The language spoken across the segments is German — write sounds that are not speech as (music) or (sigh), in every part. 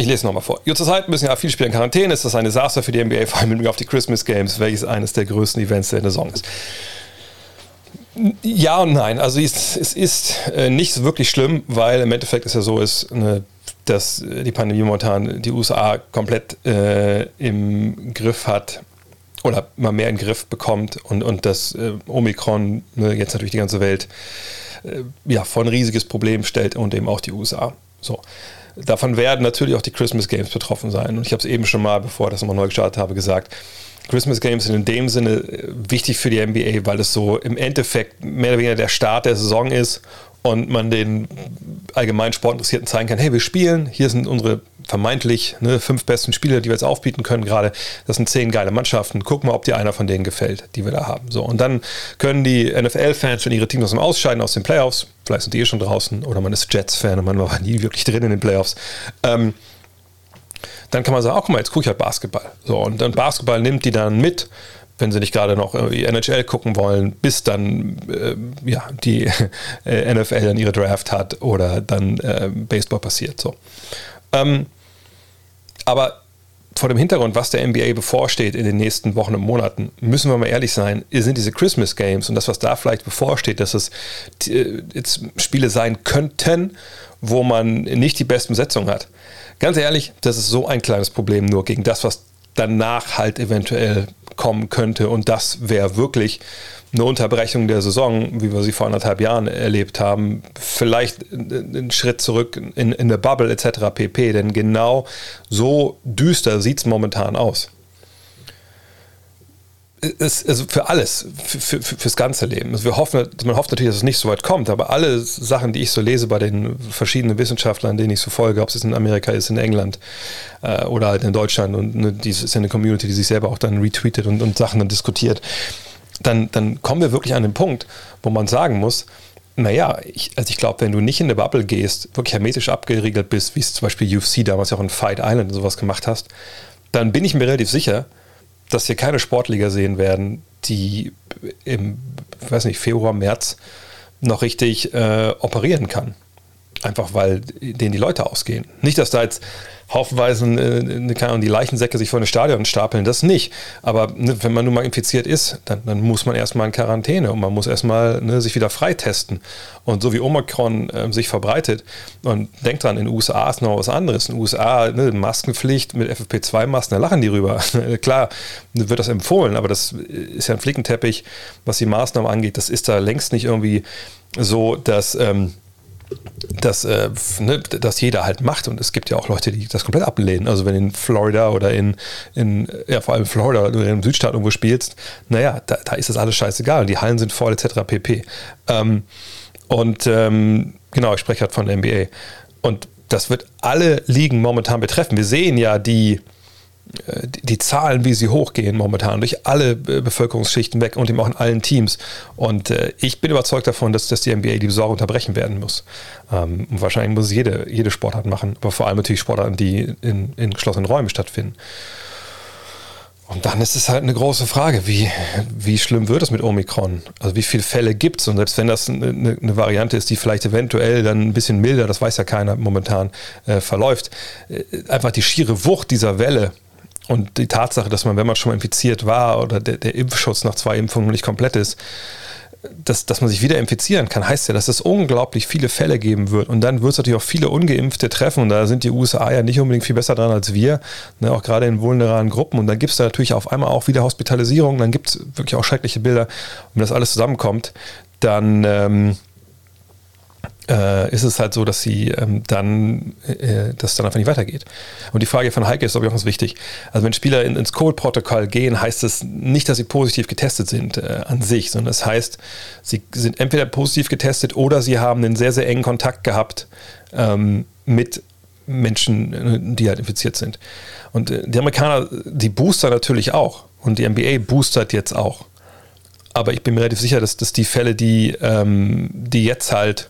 Ich lese nochmal vor. Zur Zeit müssen ja viele Spieler in Quarantäne. Ist das ein Desaster für die NBA, vor allem mit Blick auf die Christmas Games, welches eines der größten Events der Saison ist. Ja und nein. Also es, es ist äh, nicht wirklich schlimm, weil im Endeffekt es ja so ist, ne, dass die Pandemie momentan die USA komplett äh, im Griff hat oder mal mehr in den Griff bekommt und, und das äh, Omikron ne, jetzt natürlich die ganze Welt äh, ja, vor ein riesiges Problem stellt und eben auch die USA. So. Davon werden natürlich auch die Christmas Games betroffen sein. Und ich habe es eben schon mal, bevor ich das nochmal neu gestartet habe, gesagt. Christmas Games sind in dem Sinne äh, wichtig für die NBA, weil es so im Endeffekt mehr oder weniger der Start der Saison ist und man den allgemeinen Sportinteressierten zeigen kann, hey, wir spielen, hier sind unsere vermeintlich ne, fünf besten Spieler, die wir jetzt aufbieten können gerade. Das sind zehn geile Mannschaften. Guck mal, ob dir einer von denen gefällt, die wir da haben. So, und dann können die NFL-Fans, wenn ihre Teams aus dem Ausscheiden aus den Playoffs, vielleicht sind die eh schon draußen, oder man ist Jets-Fan und man war nie wirklich drin in den Playoffs, ähm, dann kann man sagen, ach guck mal, jetzt gucke ich halt Basketball. So, und dann Basketball nimmt die dann mit, wenn sie nicht gerade noch irgendwie NHL gucken wollen, bis dann äh, ja, die (laughs) äh, NFL dann ihre Draft hat oder dann äh, Baseball passiert. So. Ähm, aber vor dem Hintergrund, was der NBA bevorsteht in den nächsten Wochen und Monaten, müssen wir mal ehrlich sein, sind diese Christmas Games und das, was da vielleicht bevorsteht, dass es äh, jetzt Spiele sein könnten, wo man nicht die besten Besetzungen hat. Ganz ehrlich, das ist so ein kleines Problem nur gegen das, was danach halt eventuell kommen könnte. Und das wäre wirklich eine Unterbrechung der Saison, wie wir sie vor anderthalb Jahren erlebt haben. Vielleicht einen Schritt zurück in, in der Bubble etc. pp. Denn genau so düster sieht es momentan aus. Es, also für alles, für, für, fürs ganze Leben. Also wir hoffen, man hofft natürlich, dass es nicht so weit kommt, aber alle Sachen, die ich so lese bei den verschiedenen Wissenschaftlern, denen ich so folge, ob es in Amerika ist, in England äh, oder halt in Deutschland und ne, dies ist ja eine Community, die sich selber auch dann retweetet und, und Sachen dann diskutiert, dann, dann kommen wir wirklich an den Punkt, wo man sagen muss, naja, ich, also ich glaube, wenn du nicht in eine Bubble gehst, wirklich hermetisch abgeriegelt bist, wie es zum Beispiel UFC damals ja auch in Fight Island und sowas gemacht hast, dann bin ich mir relativ sicher, dass wir keine Sportliga sehen werden, die im, weiß nicht, Februar, März noch richtig äh, operieren kann. Einfach weil denen die Leute ausgehen. Nicht, dass da jetzt haufenweise äh, keine Ahnung, die Leichensäcke sich vor ein Stadion stapeln, das nicht. Aber ne, wenn man nun mal infiziert ist, dann, dann muss man erstmal in Quarantäne und man muss erstmal ne, sich wieder freitesten. Und so wie Omikron äh, sich verbreitet, und denkt dran, in den USA ist noch was anderes. In den USA, ne, Maskenpflicht mit FFP2-Masken, da lachen die rüber. (laughs) Klar, wird das empfohlen, aber das ist ja ein Flickenteppich, was die Maßnahmen angeht. Das ist da längst nicht irgendwie so, dass. Ähm, dass, äh, ne, dass jeder halt macht. Und es gibt ja auch Leute, die das komplett ablehnen. Also wenn in Florida oder in, in ja vor allem Florida oder im Südstaat irgendwo spielst, naja, da, da ist das alles scheißegal. Die Hallen sind voll etc. pp. Ähm, und ähm, genau, ich spreche halt von der NBA. Und das wird alle Ligen momentan betreffen. Wir sehen ja die, die, Zahlen, wie sie hochgehen momentan, durch alle Bevölkerungsschichten weg und eben auch in allen Teams. Und äh, ich bin überzeugt davon, dass, dass die NBA die Besorgung unterbrechen werden muss. Ähm, und wahrscheinlich muss jede, jede Sportart machen, aber vor allem natürlich Sportarten, die in, in geschlossenen Räumen stattfinden. Und dann ist es halt eine große Frage, wie, wie schlimm wird es mit Omikron? Also wie viele Fälle gibt es? Und selbst wenn das eine, eine, Variante ist, die vielleicht eventuell dann ein bisschen milder, das weiß ja keiner momentan, äh, verläuft, äh, einfach die schiere Wucht dieser Welle, und die Tatsache, dass man, wenn man schon mal infiziert war oder der, der Impfschutz nach zwei Impfungen nicht komplett ist, dass, dass man sich wieder infizieren kann, heißt ja, dass es unglaublich viele Fälle geben wird. Und dann wird es natürlich auch viele Ungeimpfte treffen. Und da sind die USA ja nicht unbedingt viel besser dran als wir, ne, auch gerade in vulnerablen Gruppen. Und dann gibt es da natürlich auf einmal auch wieder Hospitalisierung. Dann gibt es wirklich auch schreckliche Bilder. Und wenn das alles zusammenkommt, dann. Ähm, äh, ist es halt so, dass sie ähm, dann, äh, dass dann einfach nicht weitergeht. Und die Frage von Heike ist, glaube ich, auch ganz wichtig. Also wenn Spieler in, ins Code-Protokoll gehen, heißt das nicht, dass sie positiv getestet sind äh, an sich, sondern es das heißt, sie sind entweder positiv getestet oder sie haben einen sehr, sehr engen Kontakt gehabt ähm, mit Menschen, äh, die halt infiziert sind. Und äh, die Amerikaner, die Booster natürlich auch. Und die NBA boostert jetzt auch. Aber ich bin mir relativ sicher, dass, dass die Fälle, die, ähm, die jetzt halt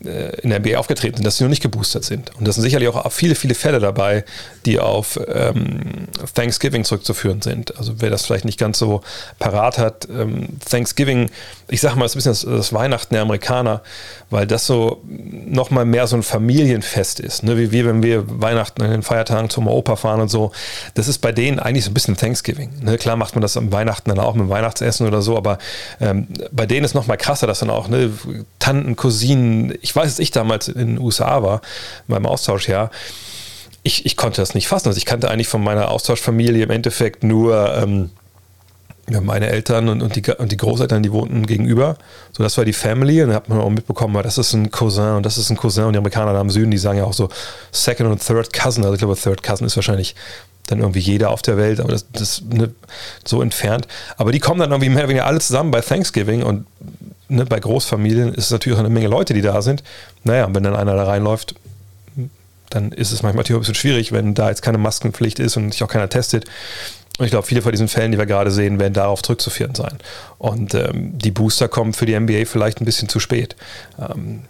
in der NBA aufgetreten sind, dass sie noch nicht geboostert sind. Und das sind sicherlich auch viele, viele Fälle dabei, die auf ähm, Thanksgiving zurückzuführen sind. Also wer das vielleicht nicht ganz so parat hat, ähm, Thanksgiving, ich sage mal, ist ein bisschen das, das, Weihnachten der Amerikaner, weil das so nochmal mehr so ein Familienfest ist. Ne? Wie wir, wenn wir Weihnachten in den Feiertagen zum Opa fahren und so. Das ist bei denen eigentlich so ein bisschen Thanksgiving. Ne? Klar macht man das am Weihnachten dann auch mit Weihnachtsessen oder so, aber ähm, bei denen ist nochmal krasser, dass dann auch ne, Tanten, Cousinen, ich weiß, dass ich damals in den USA war, in meinem Austauschjahr, ich, ich konnte das nicht fassen. Also ich kannte eigentlich von meiner Austauschfamilie im Endeffekt nur ähm, meine Eltern und, und, die, und die Großeltern, die wohnten gegenüber. So, das war die Family. Und da hat man auch mitbekommen, das ist ein Cousin und das ist ein Cousin. Und die Amerikaner da im Süden, die sagen ja auch so Second und Third Cousin. Also ich glaube, Third Cousin ist wahrscheinlich dann irgendwie jeder auf der Welt, aber das, ist ne, so entfernt. Aber die kommen dann irgendwie mehr oder weniger alle zusammen bei Thanksgiving und ne, bei Großfamilien ist es natürlich auch eine Menge Leute, die da sind. Naja, wenn dann einer da reinläuft, dann ist es manchmal ein bisschen schwierig, wenn da jetzt keine Maskenpflicht ist und sich auch keiner testet. Und ich glaube, viele von diesen Fällen, die wir gerade sehen, werden darauf zurückzuführen sein. Und ähm, die Booster kommen für die NBA vielleicht ein bisschen zu spät. Ähm,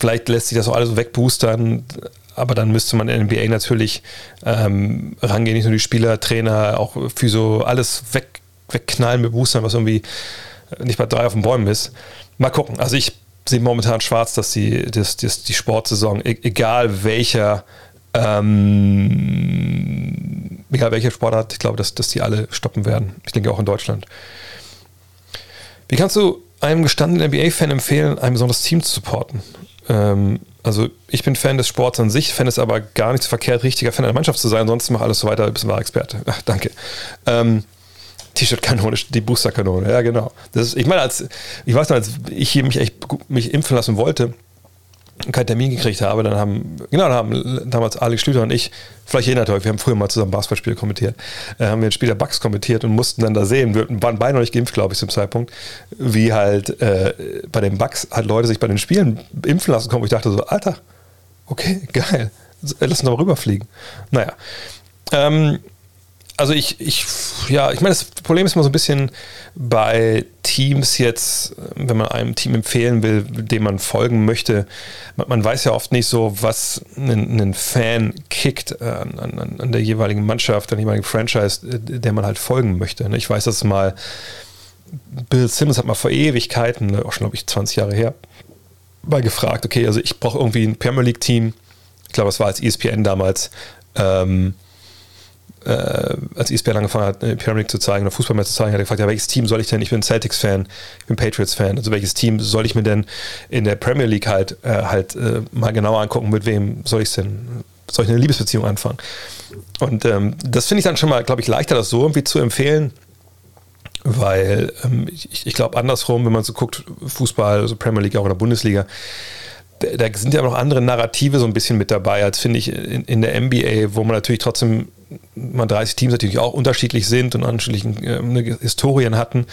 vielleicht lässt sich das auch alles wegboostern, aber dann müsste man in der NBA natürlich ähm, rangehen, nicht nur die Spieler, Trainer, auch für so alles weg, wegknallen mit Boostern, was irgendwie nicht bei drei auf den Bäumen ist. Mal gucken. Also ich sehe momentan schwarz, dass die, dass, dass die Sportsaison, e-, egal welcher, ähm, egal welcher Sportart, ich glaube, dass, dass die alle stoppen werden. Ich denke auch in Deutschland. Wie kannst du einem gestandenen NBA-Fan empfehlen, ein besonderes Team zu supporten? Ähm, also ich bin Fan des Sports an sich, fände es aber gar nicht so verkehrt, richtiger Fan einer Mannschaft zu sein. Ansonsten mach alles so weiter, bist ein wahrer Experte. Ach, danke. Ähm, T-Shirt-Kanone, die Booster-Kanone, ja genau. Das ist, ich meine, als ich weiß noch, als ich hier mich echt mich impfen lassen wollte und keinen Termin gekriegt habe, dann haben, genau, dann haben damals Alex Schlüter und ich, vielleicht erinnert euch, wir haben früher mal zusammen Basketballspiele kommentiert, äh, haben wir ein Spiel der Bucks kommentiert und mussten dann da sehen, wir waren noch nicht geimpft, glaube ich, zum Zeitpunkt, wie halt äh, bei den Bucks halt Leute sich bei den Spielen impfen lassen kommen. Ich dachte so, Alter, okay, geil, lass uns doch rüberfliegen. Naja. Ähm, also ich, ich, ja, ich meine, das Problem ist immer so ein bisschen bei Teams jetzt, wenn man einem Team empfehlen will, dem man folgen möchte, man, man weiß ja oft nicht so, was einen, Fan kickt an, an, an, der jeweiligen Mannschaft, an der jeweiligen Franchise, der man halt folgen möchte. Ne? Ich weiß, dass mal Bill Simmons hat mal vor Ewigkeiten, ne, auch schon glaube ich 20 Jahre her, mal gefragt, okay, also ich brauche irgendwie ein Premier League Team, ich glaube, es war als ESPN damals, ähm, äh, als ESPN angefangen hat, Premier League zu zeigen oder Fußball mehr zu zeigen, hat er gefragt, ja, welches Team soll ich denn? Ich bin Celtics-Fan, ich bin Patriots-Fan. Also welches Team soll ich mir denn in der Premier League halt, äh, halt äh, mal genauer angucken, mit wem soll ich denn, soll ich eine Liebesbeziehung anfangen? Und ähm, das finde ich dann schon mal, glaube ich, leichter, das so irgendwie zu empfehlen, weil ähm, ich, ich glaube andersrum, wenn man so guckt, Fußball, also Premier League auch oder Bundesliga, da sind ja noch andere Narrative so ein bisschen mit dabei, als finde ich in, in, der NBA, wo man natürlich trotzdem man 30 Teams natürlich auch unterschiedlich sind und unterschiedliche äh, Historien hatten,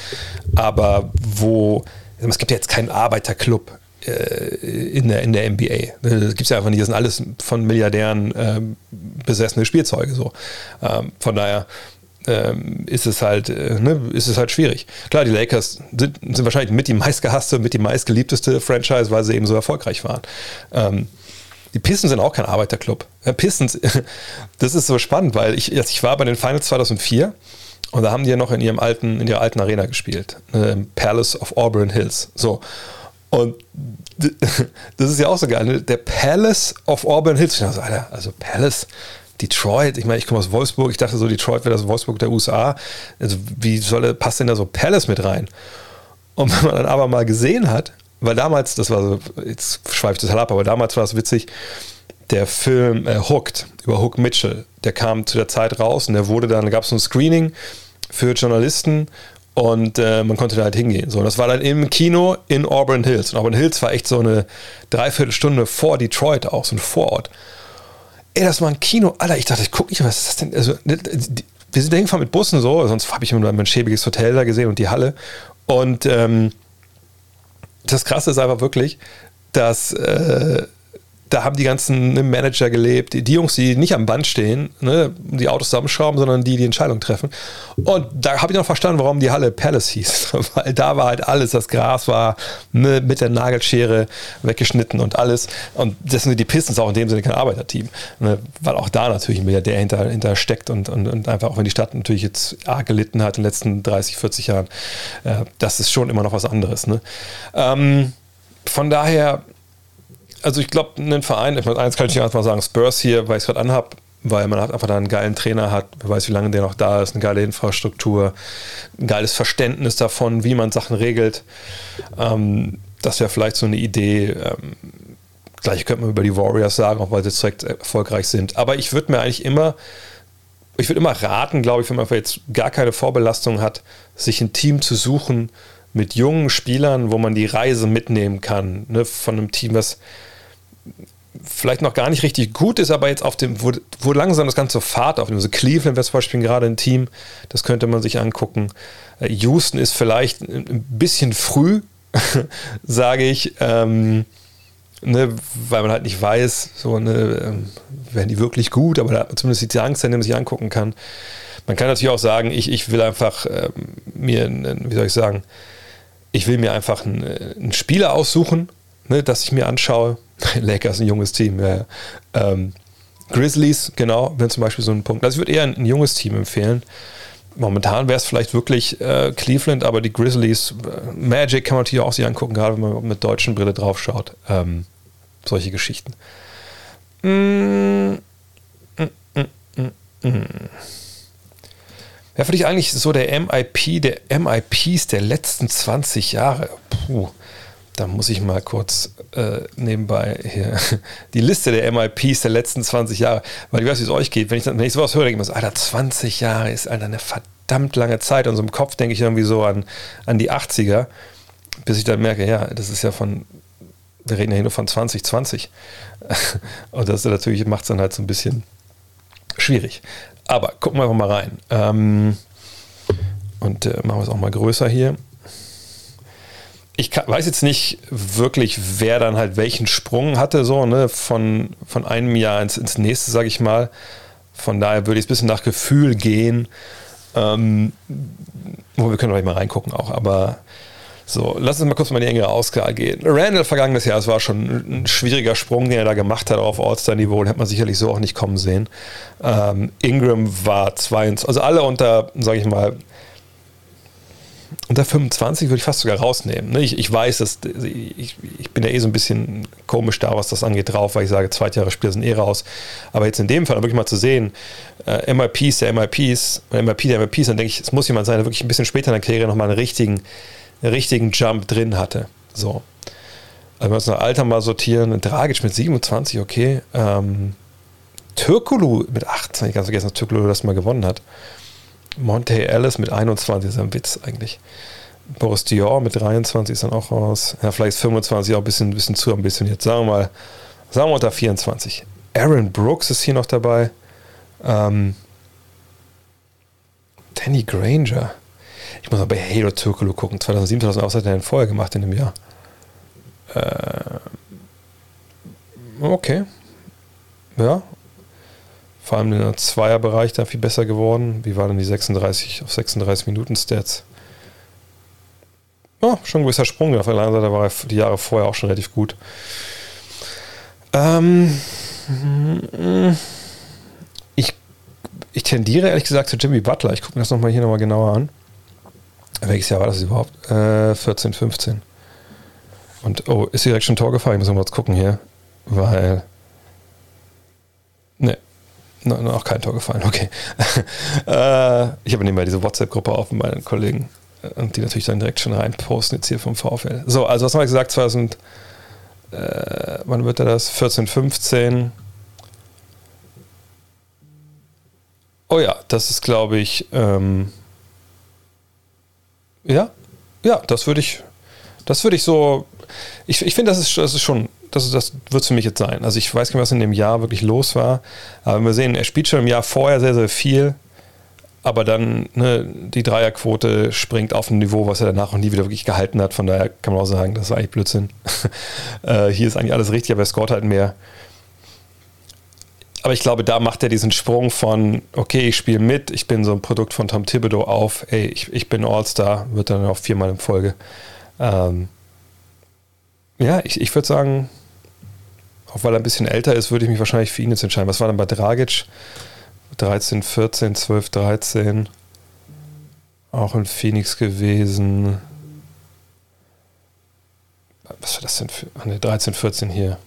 aber wo es gibt ja jetzt keinen Arbeiterclub äh, in, der, in der NBA. Das gibt es ja einfach nicht. Das sind alles von Milliardären äh, besessene Spielzeuge. So. Ähm, von daher ähm, ist es halt, äh, ne, ist es halt schwierig. Klar, die Lakers sind, sind wahrscheinlich mit die meistgehasste, mit die meistgeliebteste Franchise, weil sie eben so erfolgreich waren. Die Pistons sind auch kein Arbeiterclub. Pistons, (laughs) das ist so spannend, weil ich, ich war bei den Finals 2004 und da haben die ja noch in ihrem alten, in ihrer alten Arena gespielt. Äh, Palace of Auburn Hills. So. Und (laughs) das ist ja auch so geil. Ne? Der Palace of Auburn Hills. Ich dachte, Alter, also Palace, Detroit, ich meine, ich komme aus Wolfsburg, ich dachte so, Detroit wäre das Wolfsburg der USA. Also wie soll, passt denn da so Palace mit rein? Und (laughs) wenn man dann aber mal gesehen hat, weil damals, das war so, jetzt schweift es halt ab, aber damals war es witzig, der Film äh, Hooked über Hook Mitchell, der kam zu der Zeit raus und der wurde dann, da gab es so ein Screening für Journalisten und äh, man konnte da halt hingehen. So, das war dann im Kino in Auburn Hills. Und Auburn Hills war echt so eine Dreiviertelstunde vor Detroit auch, so ein Vorort. Ey, das war ein Kino. Alter, ich dachte, ich gucke nicht, was ist das denn? Also, ne, wir sind da hingefahren mit Bussen so, sonst habe ich immer nur schäbiges Hotel da gesehen und die Halle. Und ähm, das Krasse ist einfach wirklich, dass, äh, da haben die ganzen ne, Manager gelebt, die, Jungs, die nicht am Band stehen, ne, die Autos zusammenschrauben, sondern die die Entscheidung treffen. Und da habe ich noch verstanden, warum die Halle Palace hieß, (laughs) weil da war halt alles, das Gras war ne, mit der Nagelschere weggeschnitten und alles. Und das sind die Pistons auch in dem Sinne kein Arbeiterteam, ne, weil auch da natürlich ein Milliardär hinter, hinter steckt und, und, und einfach auch wenn die Stadt natürlich jetzt arg gelitten hat in den letzten 30, 40 Jahren, äh, das ist schon immer noch was anderes. Ne? Ähm, von daher, also ich glaube, ein Verein, ich meine, eins kann ich einfach mal sagen, Spurs hier, weil ich es gerade anhab, weil man einfach da einen geilen Trainer hat, wer weiß, wie lange der noch da ist, eine geile Infrastruktur, ein geiles Verständnis davon, wie man Sachen regelt. Ähm, das wäre vielleicht so eine Idee. Ähm, gleich könnte man über die Warriors sagen, auch weil sie direkt erfolgreich sind. Aber ich würde mir eigentlich immer, ich würde immer raten, glaube ich, wenn man jetzt gar keine Vorbelastung hat, sich ein Team zu suchen, mit jungen Spielern, wo man die Reise mitnehmen kann, ne, von einem Team, was vielleicht noch gar nicht richtig gut ist, aber jetzt auf dem, wo, wo langsam das Ganze Fahrt aufnimmt. Also Cleveland wäre zum Beispiel gerade ein Team, das könnte man sich angucken. Äh, Houston ist vielleicht ein bisschen früh, (laughs) sage ich, ähm, ne, weil man halt nicht weiß, so, ne, ähm, werden die wirklich gut, aber da hat man zumindest die Angst, wenn man sich angucken kann. Man kann natürlich auch sagen, ich, ich will einfach ähm, mir, wie soll ich sagen, ich will mir einfach einen, einen Spieler aussuchen, ne, das ich mir anschaue. (laughs) Lakers ein junges Team. Ja. Ähm, Grizzlies, genau, wenn zum Beispiel so ein Punkt. Also ich würde eher ein, ein junges Team empfehlen. Momentan wäre es vielleicht wirklich äh, Cleveland, aber die Grizzlies, äh, Magic kann man natürlich auch sich angucken, gerade wenn man mit deutschen Brille drauf schaut. Ähm, solche Geschichten. Mm, mm, mm, mm, mm. Wer für dich eigentlich so der MIP, der MIPs der letzten 20 Jahre? Puh, da muss ich mal kurz äh, nebenbei hier (laughs) die Liste der MIPs der letzten 20 Jahre, weil ich weiß, wie es euch geht. Wenn ich, wenn ich sowas höre, denke ich mir so, Alter, 20 Jahre ist Alter, eine verdammt lange Zeit. Und so im Kopf denke ich irgendwie so an, an die 80er, bis ich dann merke, ja, das ist ja von, wir reden ja hier nur von 2020. (laughs) Und das natürlich macht es dann halt so ein bisschen schwierig. Aber gucken wir einfach mal rein. Ähm, und äh, machen wir es auch mal größer hier. Ich kann, weiß jetzt nicht wirklich, wer dann halt welchen Sprung hatte, so, ne, von, von einem Jahr ins, ins nächste, sage ich mal. Von daher würde ich es ein bisschen nach Gefühl gehen. Ähm, wir können gleich mal reingucken auch, aber so, lass uns mal kurz mal die engere Ausgabe gehen. Randall vergangenes Jahr, es war schon ein schwieriger Sprung, den er da gemacht hat auf All-Star-Niveau, den hat man sicherlich so auch nicht kommen sehen. Ähm, Ingram war 22, also alle unter, sage ich mal, unter 25 würde ich fast sogar rausnehmen. Ne? Ich, ich weiß, dass ich, ich, bin ja eh so ein bisschen komisch da, was das angeht, drauf, weil ich sage, Zweitjahre-Spieler sind eh raus. Aber jetzt in dem Fall wirklich mal zu sehen, äh, MIPs der MIPs, MIP der MIPs, dann denke ich, es muss jemand sein, der wirklich ein bisschen später in der Karriere nochmal einen richtigen richtigen Jump drin hatte. So. Also wir uns nach Alter mal sortieren, Dragic mit 27, okay. Ähm, Türkulu mit 18, ich ganz vergessen, dass Türkulu das mal gewonnen hat. Monte Ellis mit 21 ist ein Witz eigentlich. Boris Dior mit 23 ist dann auch raus. Ja, vielleicht ist 25 auch ein bisschen, ein bisschen zu ambitioniert. Sagen wir mal, sagen wir unter 24. Aaron Brooks ist hier noch dabei. Ähm, Danny Granger. Ich muss mal bei Halo Türkulu gucken. 2007, 2008 hat er einen vorher gemacht in dem Jahr. Äh, okay. Ja. Vor allem im Zweierbereich da viel besser geworden. Wie waren denn die 36 auf 36 Minuten Stats? Oh, schon ein gewisser Sprung. Auf der anderen Seite war er die Jahre vorher auch schon relativ gut. Ähm, ich, ich tendiere ehrlich gesagt zu Jimmy Butler. Ich gucke mir das nochmal hier nochmal genauer an. Welches Jahr war das überhaupt? Äh, 14, 15. Und oh, ist direkt schon Tor gefallen? Ich muss mal kurz gucken hier. Weil. Ne, noch kein Tor gefallen, okay. (laughs) äh, ich habe nebenbei diese WhatsApp-Gruppe auf mit meinen Kollegen äh, und die natürlich dann direkt schon reinposten jetzt hier vom VfL. So, also was haben wir gesagt? 2000, äh, wann wird er das? 14, 15. Oh ja, das ist glaube ich ähm, ja, ja, das würde ich, das würde ich so, ich, ich finde, das ist, das ist schon, das, das wird es für mich jetzt sein. Also ich weiß nicht, was in dem Jahr wirklich los war, aber wir sehen, er spielt schon im Jahr vorher sehr, sehr viel, aber dann ne, die Dreierquote springt auf ein Niveau, was er danach noch nie wieder wirklich gehalten hat. Von daher kann man auch sagen, das ist eigentlich Blödsinn. (laughs) äh, hier ist eigentlich alles richtig, aber er scoret halt mehr. Aber ich glaube, da macht er diesen Sprung von, okay, ich spiele mit, ich bin so ein Produkt von Tom Thibodeau auf, ey, ich, ich bin All-Star, wird dann auch viermal in Folge. Ähm, ja, ich, ich würde sagen, auch weil er ein bisschen älter ist, würde ich mich wahrscheinlich für ihn jetzt entscheiden. Was war dann bei Dragic? 13, 14, 12, 13. Auch in Phoenix gewesen. Was war das denn für. Ne, 13, 14 hier.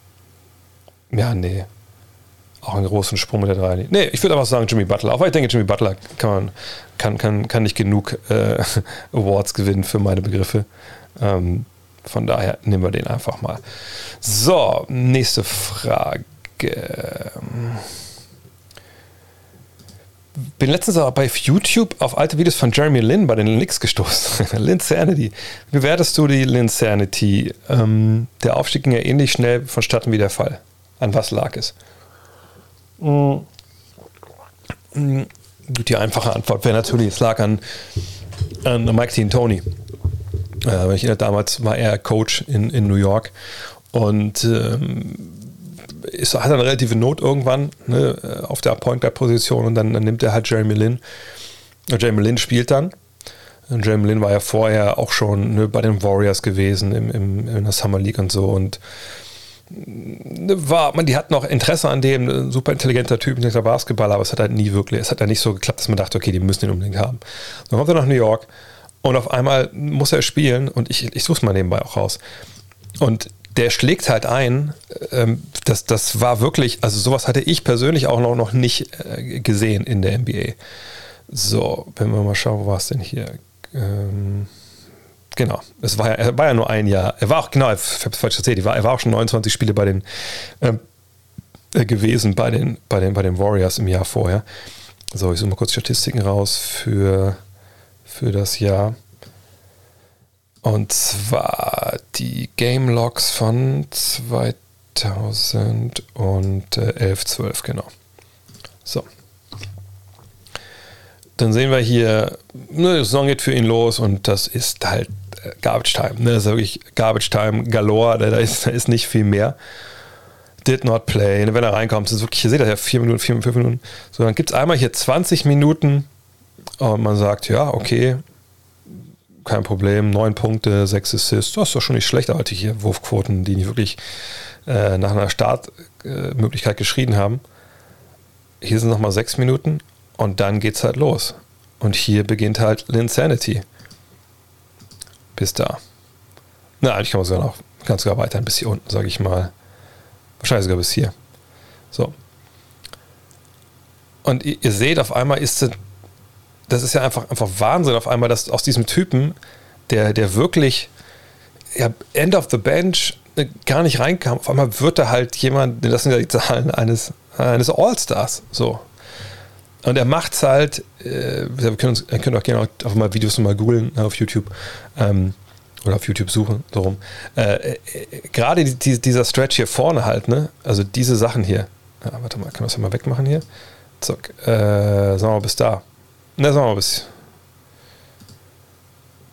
Ja, nee. Auch einen großen Sprung mit der 3. Nee, ich würde einfach sagen Jimmy Butler. Auch weil ich denke, Jimmy Butler kann, man, kann, kann, kann nicht genug äh, (laughs) Awards gewinnen für meine Begriffe. Ähm, von daher nehmen wir den einfach mal. So, nächste Frage bin letztens auch bei YouTube auf alte Videos von Jeremy Lin bei den Knicks gestoßen. (laughs) Linsanity. Wie bewertest du die Linsanity? Ähm, der Aufstieg ging ja ähnlich schnell vonstatten wie der Fall. An was lag es? Mhm. Die einfache Antwort wäre natürlich, es lag an, an Mike. Tony. Äh, ich erinnere, damals war er Coach in, in New York und ähm, ist, hat eine relative Not irgendwann ne, auf der Point Guard Position und dann, dann, nimmt er halt Jeremy Lin. Und Jeremy Lin spielt dann. Und Jeremy Lin war ja vorher auch schon ne, bei den Warriors gewesen im, im, in der Summer League und so und ne, war, man, die hatten auch Interesse an dem, super intelligenter Typ, der Basketball, aber es hat halt nie wirklich, es hat halt nicht so geklappt, dass man dachte, okay, die müssen den unbedingt haben. Dann kommt er nach New York und auf einmal muss er spielen und ich, ich suche es mal nebenbei auch raus. Und der schlägt halt ein. Ähm, das, das war wirklich, also sowas hatte ich persönlich auch noch, noch nicht äh, gesehen in der NBA. So, wenn wir mal schauen, wo war es denn hier? Ähm, genau, es war ja, er war ja nur ein Jahr. Er war auch, genau, ich habe es falsch erzählt, er war, er war auch schon 29 Spiele bei den ähm, äh, gewesen bei den, bei, den, bei den Warriors im Jahr vorher. So, ich suche mal kurz Statistiken raus für, für das Jahr. Und zwar die Game Logs von 2011, 12, genau. So. Dann sehen wir hier, ne, die Saison geht für ihn los und das ist halt äh, Garbage Time. Ne? Das ist wirklich Garbage Time galore, da ist, da ist nicht viel mehr. Did not play. Wenn er reinkommt, ist wirklich, ihr seht das ja, vier Minuten, vier, fünf Minuten. So, dann gibt es einmal hier 20 Minuten und man sagt, ja, okay, kein Problem. Neun Punkte, sechs Assists, das ist doch schon nicht schlecht, aber hier Wurfquoten, die nicht wirklich äh, nach einer Startmöglichkeit äh, geschrien haben. Hier sind nochmal sechs Minuten und dann geht's halt los. Und hier beginnt halt Linsanity. Bis da. Na, eigentlich kann man sogar noch ganz sogar weiter, bis hier unten, sage ich mal. Wahrscheinlich sogar bis hier. So. Und ihr, ihr seht, auf einmal ist das ist ja einfach, einfach Wahnsinn auf einmal, dass aus diesem Typen, der, der wirklich ja, End of the Bench äh, gar nicht reinkam, auf einmal wird er halt jemand, das sind ja die Zahlen eines, eines All-Stars. So. Und er macht es halt, äh, wir können, uns, können auch gerne auch mal Videos nochmal googeln äh, auf YouTube ähm, oder auf YouTube suchen, so rum. Äh, äh, Gerade die, dieser Stretch hier vorne halt, ne? Also diese Sachen hier. Ja, warte mal, können wir das mal wegmachen hier? Zack, äh, sagen wir mal bis da. Na, sagen wir mal bis,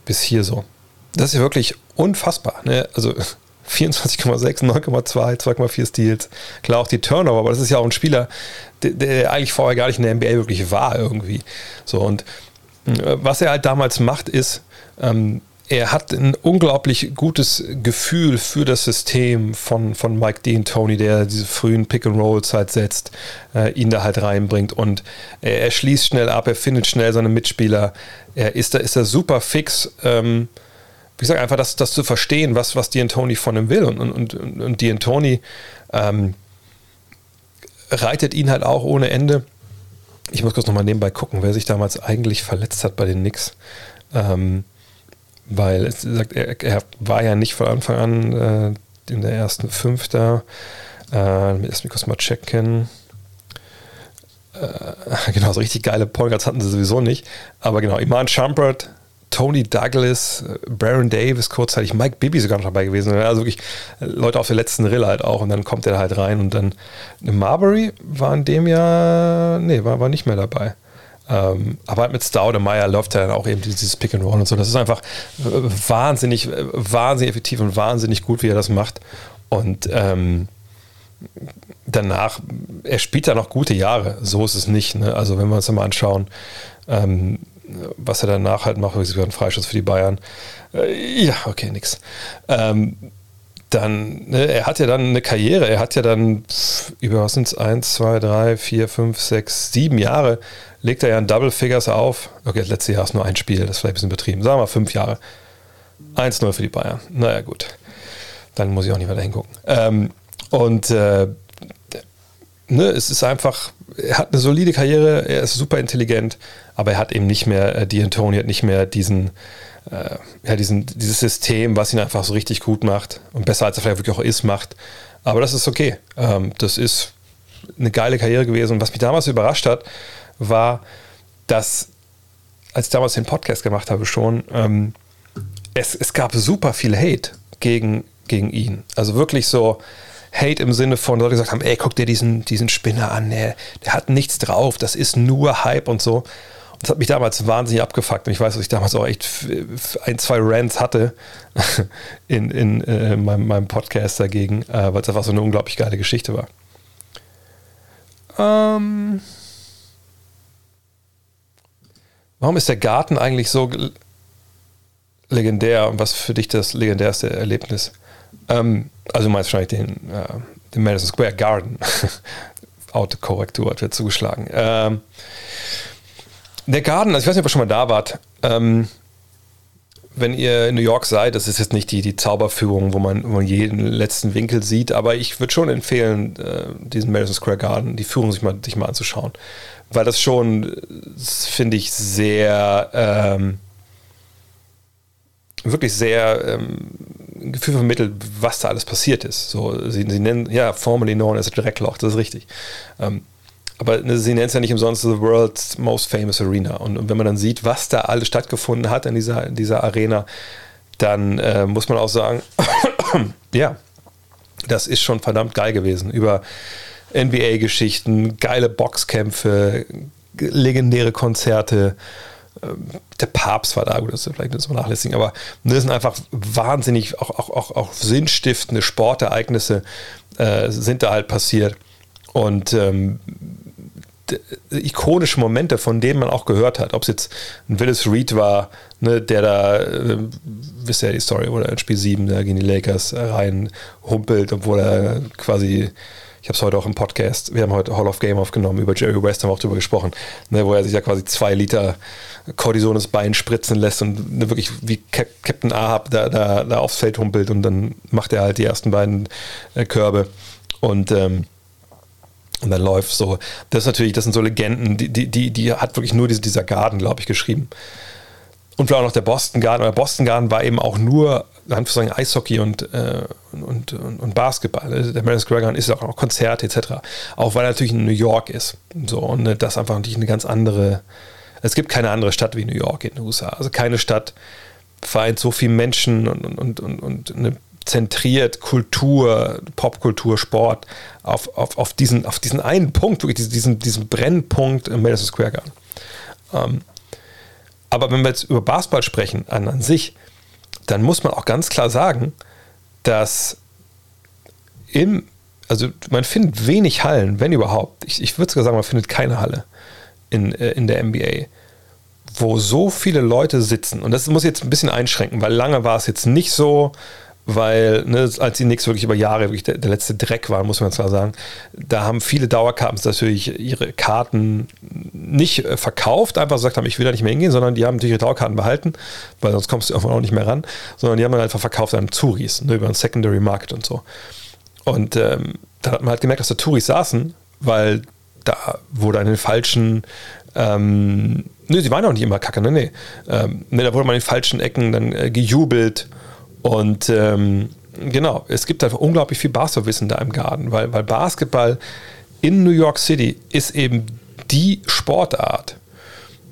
bis hier so. Das ist ja wirklich unfassbar. Ne? Also 24,6, 9,2, 2,4 Steals. Klar auch die Turnover, aber das ist ja auch ein Spieler, der, der, eigentlich vorher gar nicht in der NBA wirklich war irgendwie. So und äh, was er halt damals macht, ist, ähm, er hat ein unglaublich gutes Gefühl für das System von, von Mike Dean Tony, der diese frühen Pick-and-Rolls halt setzt, äh, ihn da halt reinbringt und er, er, schließt schnell ab, er findet schnell seine Mitspieler, er ist da, ist da super fix. Ähm, wie gesagt, einfach das, das zu verstehen, was, was Dean Tony von ihm will und, und, und, und Dean Tony ähm, reitet ihn halt auch ohne Ende. Ich muss kurz nochmal nebenbei gucken, wer sich damals eigentlich verletzt hat bei den Knicks. Ähm, weil es sagt, er, er, war ja nicht von Anfang an äh, in der ersten fünf da. Äh, lass mich kurz mal checken. Äh, (laughs) genau, so richtig geile Point Guards hatten sie sowieso nicht. Aber genau, Iman Shumpert, Tony Douglas, äh, Baron Davis kurzzeitig, Mike Bibby sogar noch dabei gewesen. Also wirklich äh, Leute auf der letzten Rille halt auch. Und dann kommt er halt rein und dann Marbury war in dem Jahr, nee, war, war nicht mehr dabei. Ähm, aber halt mit Stout Meyer läuft ja dann auch eben dieses Pick and Roll und so. Das ist einfach äh, wahnsinnig, äh, wahnsinnig effektiv und wahnsinnig gut, wie er das macht. Und ähm, danach, er spielt da noch gute Jahre. So ist es nicht. Ne? Also wenn wir uns mal anschauen, ähm, was er danach halt macht, sogar ein Freischuss für die Bayern. Äh, ja, okay, nix. Ähm, dann, ne, er hat ja dann eine Karriere, er hat ja dann über, was sind es, 1, 2, 3, 4, 5, 6, 7 Jahre, legt er ja ein Double Figures auf. Okay, das letzte Jahr ist nur ein Spiel, das ist vielleicht ein bisschen betrieben. Sagen wir mal fünf Jahre. 1-0 für die Bayern. Naja, gut. Dann muss ich auch nicht weiter hingucken. Ähm, und äh, ne, es ist einfach, er hat eine solide Karriere, er ist super intelligent, aber er hat eben nicht mehr, äh, D'Antoni hat nicht mehr diesen, äh, ja, diesen, dieses System, was ihn einfach so richtig gut macht und besser als er vielleicht wirklich auch ist, macht. Aber das ist okay. Ähm, das ist eine geile Karriere gewesen. Und was mich damals überrascht hat, war, dass, als ich damals den Podcast gemacht habe, schon, ähm, es, es gab super viel Hate gegen, gegen ihn. Also wirklich so, Hate im Sinne von Leute gesagt haben, ey, guck dir diesen, diesen Spinner an, der, der hat nichts drauf, das ist nur Hype und so. Das hat mich damals wahnsinnig abgefuckt. Und ich weiß, dass ich damals auch echt ein, zwei Rants hatte (laughs) in, in äh, meinem, meinem, Podcast dagegen, äh, weil es einfach so eine unglaublich geile Geschichte war. Ähm Warum ist der Garten eigentlich so legendär und was für dich das legendärste Erlebnis? Ähm, also du meinst wahrscheinlich den, äh, den Madison Square Garden. (laughs) Autokorrektur hat wird zugeschlagen. Ähm, der Garten, also ich weiß nicht, ob ihr schon mal da wart. Ähm, wenn ihr in New York seid, das ist jetzt nicht die, die Zauberführung, wo man, wo man jeden letzten Winkel sieht, aber ich würde schon empfehlen, äh, diesen Madison Square Garden, die Führung sich mal, sich mal anzuschauen. Weil das schon, finde ich, sehr, ähm, wirklich sehr ähm, Gefühl vermittelt, was da alles passiert ist. So, sie, sie nennen, ja, formerly known as a Dreckloch, das ist richtig. Ähm, aber ne, sie nennt es ja nicht umsonst The World's Most Famous Arena. Und, wenn man dann sieht, was da alles stattgefunden hat in dieser, in dieser Arena, dann äh, muss man auch sagen, (coughs) ja, das ist schon verdammt geil gewesen. Über NBA-Geschichten, geile Boxkämpfe, legendäre Konzerte. Ähm, der Papst war da, gut, das ist vielleicht nicht so vernachlässigen, aber das sind einfach wahnsinnig, auch, auch, auch, auch sinnstiftende Sportereignisse äh, sind da halt passiert. Und ähm, ikonische Momente, von denen man auch gehört hat. Ob es jetzt ein Willis Reed war, ne, der da, äh, wisst ihr ja die Story, oder in Spiel 7 da gegen die Lakers rein humpelt, obwohl er quasi, ich habe es heute auch im Podcast, wir haben heute Hall of Game aufgenommen, über Jerry West haben wir auch drüber gesprochen, ne, wo er sich ja quasi zwei Liter Cortison ins Bein spritzen lässt und ne, wirklich wie Cap Captain Ahab da, da, da aufs Feld humpelt und dann macht er halt die ersten beiden äh, Körbe. Und ähm, und dann läuft so. Das ist natürlich, das sind so Legenden, die, die, die, hat wirklich nur diese, dieser Garden, glaube ich, geschrieben. Und vielleicht auch noch der Boston Garden. Der Boston Garden war eben auch nur, sagen, Eishockey und, äh, und, und, und, Basketball. Also der Madison Square Garden ist auch noch Konzerte etc. Auch weil er natürlich in New York ist. So, und äh, das einfach natürlich eine ganz andere. Es gibt keine andere Stadt wie New York in den USA. Also keine Stadt vereint so viele Menschen und, und, und, und eine zentriert Kultur, Popkultur, Sport auf, auf, auf, diesen, auf diesen einen Punkt, wirklich diesen, diesen Brennpunkt im Madison Square Garden. Ähm, aber wenn wir jetzt über Basketball sprechen an, an sich, dann muss man auch ganz klar sagen, dass im, also man findet wenig Hallen, wenn überhaupt. Ich, ich würde sogar sagen, man findet keine Halle in, äh, in der NBA, wo so viele Leute sitzen. Und das muss ich jetzt ein bisschen einschränken, weil lange war es jetzt nicht so, weil ne, als die Knicks wirklich über Jahre wirklich der, der, letzte Dreck waren, muss man zwar sagen, da haben viele Dauerkarten natürlich ihre Karten nicht äh, verkauft, einfach gesagt haben, ich will da nicht mehr hingehen, sondern die haben natürlich ihre Dauerkarten behalten, weil sonst kommst du irgendwann auch nicht mehr ran, sondern die haben dann einfach verkauft an Touris, ne, über einen Secondary Market und so. Und ähm, da hat man halt gemerkt, dass da Touris saßen, weil da wurde an den falschen ähm, Nö, sie waren auch nicht immer kacke, ne, nee. Ähm, ne, da wurde man in den falschen Ecken dann äh, gejubelt und ähm, genau, es gibt einfach unglaublich viel Basketballwissen da im Garten, weil, weil Basketball in New York City ist eben die Sportart.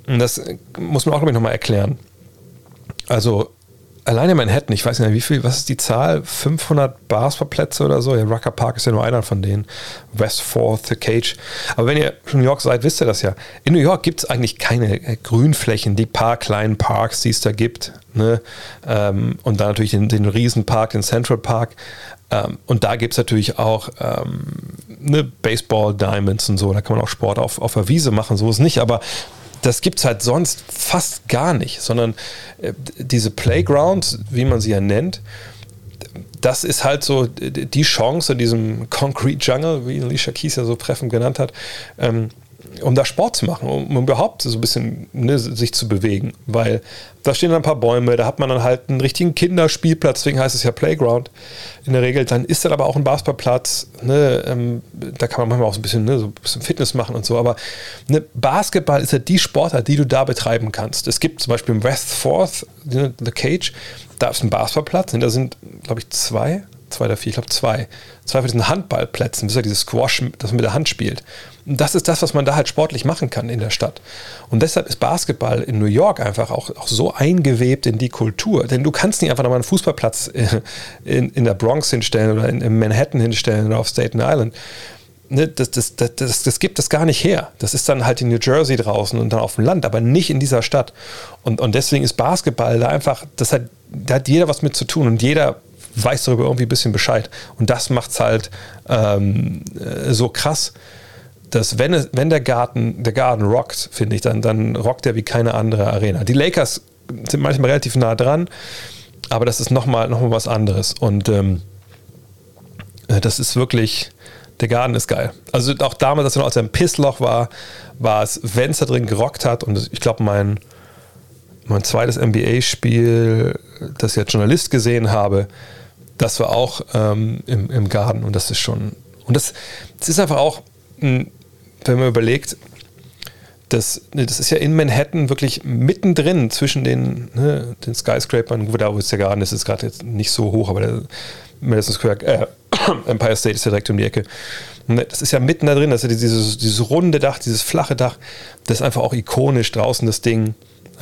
Und das muss man auch, glaube ich, nochmal erklären. Also alleine Manhattan, ich weiß nicht mehr, wie viel, was ist die Zahl? 500 Basketballplätze oder so? Ja, Rucker Park ist ja nur einer von denen. West Fourth, The Cage. Aber wenn ihr in New York seid, wisst ihr das ja. In New York gibt es eigentlich keine äh, Grünflächen, die paar kleinen Parks, die es da gibt. Ne? Ähm, und dann natürlich den, den Riesenpark, den Central Park. Ähm, und da gibt es natürlich auch ähm, ne, Baseball, Diamonds und so. Da kann man auch Sport auf, auf der Wiese machen, so ist es nicht. Aber das gibt es halt sonst fast gar nicht, sondern äh, diese Playgrounds, wie man sie ja nennt, das ist halt so die Chance in diesem Concrete Jungle, wie Alicia Keys ja so treffend genannt hat, ähm, um da Sport zu machen, um, um überhaupt so ein bisschen ne, sich zu bewegen. Weil da stehen dann ein paar Bäume, da hat man dann halt einen richtigen Kinderspielplatz, deswegen heißt es ja Playground in der Regel. Dann ist dann aber auch ein Basketballplatz, ne, ähm, da kann man manchmal auch so ein bisschen, ne, so ein bisschen Fitness machen und so. Aber ne, Basketball ist ja die Sportart, die du da betreiben kannst. Es gibt zum Beispiel im West Fourth, ne, The Cage, da ist ein Basketballplatz, und da sind, glaube ich, zwei, zwei oder vier, ich glaube zwei, zwei von diesen Handballplätzen, das ist ja dieses Squash, das man mit der Hand spielt. Und das ist das, was man da halt sportlich machen kann in der Stadt. Und deshalb ist Basketball in New York einfach auch, auch so eingewebt in die Kultur. Denn du kannst nicht einfach nochmal einen Fußballplatz in, in der Bronx hinstellen oder in, in Manhattan hinstellen oder auf Staten Island. Ne, das, das, das, das, das gibt es gar nicht her. Das ist dann halt in New Jersey draußen und dann auf dem Land, aber nicht in dieser Stadt. Und, und deswegen ist Basketball da einfach, das hat, da hat jeder was mit zu tun und jeder weiß darüber irgendwie ein bisschen Bescheid. Und das macht es halt ähm, äh, so krass, dass wenn, es, wenn der Garten, der Garten rockt, finde ich, dann, dann rockt er wie keine andere Arena. Die Lakers sind manchmal relativ nah dran, aber das ist nochmal noch mal was anderes. Und ähm, äh, das ist wirklich, der Garten ist geil. Also auch damals, als er noch aus einem Pissloch war, war es, wenn es da drin gerockt hat, und ich glaube, mein, mein zweites NBA-Spiel, das ich als Journalist gesehen habe, das war auch ähm, im, im Garten und das ist schon. Und das, das ist einfach auch, wenn man überlegt, das, ne, das ist ja in Manhattan wirklich mittendrin zwischen den, ne, den Skyscrapern, da wo ist der Garten ist, ist gerade jetzt nicht so hoch, aber der Madison Square, äh, (coughs) Empire State ist ja direkt um die Ecke. Ne, das ist ja mitten da drin, das ist ja dieses, dieses runde Dach, dieses flache Dach, das ist einfach auch ikonisch draußen, das Ding.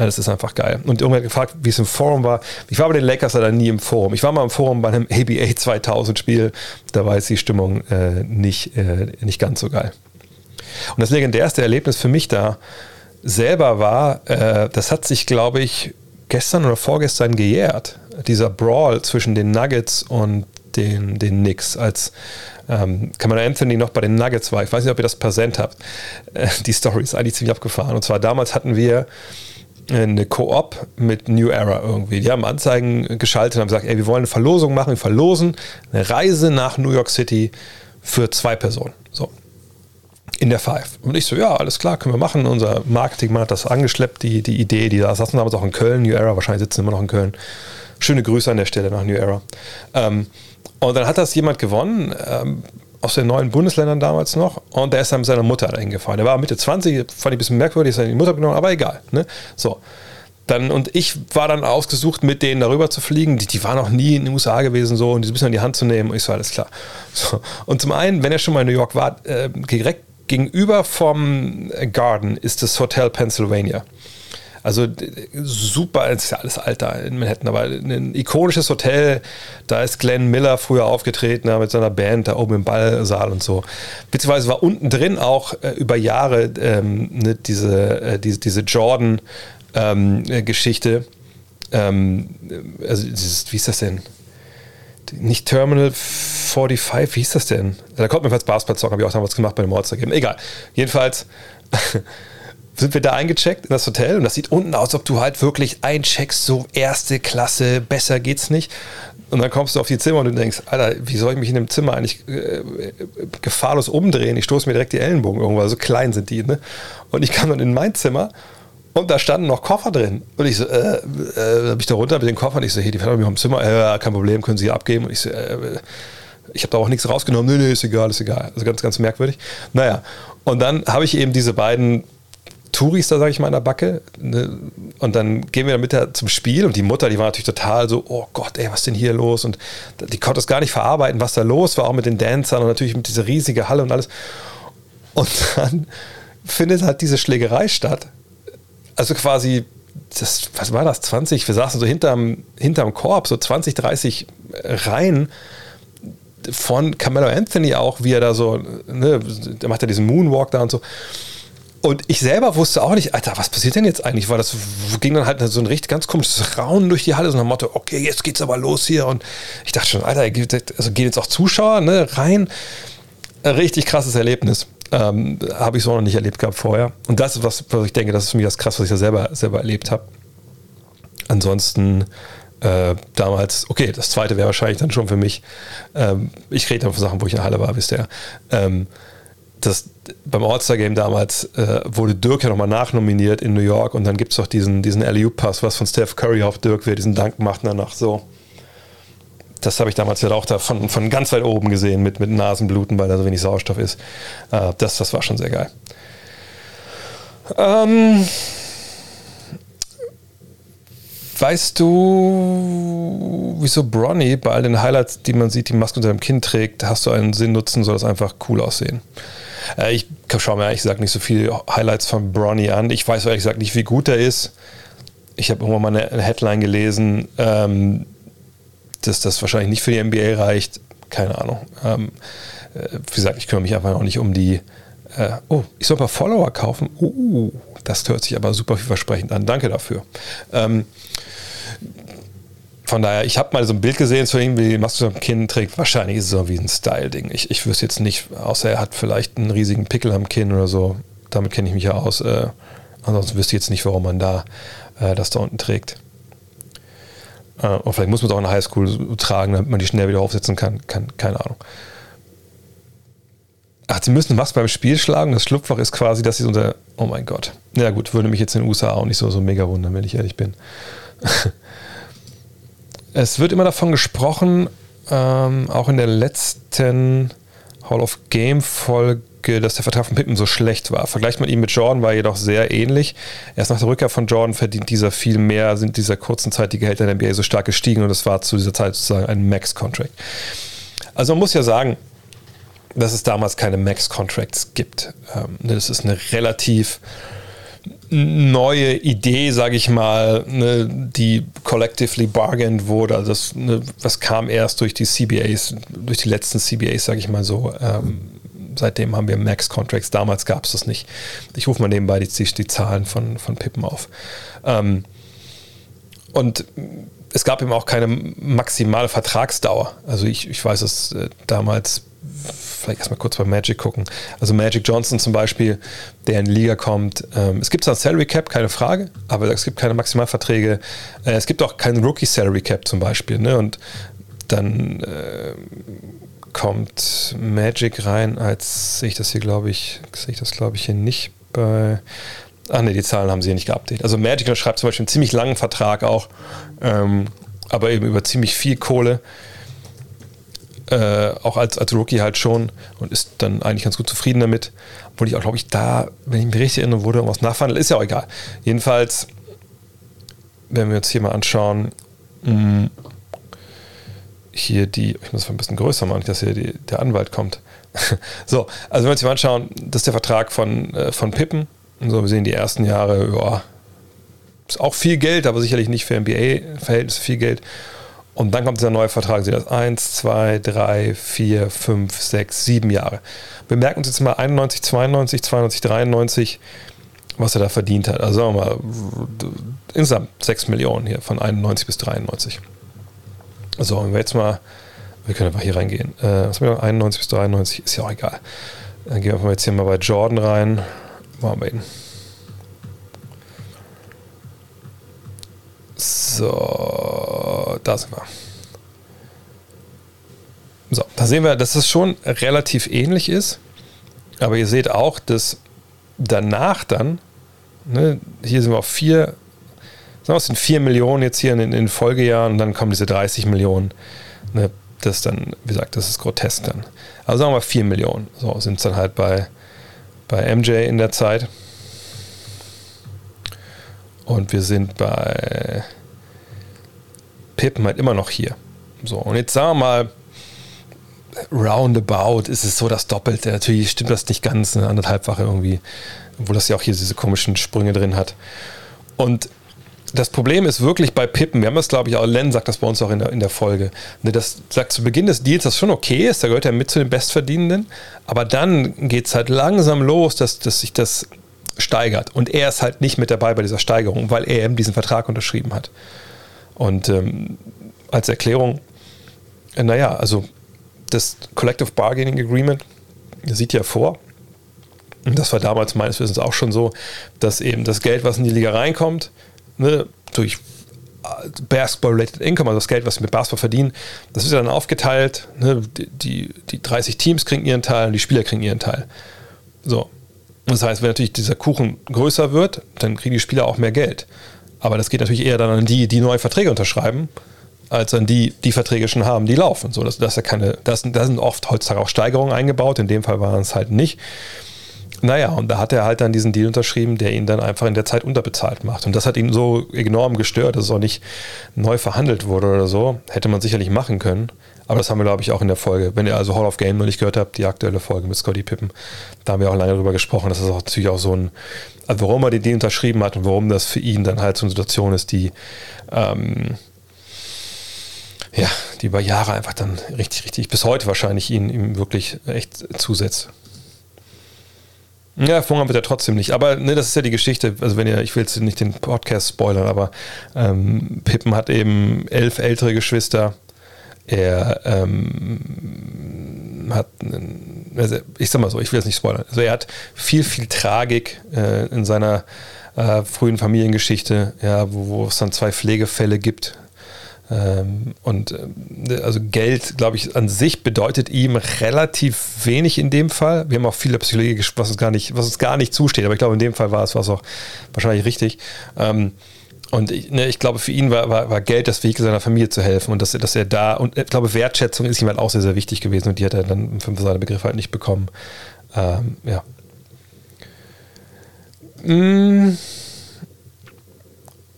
Das ist einfach geil. Und irgendwer hat gefragt, wie es im Forum war. Ich war bei den Lakers leider nie im Forum. Ich war mal im Forum bei einem ABA 2000 Spiel. Da war jetzt die Stimmung äh, nicht, äh, nicht ganz so geil. Und das legendärste Erlebnis für mich da selber war, äh, das hat sich, glaube ich, gestern oder vorgestern gejährt. Dieser Brawl zwischen den Nuggets und den, den Knicks, als ähm, Cameron Anthony noch bei den Nuggets war. Ich weiß nicht, ob ihr das präsent habt. Äh, die Story ist eigentlich ziemlich abgefahren. Und zwar damals hatten wir eine Koop mit New Era irgendwie. Die haben Anzeigen geschaltet und haben gesagt, ey, wir wollen eine Verlosung machen, wir verlosen eine Reise nach New York City für zwei Personen. So. In der Five. Und ich so, ja, alles klar, können wir machen. Unser Marketingmann hat das angeschleppt, die, die Idee, die da saßen damals auch in Köln, New Era, wahrscheinlich sitzen immer noch in Köln. Schöne Grüße an der Stelle nach New Era. Ähm, und dann hat das jemand gewonnen, ähm, aus den neuen Bundesländern damals noch und der ist dann mit seiner Mutter dahin gefahren. Der war Mitte 20, fand ich ein bisschen merkwürdig, ist dann die Mutter genommen, aber egal. Ne? So. Dann, und ich war dann ausgesucht, mit denen darüber zu fliegen. Die, die waren noch nie in den USA gewesen, so, und die so ein bisschen in die Hand zu nehmen. Und ich so, alles klar. So. Und zum einen, wenn er schon mal in New York war, äh, direkt gegenüber vom Garden ist das Hotel Pennsylvania. Also super, es ist ja alles Alter in Manhattan, aber ein ikonisches Hotel. Da ist Glenn Miller früher aufgetreten mit seiner Band da oben im Ballsaal und so. Beziehungsweise war unten drin auch äh, über Jahre ähm, ne, diese, äh, diese, diese Jordan-Geschichte. Ähm, ähm, also dieses, wie ist das denn? Nicht Terminal 45, wie hieß das denn? Da kommt mir als Basketball-Zocken, habe ich auch damals gemacht bei dem Monster Game. Egal. (laughs) Jedenfalls sind wir da eingecheckt in das Hotel und das sieht unten aus, ob du halt wirklich eincheckst, so erste Klasse, besser geht's nicht. Und dann kommst du auf die Zimmer und du denkst, Alter, wie soll ich mich in dem Zimmer eigentlich äh, gefahrlos umdrehen? Ich stoße mir direkt die Ellenbogen irgendwo, so klein sind die. Ne? Und ich kam dann in mein Zimmer und da standen noch Koffer drin. Und ich so, äh, äh, bin ich da runter mit den Koffern. Ich so, hey, die fahren mir im Zimmer, äh, kein Problem, können Sie abgeben. Und ich so, äh, ich habe da auch nichts rausgenommen. Nee, nee, ist egal, ist egal. Also ganz, ganz merkwürdig. Naja, und dann habe ich eben diese beiden Touris da, sage ich mal, in der Backe. Ne? Und dann gehen wir damit zum Spiel und die Mutter, die war natürlich total so, oh Gott, ey, was ist denn hier los? Und die konnte es gar nicht verarbeiten, was da los war, auch mit den Dancern und natürlich mit dieser riesigen Halle und alles. Und dann (laughs) findet halt diese Schlägerei statt. Also quasi das, was war das, 20, wir saßen so hinterm, hinterm Korb, so 20, 30 Reihen von Carmelo Anthony auch, wie er da so, ne, der macht ja diesen Moonwalk da und so. Und ich selber wusste auch nicht, Alter, was passiert denn jetzt eigentlich? Weil das ging dann halt so ein richtig ganz komisches Raunen durch die Halle, so nach dem Motto, okay, jetzt geht's aber los hier. Und ich dachte schon, Alter, also gehen jetzt auch Zuschauer ne, rein. Ein richtig krasses Erlebnis. Ähm, habe ich so noch nicht erlebt gehabt vorher. Und das ist was, was ich denke, das ist für mich das krass, was ich ja selber, selber erlebt habe. Ansonsten äh, damals, okay, das zweite wäre wahrscheinlich dann schon für mich, ähm, ich rede dann von Sachen, wo ich in der Halle war, wisst ihr. Ähm, das, beim All-Star-Game damals äh, wurde Dirk ja nochmal nachnominiert in New York und dann gibt es doch diesen, diesen LU-Pass, was von Steph Curry auf Dirk wird, diesen Dank macht danach so. Das habe ich damals ja auch da von, von ganz weit oben gesehen mit, mit Nasenbluten, weil da so wenig Sauerstoff ist. Äh, das, das war schon sehr geil. Ähm, weißt du, wieso Bronny bei all den Highlights, die man sieht, die Maske unter dem Kinn trägt, hast du einen Sinn nutzen, soll das einfach cool aussehen? Äh, ich schaue mir ehrlich gesagt nicht so viele Highlights von Bronny an. Ich weiß ehrlich gesagt nicht, wie gut er ist. Ich habe irgendwann mal eine Headline gelesen, ähm, dass das wahrscheinlich nicht für die NBA reicht. Keine Ahnung. Ähm, äh, wie gesagt, ich kümmere mich einfach noch nicht um die. Äh, oh, ich soll ein paar Follower kaufen. Uh, das hört sich aber super vielversprechend an. Danke dafür. Ähm, von daher, ich habe mal so ein Bild gesehen zu ihm, wie Maske am Kinn trägt. Wahrscheinlich ist es so wie ein Style-Ding. Ich, ich wüsste jetzt nicht, außer er hat vielleicht einen riesigen Pickel am Kinn oder so. Damit kenne ich mich ja aus. Äh, ansonsten wüsste ich jetzt nicht, warum man da äh, das da unten trägt. Äh, und vielleicht muss man es auch in der Highschool tragen, damit man die schnell wieder aufsetzen kann. kann keine Ahnung. Ach, sie müssen was beim Spiel schlagen. Das Schlupfloch ist quasi, dass sie unter. Oh mein Gott. Ja, gut, würde mich jetzt in den USA auch nicht so, so mega wundern, wenn ich ehrlich bin. (laughs) Es wird immer davon gesprochen, ähm, auch in der letzten Hall of Game Folge, dass der Vertrag von Pippen so schlecht war. Vergleicht man ihn mit Jordan, war jedoch sehr ähnlich. Erst nach der Rückkehr von Jordan verdient dieser viel mehr, sind dieser kurzen Zeit die Gehälter der NBA so stark gestiegen und es war zu dieser Zeit sozusagen ein Max-Contract. Also man muss ja sagen, dass es damals keine Max-Contracts gibt. Ähm, das ist eine relativ neue Idee, sage ich mal, ne, die collectively bargained wurde. Also das, ne, was kam erst durch die CBAs, durch die letzten CBAs, sage ich mal so. Ähm, seitdem haben wir Max-Contracts. Damals gab es das nicht. Ich rufe mal nebenbei die, die Zahlen von, von Pippen auf. Ähm, und es gab eben auch keine maximale Vertragsdauer. Also ich, ich weiß es äh, damals vielleicht erstmal kurz bei Magic gucken. Also Magic Johnson zum Beispiel, der in die Liga kommt. Ähm, es gibt zwar Salary Cap, keine Frage, aber es gibt keine Maximalverträge. Äh, es gibt auch keinen Rookie Salary Cap zum Beispiel. Ne? Und dann äh, kommt Magic rein, als sehe ich das hier, glaube ich, sehe ich das, glaube ich, hier nicht bei. Ach ne, die Zahlen haben sie hier nicht geupdatet. Also Magic schreibt zum Beispiel einen ziemlich langen Vertrag auch, ähm, aber eben über ziemlich viel Kohle äh, auch als, als Rookie halt schon und ist dann eigentlich ganz gut zufrieden damit. Obwohl ich auch, glaube ich, da, wenn ich mich richtig erinnere, wurde irgendwas nachverhandelt, ist ja auch egal. Jedenfalls, wenn wir uns hier mal anschauen, mh, mm, hier die, ich muss es ein bisschen größer machen, dass hier die, der Anwalt kommt. (laughs) so, also wenn wir uns hier mal anschauen, das ist der Vertrag von, äh, von Pippen. Und so, wir sehen die ersten Jahre, ja, ist auch viel Geld, aber sicherlich nicht für NBA-Verhältnisse viel Geld. Und dann kommt dieser neue Vertrag, Sie das 1, 2, 3, 4, 5, 6, 7 Jahre. Wir merken uns jetzt mal 91, 92, 92, 93, was er da verdient hat. Also sagen wir mal, insgesamt 6 Millionen hier von 91 bis 93. So, wenn wir jetzt mal, wir können einfach hier reingehen. Äh, was haben wir noch? 91 bis 93, ist ja auch egal. Dann gehen wir jetzt hier mal bei Jordan rein. Machen wir ihn. So, da sind wir. So, da sehen wir, dass es schon relativ ähnlich ist. Aber ihr seht auch, dass danach dann, ne, hier sind wir auf vier, sagen wir, es sind vier Millionen jetzt hier in, in den Folgejahren und dann kommen diese 30 Millionen. Ne, das dann, wie gesagt, das ist grotesk dann. Also sagen wir vier Millionen. So sind es dann halt bei, bei MJ in der Zeit. Und wir sind bei Pippen halt immer noch hier. So, und jetzt sagen wir mal, roundabout ist es so das Doppelte. Natürlich stimmt das nicht ganz, eine anderthalbfache irgendwie, obwohl das ja auch hier diese komischen Sprünge drin hat. Und das Problem ist wirklich bei Pippen, wir haben das glaube ich auch, Len sagt das bei uns auch in der, in der Folge, ne, das sagt zu Beginn des Deals, das schon okay ist, da gehört er mit zu den Bestverdienenden, aber dann geht es halt langsam los, dass, dass sich das steigert und er ist halt nicht mit dabei bei dieser Steigerung, weil er eben diesen Vertrag unterschrieben hat. Und ähm, als Erklärung, äh, naja, also das Collective Bargaining Agreement sieht ja vor, und das war damals meines Wissens auch schon so, dass eben das Geld, was in die Liga reinkommt, ne, durch äh, Basketball-related Income, also das Geld, was sie mit Basketball verdienen, das ja dann aufgeteilt. Ne, die, die 30 Teams kriegen ihren Teil und die Spieler kriegen ihren Teil. So. Das heißt, wenn natürlich dieser Kuchen größer wird, dann kriegen die Spieler auch mehr Geld. Aber das geht natürlich eher dann an die, die neue Verträge unterschreiben, als an die, die Verträge schon haben, die laufen. So, das, das, ja keine, das, das sind oft heutzutage auch Steigerungen eingebaut. In dem Fall waren es halt nicht. Naja, und da hat er halt dann diesen Deal unterschrieben, der ihn dann einfach in der Zeit unterbezahlt macht. Und das hat ihn so enorm gestört, dass es auch nicht neu verhandelt wurde oder so. Hätte man sicherlich machen können. Aber das haben wir, glaube ich, auch in der Folge. Wenn ihr also Hall of Game noch nicht gehört habt, die aktuelle Folge mit Scotty Pippen, da haben wir auch lange drüber gesprochen. Das ist auch natürlich auch so ein, also warum er den Deal unterschrieben hat und warum das für ihn dann halt so eine Situation ist, die, ähm, ja, die über Jahre einfach dann richtig, richtig, bis heute wahrscheinlich ihn ihm wirklich echt zusetzt. Ja, verhungern wird er trotzdem nicht. Aber ne, das ist ja die Geschichte. Also, wenn ihr, ich will jetzt nicht den Podcast spoilern, aber ähm, Pippen hat eben elf ältere Geschwister. Er ähm, hat, also ich sag mal so, ich will jetzt nicht spoilern. Also, er hat viel, viel Tragik äh, in seiner äh, frühen Familiengeschichte, ja, wo, wo es dann zwei Pflegefälle gibt ähm, und äh, also Geld, glaube ich, an sich bedeutet ihm relativ wenig in dem Fall. Wir haben auch viele Psychologie, was es gar nicht, was es gar nicht zusteht, aber ich glaube, in dem Fall war es, war es auch wahrscheinlich richtig. Ähm, und ich, ne, ich, glaube, für ihn war, war, war, Geld das Vehikel seiner Familie zu helfen und dass, dass er da, und ich glaube, Wertschätzung ist ihm halt auch sehr, sehr wichtig gewesen und die hat er dann für seine Begriffe halt nicht bekommen. Ähm, ja. Mmh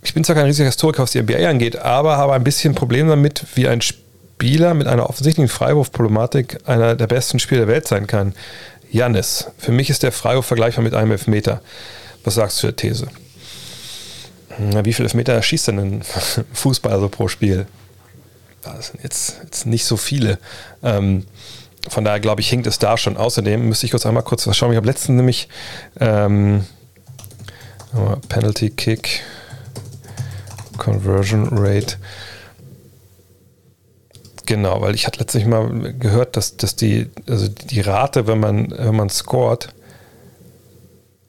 ich bin zwar kein riesiger Historiker, was die NBA angeht, aber habe ein bisschen Problem damit, wie ein Spieler mit einer offensichtlichen Freiwurfproblematik einer der besten Spieler der Welt sein kann. Jannis, für mich ist der Freiwurf vergleichbar mit einem Elfmeter. Was sagst du zur These? Na, wie viele Elfmeter schießt denn ein Fußballer so pro Spiel? Das sind jetzt, jetzt nicht so viele. Ähm, von daher glaube ich, hinkt es da schon. Außerdem müsste ich kurz einmal kurz was schauen. Ich habe letztens nämlich ähm, Penalty Kick. Conversion Rate. Genau, weil ich hatte letztlich mal gehört, dass, dass die, also die Rate, wenn man, wenn man scored,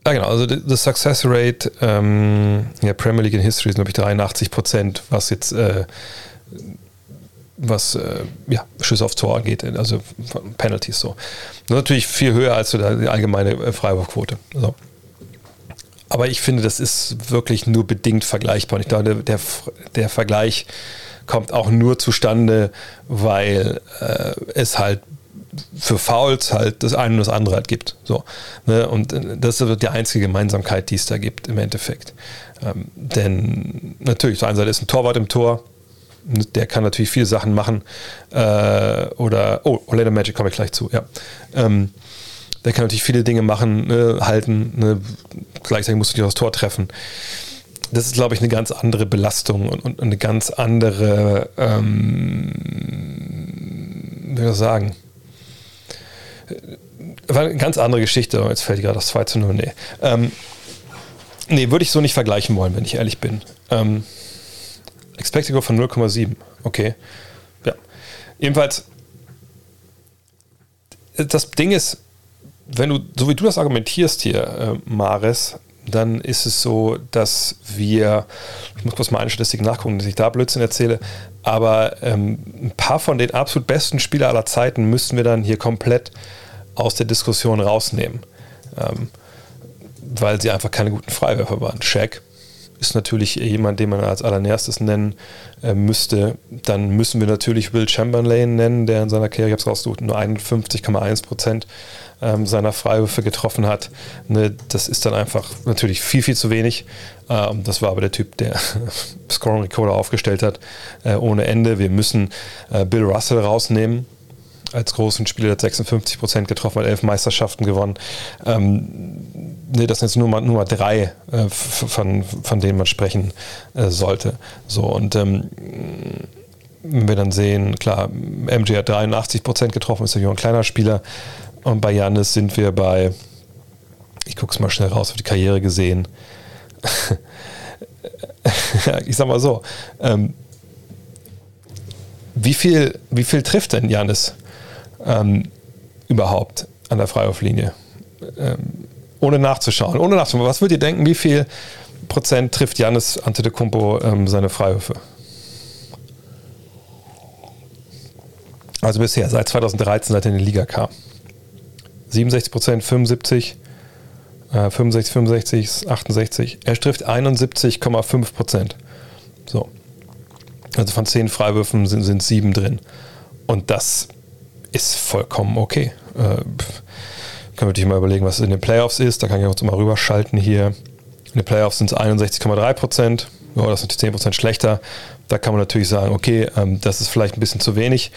ja, genau. Also die Success Rate ähm, ja, Premier League in History ist, glaube ich, 83 Prozent, was jetzt äh, was äh, ja, Schüsse aufs Tor angeht, also Penalties so. natürlich viel höher als die allgemeine äh, Freiwurfquote. So. Aber ich finde, das ist wirklich nur bedingt vergleichbar. Und ich glaube, der, der Vergleich kommt auch nur zustande, weil äh, es halt für Fouls halt das eine und das andere halt gibt. So, ne? Und äh, das ist die einzige Gemeinsamkeit, die es da gibt im Endeffekt. Ähm, denn natürlich, der einen Seite ist ein Torwart im Tor, der kann natürlich viele Sachen machen. Äh, oder, oh, Orlando Magic komme ich gleich zu, ja. Ähm, der kann natürlich viele Dinge machen, ne, halten, ne, gleichzeitig musst du dich aufs Tor treffen. Das ist, glaube ich, eine ganz andere Belastung und, und eine ganz andere, ähm, wie soll ich das sagen? War eine ganz andere Geschichte. Jetzt fällt gerade das 2 zu 0. Nee. Ähm, nee, würde ich so nicht vergleichen wollen, wenn ich ehrlich bin. Ähm, Expected Goal von 0,7. Okay. Ja. Jedenfalls, das Ding ist, wenn du, so wie du das argumentierst hier, äh, Maris, dann ist es so, dass wir, ich muss kurz mal eine Statistik nachgucken, dass ich da Blödsinn erzähle, aber ähm, ein paar von den absolut besten Spielern aller Zeiten müssten wir dann hier komplett aus der Diskussion rausnehmen, ähm, weil sie einfach keine guten Freiwerfer waren. Shaq ist natürlich jemand, den man als allernerstes nennen äh, müsste. Dann müssen wir natürlich Will Chamberlain nennen, der in seiner Karriere, ich habe es rausgesucht, nur 51,1 Prozent ähm, seiner Freiwürfe getroffen hat. Ne, das ist dann einfach natürlich viel, viel zu wenig. Ähm, das war aber der Typ, der (laughs) Scoring Recorder aufgestellt hat, äh, ohne Ende. Wir müssen äh, Bill Russell rausnehmen. Als großen Spieler hat 56 Prozent getroffen, hat elf Meisterschaften gewonnen. Ähm, nee, das sind jetzt nur mal, nur mal drei, äh, von, von denen man sprechen äh, sollte. So, und ähm, wenn wir dann sehen, klar, MJ hat 83 Prozent getroffen, ist auch ein kleiner Spieler. Und bei Janis sind wir bei, ich gucke es mal schnell raus, auf die Karriere gesehen. (laughs) ich sag mal so, ähm, wie viel, wie viel trifft denn Janis ähm, überhaupt an der Freiwurflinie? Ähm, ohne nachzuschauen, ohne nachzuschauen. Was würdet ihr denken, wie viel Prozent trifft Janis Antetokounmpo ähm, seine Freiwürfe? Also bisher, seit 2013, seit er in die Liga kam. 67 Prozent, 75, äh, 65, 65, 68. Er trifft 71,5 Prozent. So. Also von zehn Freiwürfen sind, sind sieben drin. Und das vollkommen okay. Äh, können wir natürlich mal überlegen, was in den Playoffs ist. Da kann ich auch mal rüberschalten hier. In den Playoffs sind es 61,3 Prozent. Ja, das natürlich 10 Prozent schlechter. Da kann man natürlich sagen, okay, ähm, das ist vielleicht ein bisschen zu wenig.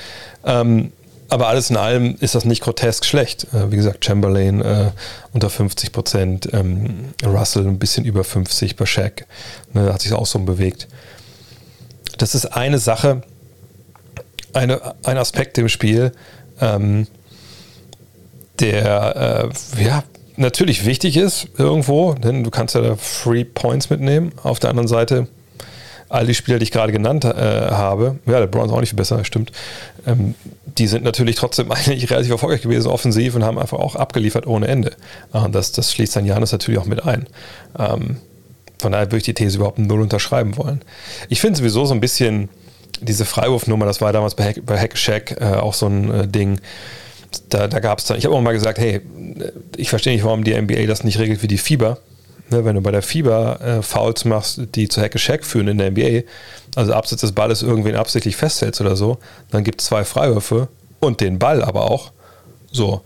Ähm, aber alles in allem ist das nicht grotesk schlecht. Äh, wie gesagt, Chamberlain äh, unter 50 Prozent, ähm, Russell ein bisschen über 50 bei Shaq. Ne, hat sich auch so bewegt das ist eine Sache, eine, ein Aspekt im Spiel, ähm, der äh, ja, natürlich wichtig ist irgendwo, denn du kannst ja da Free Points mitnehmen. Auf der anderen Seite, all die Spieler, die ich gerade genannt äh, habe, ja, der Brown ist auch nicht viel besser, stimmt, ähm, die sind natürlich trotzdem (laughs) eigentlich relativ erfolgreich gewesen, offensiv und haben einfach auch abgeliefert ohne Ende. Und das, das schließt dann Janis natürlich auch mit ein. Ähm, von daher würde ich die These überhaupt null unterschreiben wollen. Ich finde sowieso so ein bisschen diese Freiwurfnummer, das war damals bei, Hack, bei Hackeshack äh, auch so ein äh, Ding. Da, da gab es dann, ich habe auch mal gesagt, hey, ich verstehe nicht, warum die NBA das nicht regelt wie die Fieber. Ne, wenn du bei der Fieber äh, Fouls machst, die zu Hackeshack führen in der NBA, also abseits des Balles irgendwen absichtlich festhältst oder so, dann gibt es zwei Freiwürfe und den Ball aber auch. So.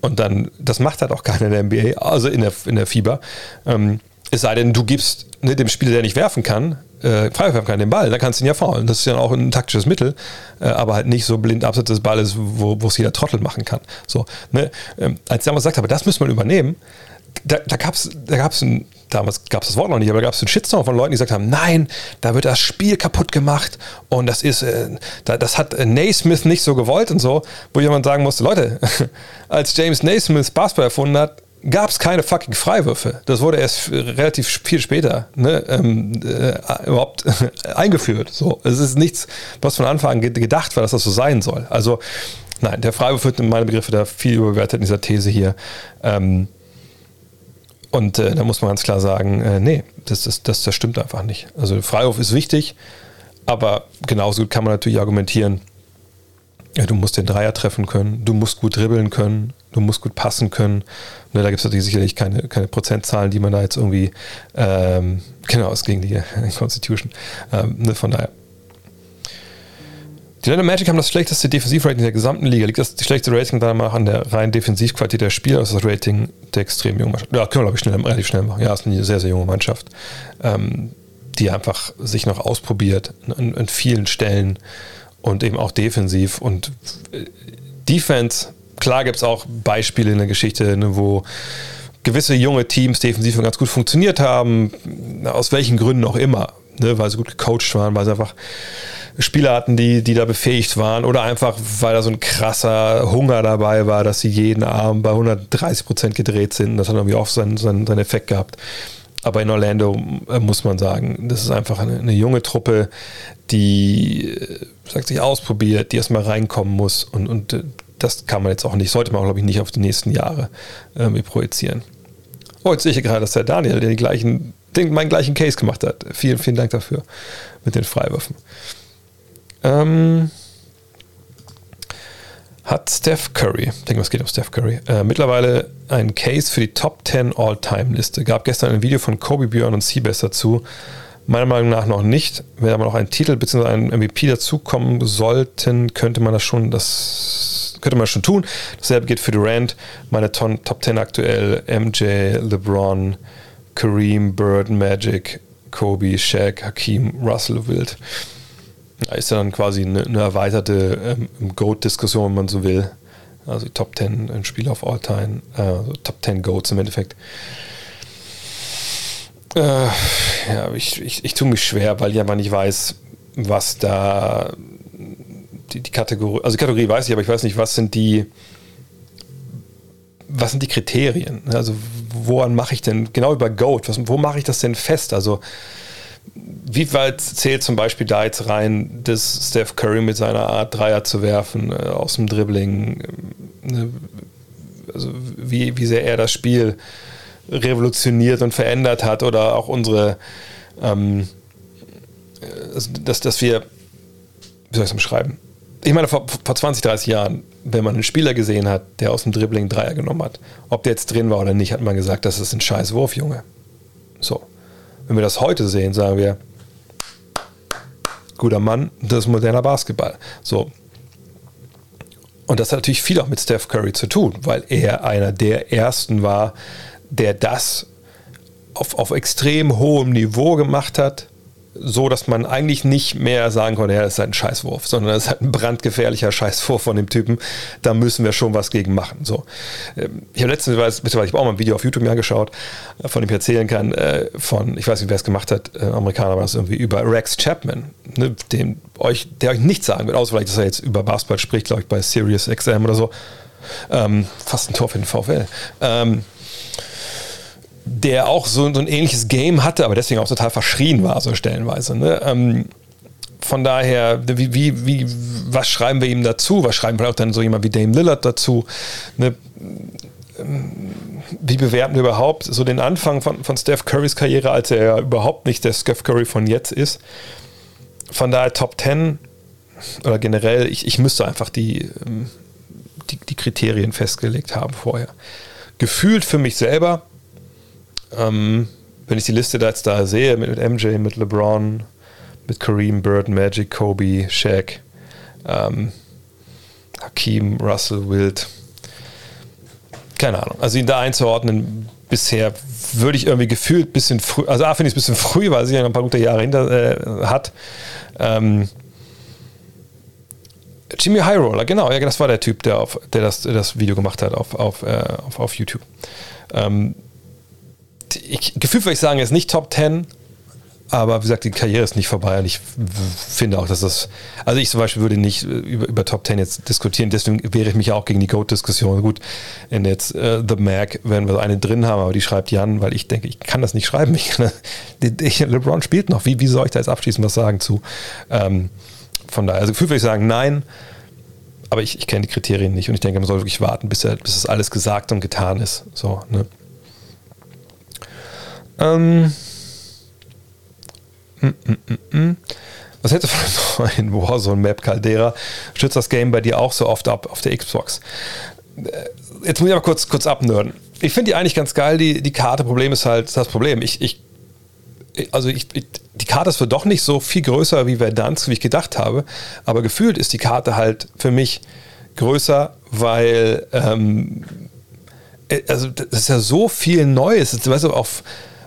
Und dann, das macht halt auch keiner in der NBA, also in der, in der Fieber. Ähm, es sei denn, du gibst ne, dem Spieler, der nicht werfen kann, äh, freiwerfen kann, den Ball, dann kannst du ihn ja faulen. Das ist ja auch ein taktisches Mittel, äh, aber halt nicht so blind abseits des Balles, wo es jeder Trottel machen kann. So, ne? ähm, als ich damals gesagt habe, das müssen wir übernehmen, da, da gab es da gab's ein, damals gab es das Wort noch nicht, aber da gab es einen Shitstorm von Leuten, die gesagt haben, nein, da wird das Spiel kaputt gemacht und das ist, äh, da, das hat Naismith nicht so gewollt und so, wo jemand sagen musste, Leute, (laughs) als James Naismith Basketball erfunden hat, gab es keine fucking Freiwürfe. Das wurde erst relativ viel später ne, ähm, äh, überhaupt (laughs) eingeführt. So, es ist nichts, was von Anfang an gedacht war, dass das so sein soll. Also nein, der Freiwurf wird in meinen Begriffe da viel überbewertet in dieser These hier. Ähm, und äh, da muss man ganz klar sagen, äh, nee, das, das, das, das stimmt einfach nicht. Also Freiwurf ist wichtig, aber genauso kann man natürlich argumentieren, ja, du musst den Dreier treffen können, du musst gut dribbeln können, du musst gut passen können. Ne, da gibt es natürlich sicherlich keine, keine Prozentzahlen, die man da jetzt irgendwie, ähm, genau, es gegen die (laughs) Constitution. Ähm, ne, von daher. Die Orlando Magic haben das schlechteste Defensivrating der gesamten Liga. Liegt das schlechteste Rating danach an der reinen Defensivqualität der Spieler, also das Rating der extrem jungen Mannschaft? Ja, können wir, glaube ich, schnell, relativ schnell machen. Ja, ist eine sehr, sehr junge Mannschaft, ähm, die einfach sich noch ausprobiert an, an vielen Stellen und eben auch defensiv. Und äh, Defense, klar gibt es auch Beispiele in der Geschichte, ne, wo gewisse junge Teams defensiv ganz gut funktioniert haben, aus welchen Gründen auch immer. Ne, weil sie gut gecoacht waren, weil sie einfach Spieler hatten, die, die da befähigt waren oder einfach, weil da so ein krasser Hunger dabei war, dass sie jeden Abend bei 130 Prozent gedreht sind. Das hat irgendwie auch seinen, seinen, seinen Effekt gehabt. Aber in Orlando äh, muss man sagen, das ist einfach eine, eine junge Truppe, die äh, sagt sich ausprobiert, die erstmal reinkommen muss und, und äh, das kann man jetzt auch nicht, sollte man glaube ich, nicht auf die nächsten Jahre irgendwie projizieren. Oh, jetzt sehe ich gerade, dass der Daniel den gleichen, den, meinen gleichen Case gemacht hat. Vielen, vielen Dank dafür mit den Freiwürfen. Ähm, hat Steph Curry, ich denke, es geht um Steph Curry, äh, mittlerweile einen Case für die Top 10 All-Time-Liste. Gab gestern ein Video von Kobe Björn und Seabass dazu. Meiner Meinung nach noch nicht. Wenn aber noch ein Titel bzw. ein MVP dazukommen sollten, könnte man das schon, das könnte man schon tun. Dasselbe geht für Durant. Meine Ton, Top 10 aktuell MJ, LeBron, Kareem, Bird, Magic, Kobe, Shaq, Hakim, Russell Wild. Da ist ja dann quasi eine, eine erweiterte ähm, Goat-Diskussion, wenn man so will. Also Top 10 ein Spiel auf All-Time, äh, also Top 10 Goats im Endeffekt. Äh, ja, ich, ich, ich tue mich schwer, weil ich einfach nicht weiß, was da die, die Kategorie, also die Kategorie weiß ich, aber ich weiß nicht, was sind die, was sind die Kriterien? Also woran mache ich denn, genau über Goat, was, wo mache ich das denn fest? Also wie weit zählt zum Beispiel da jetzt rein, dass Steph Curry mit seiner Art Dreier zu werfen, äh, aus dem Dribbling, äh, ne, also wie, wie sehr er das Spiel revolutioniert und verändert hat oder auch unsere, ähm, also dass, dass wir, wie soll ich es beschreiben? Ich meine, vor, vor 20, 30 Jahren, wenn man einen Spieler gesehen hat, der aus dem Dribbling Dreier genommen hat, ob der jetzt drin war oder nicht, hat man gesagt, das ist ein scheiß Wurf, Junge. So. Wenn wir das heute sehen, sagen wir, guter Mann, das ist moderner Basketball. So. Und das hat natürlich viel auch mit Steph Curry zu tun, weil er einer der ersten war, der das auf, auf extrem hohem Niveau gemacht hat, so dass man eigentlich nicht mehr sagen konnte, ja, das ist halt ein Scheißwurf, sondern das ist halt ein brandgefährlicher Scheißwurf von dem Typen. Da müssen wir schon was gegen machen. So. Ähm, ich habe letztens, mittlerweile ich habe auch mal ein Video auf YouTube mir angeschaut, äh, von dem ich erzählen kann, äh, von, ich weiß nicht, wer es gemacht hat, äh, Amerikaner war das irgendwie, über Rex Chapman, ne, dem euch, der euch nichts sagen wird, außer vielleicht, dass er jetzt über Basketball spricht, glaube ich, bei Sirius XM oder so. Ähm, fast ein Tor für den VfL. Ähm, der auch so, so, ein ähnliches Game hatte, aber deswegen auch total verschrien war, so stellenweise. Ne? Ähm, von daher, wie, wie, wie, was schreiben wir ihm dazu? Was schreiben wir auch dann so jemand wie Dame Lillard dazu? Ne? Wie bewerten wir überhaupt so den Anfang von, von Steph Currys Karriere, als er ja überhaupt nicht der Steph Curry von jetzt ist? Von daher Top 10 oder generell, ich, ich müsste einfach die, ähm, die, die Kriterien festgelegt haben vorher. Gefühlt für mich selber ähm, wenn ich die Liste da jetzt da sehe, mit, mit MJ, mit LeBron, mit Kareem, Bird, Magic, Kobe, Shaq, ähm, Hakim, Russell, Wild, keine Ahnung. Also ihn da einzuordnen, bisher würde ich irgendwie gefühlt ein bisschen früh, also A finde ich es ein bisschen früh, weil sie ja noch ein paar gute Jahre hinter äh, hat. Ähm, Jimmy Highroller, genau, ja, das war der Typ, der, auf, der, das, das Video gemacht hat auf, auf, äh, auf, auf YouTube. Ähm, ich, gefühlt würde ich sagen, er ist nicht Top 10, aber wie gesagt, die Karriere ist nicht vorbei und ich finde auch, dass das, also ich zum Beispiel würde nicht über, über Top 10 jetzt diskutieren, deswegen wehre ich mich auch gegen die Goat-Diskussion. Gut, in jetzt uh, The Mac werden wir eine drin haben, aber die schreibt Jan, weil ich denke, ich kann das nicht schreiben. Ich kann, ich, LeBron spielt noch, wie, wie soll ich da jetzt abschließend was sagen zu? Ähm, von daher, also gefühlt würde ich sagen, nein, aber ich, ich kenne die Kriterien nicht und ich denke, man soll wirklich warten, bis, er, bis das alles gesagt und getan ist. So, ne? Ähm. Mm, mm, mm, Was hätte (laughs) von neuen Warzone-Map Caldera? Stützt das Game bei dir auch so oft ab auf der Xbox? Äh, jetzt muss ich aber kurz, kurz abnörden. Ich finde die eigentlich ganz geil, die, die Karte. Problem ist halt das Problem. Ich, ich, also ich, ich, die Karte ist für doch nicht so viel größer wie Verdansk, wie ich gedacht habe. Aber gefühlt ist die Karte halt für mich größer, weil ähm, äh, also das ist ja so viel Neues. Weißt du, auf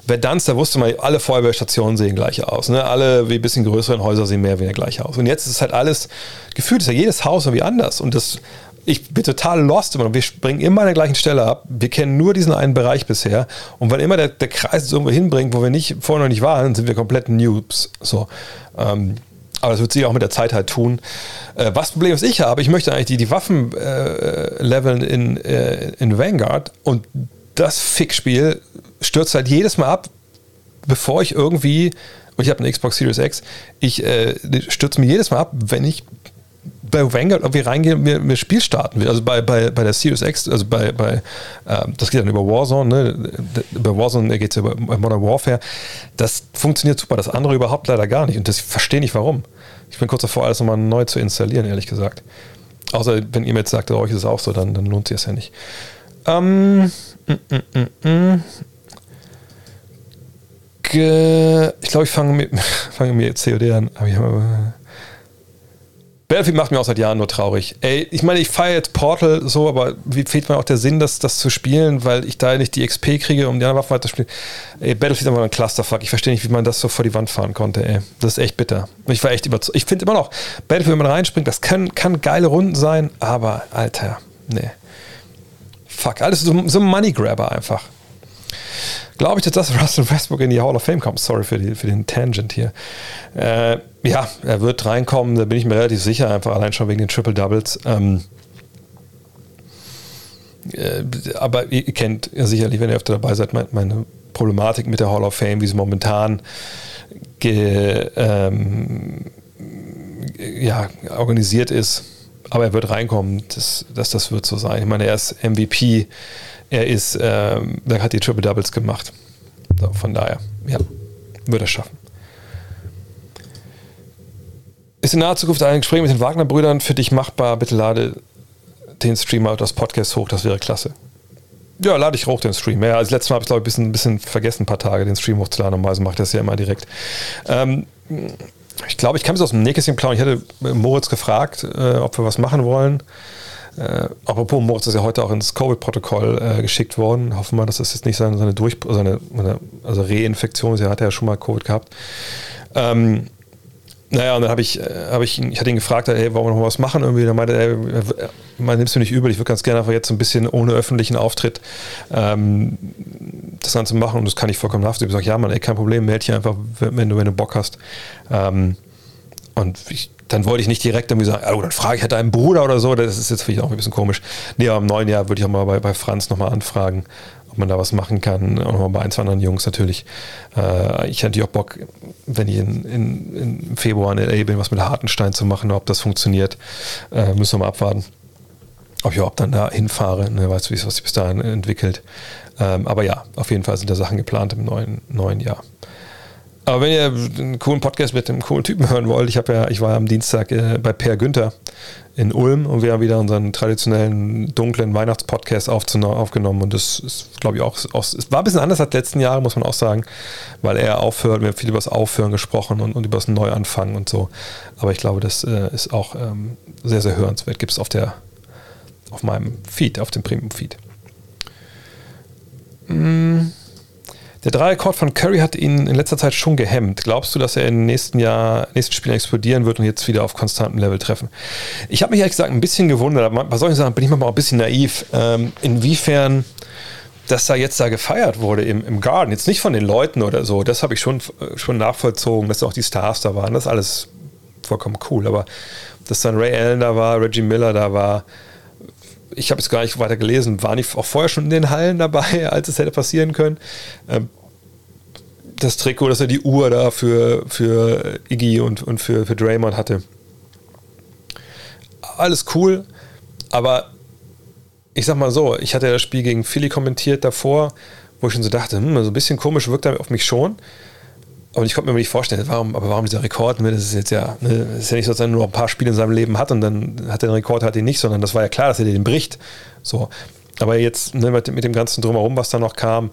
Verdansk, da wusste man, alle Feuerwehrstationen sehen gleich aus. Ne? Alle wie ein bisschen größeren Häuser sehen mehr oder weniger gleich aus. Und jetzt ist es halt alles, gefühlt ist ja jedes Haus irgendwie anders. Und das, ich bin total lost immer. Wir springen immer an der gleichen Stelle ab. Wir kennen nur diesen einen Bereich bisher. Und wenn immer der, der Kreis uns irgendwo hinbringt, wo wir nicht vorher noch nicht waren, sind wir komplett Noobs. So. Ähm, aber das wird sich auch mit der Zeit halt tun. Äh, was Problem, was ich habe, ich möchte eigentlich die, die Waffen äh, leveln in, äh, in Vanguard und das Fickspiel stürzt halt jedes Mal ab, bevor ich irgendwie, und ich habe eine Xbox Series X, ich äh, stürze mir jedes Mal ab, wenn ich bei Vanguard irgendwie reingehen und mir, mir Spiel starten will. Also bei, bei, bei der Series X, also bei, bei ähm, das geht dann über Warzone, ne? Bei Warzone geht es über Modern Warfare. Das funktioniert super, das andere überhaupt leider gar nicht. Und das verstehe nicht warum. Ich bin kurz davor, alles nochmal neu zu installieren, ehrlich gesagt. Außer wenn ihr mir jetzt sagt, bei euch ist es auch so, dann, dann lohnt sich das ja nicht. Ähm, ich glaube, ich fange mit, (laughs) fange mit COD an. Battlefield macht mir auch seit Jahren nur traurig. Ey, ich meine, ich feiere jetzt Portal so, aber wie fehlt mir auch der Sinn, das, das zu spielen, weil ich da nicht die XP kriege, um die anderen Waffen weiterzuspielen. Ey, Battlefield ist einfach ein Clusterfuck. Ich verstehe nicht, wie man das so vor die Wand fahren konnte, ey. Das ist echt bitter. Ich war echt überzeugt. Ich finde immer noch, Battlefield, wenn man reinspringt, das kann, kann geile Runden sein, aber Alter, nee. Fuck, alles so, so ein Money Grabber einfach. Glaube ich, dass (laughs) Russell Westbrook in die Hall of Fame kommt. Sorry für, die, für den Tangent hier. Äh, ja, er wird reinkommen, da bin ich mir relativ sicher, einfach allein schon wegen den Triple Doubles. Ähm, äh, aber ihr kennt sicherlich, wenn ihr öfter dabei seid, meine Problematik mit der Hall of Fame, wie sie momentan ge, ähm, ja, organisiert ist. Aber er wird reinkommen, das, das, das wird so sein. Ich meine, er ist MVP, er ist, ähm, hat die Triple Doubles gemacht. So, von daher, ja, wird er schaffen. Ist in naher Zukunft ein Gespräch mit den Wagner-Brüdern für dich machbar? Bitte lade den Stream out das Podcast hoch, das wäre klasse. Ja, lade ich hoch den Stream. Ja, als letztes Mal habe ich, glaube ich, ein bisschen, bisschen vergessen, ein paar Tage den Stream hochzuladen. Normalerweise mache ich das ja immer direkt. Ähm, ich glaube, ich kann es aus dem Nähkästchen planen. Ich hätte Moritz gefragt, äh, ob wir was machen wollen. Äh, apropos, Moritz ist ja heute auch ins Covid-Protokoll äh, geschickt worden. Hoffen wir, dass das jetzt nicht seine, seine, Durch seine also Reinfektion ist. Er hat ja schon mal Covid gehabt. Ähm, naja, und dann habe ich, äh, hab ich, ihn, ich hatte ihn gefragt, hey, wollen wir noch was machen? Irgendwie, dann meinte er, man nimmst du nicht übel, ich würde ganz gerne einfach jetzt so ein bisschen ohne öffentlichen Auftritt ähm, das Ganze machen und das kann ich vollkommen nachvollziehen. Ich sage, ja, man, ey, kein Problem, melde dich einfach, wenn du, wenn du Bock hast. Ähm, und ich, dann wollte ich nicht direkt irgendwie sagen, oh, dann frage ich halt deinen Bruder oder so, das ist jetzt vielleicht auch ein bisschen komisch. Nee, aber im neuen Jahr würde ich auch mal bei, bei Franz nochmal anfragen, ob man da was machen kann. Auch nochmal bei ein, zwei anderen Jungs natürlich. Äh, ich hätte auch Bock, wenn ich in, in, in Februar in LA bin, was mit Hartenstein zu machen, ob das funktioniert. Äh, müssen wir mal abwarten. Ob ich überhaupt dann da hinfahre, ne, weißt du, wie es sich bis dahin entwickelt. Ähm, aber ja, auf jeden Fall sind da Sachen geplant im neuen, neuen Jahr. Aber wenn ihr einen coolen Podcast mit einem coolen Typen hören wollt, ich habe ja, ich war am Dienstag äh, bei Per Günther in Ulm und wir haben wieder unseren traditionellen dunklen Weihnachtspodcast aufgenommen und das ist, glaube ich, auch, auch, es war ein bisschen anders als letzten Jahre, muss man auch sagen, weil er aufhört, wir haben viel über das Aufhören gesprochen und, und über das Neuanfangen und so. Aber ich glaube, das äh, ist auch ähm, sehr, sehr hörenswert. Gibt es auf auf meinem Feed, auf dem Premium-Feed. Mmh. Der Dreierrekord von Curry hat ihn in letzter Zeit schon gehemmt. Glaubst du, dass er im nächsten Jahr, nächsten Spielen explodieren wird und jetzt wieder auf konstantem Level treffen? Ich habe mich ehrlich gesagt ein bisschen gewundert, aber bei solchen Sachen bin ich manchmal auch ein bisschen naiv, ähm, inwiefern das da jetzt da gefeiert wurde im, im Garden. Jetzt nicht von den Leuten oder so, das habe ich schon, äh, schon nachvollzogen, dass auch die Stars da waren. Das ist alles vollkommen cool, aber dass dann Ray Allen da war, Reggie Miller da war, ich habe es gar nicht weiter gelesen, waren die auch vorher schon in den Hallen dabei, (laughs) als es hätte passieren können. Ähm, das Trikot, dass er die Uhr da für, für Iggy und, und für, für Draymond hatte. Alles cool, aber ich sag mal so, ich hatte das Spiel gegen Philly kommentiert davor, wo ich schon so dachte, hm, so ein bisschen komisch wirkt er auf mich schon. Aber ich konnte mir nicht vorstellen, warum, aber warum dieser Rekord? Ne, das ist jetzt ja, ne, das ist ja nicht so, dass er nur ein paar Spiele in seinem Leben hat und dann hat er den Rekord, hat ihn nicht, sondern das war ja klar, dass er den bricht. So. Aber jetzt ne, mit, mit, dem ganzen Drumherum, was da noch kam,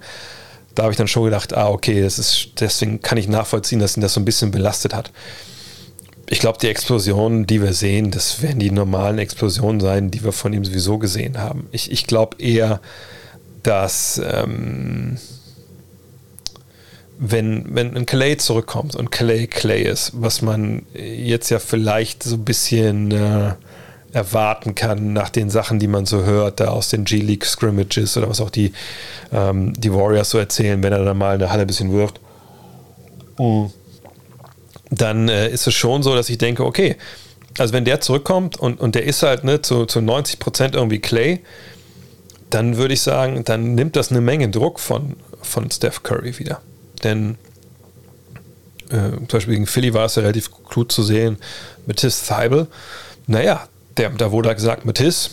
da habe ich dann schon gedacht, ah, okay, das ist, deswegen kann ich nachvollziehen, dass ihn das so ein bisschen belastet hat. Ich glaube, die Explosionen, die wir sehen, das werden die normalen Explosionen sein, die wir von ihm sowieso gesehen haben. Ich, ich glaube eher, dass. Ähm, wenn, wenn ein Clay zurückkommt und Clay Clay ist, was man jetzt ja vielleicht so ein bisschen äh, erwarten kann nach den Sachen, die man so hört, da aus den G-League Scrimmages oder was auch die, ähm, die Warriors so erzählen, wenn er dann mal in der Halle ein bisschen wirft, mhm. dann äh, ist es schon so, dass ich denke, okay, also wenn der zurückkommt und, und der ist halt ne, zu, zu 90 Prozent irgendwie Clay, dann würde ich sagen, dann nimmt das eine Menge Druck von, von Steph Curry wieder. Denn äh, zum Beispiel gegen Philly war es ja relativ gut zu sehen. Matisse Theibel, naja, der, da wurde gesagt, Matisse,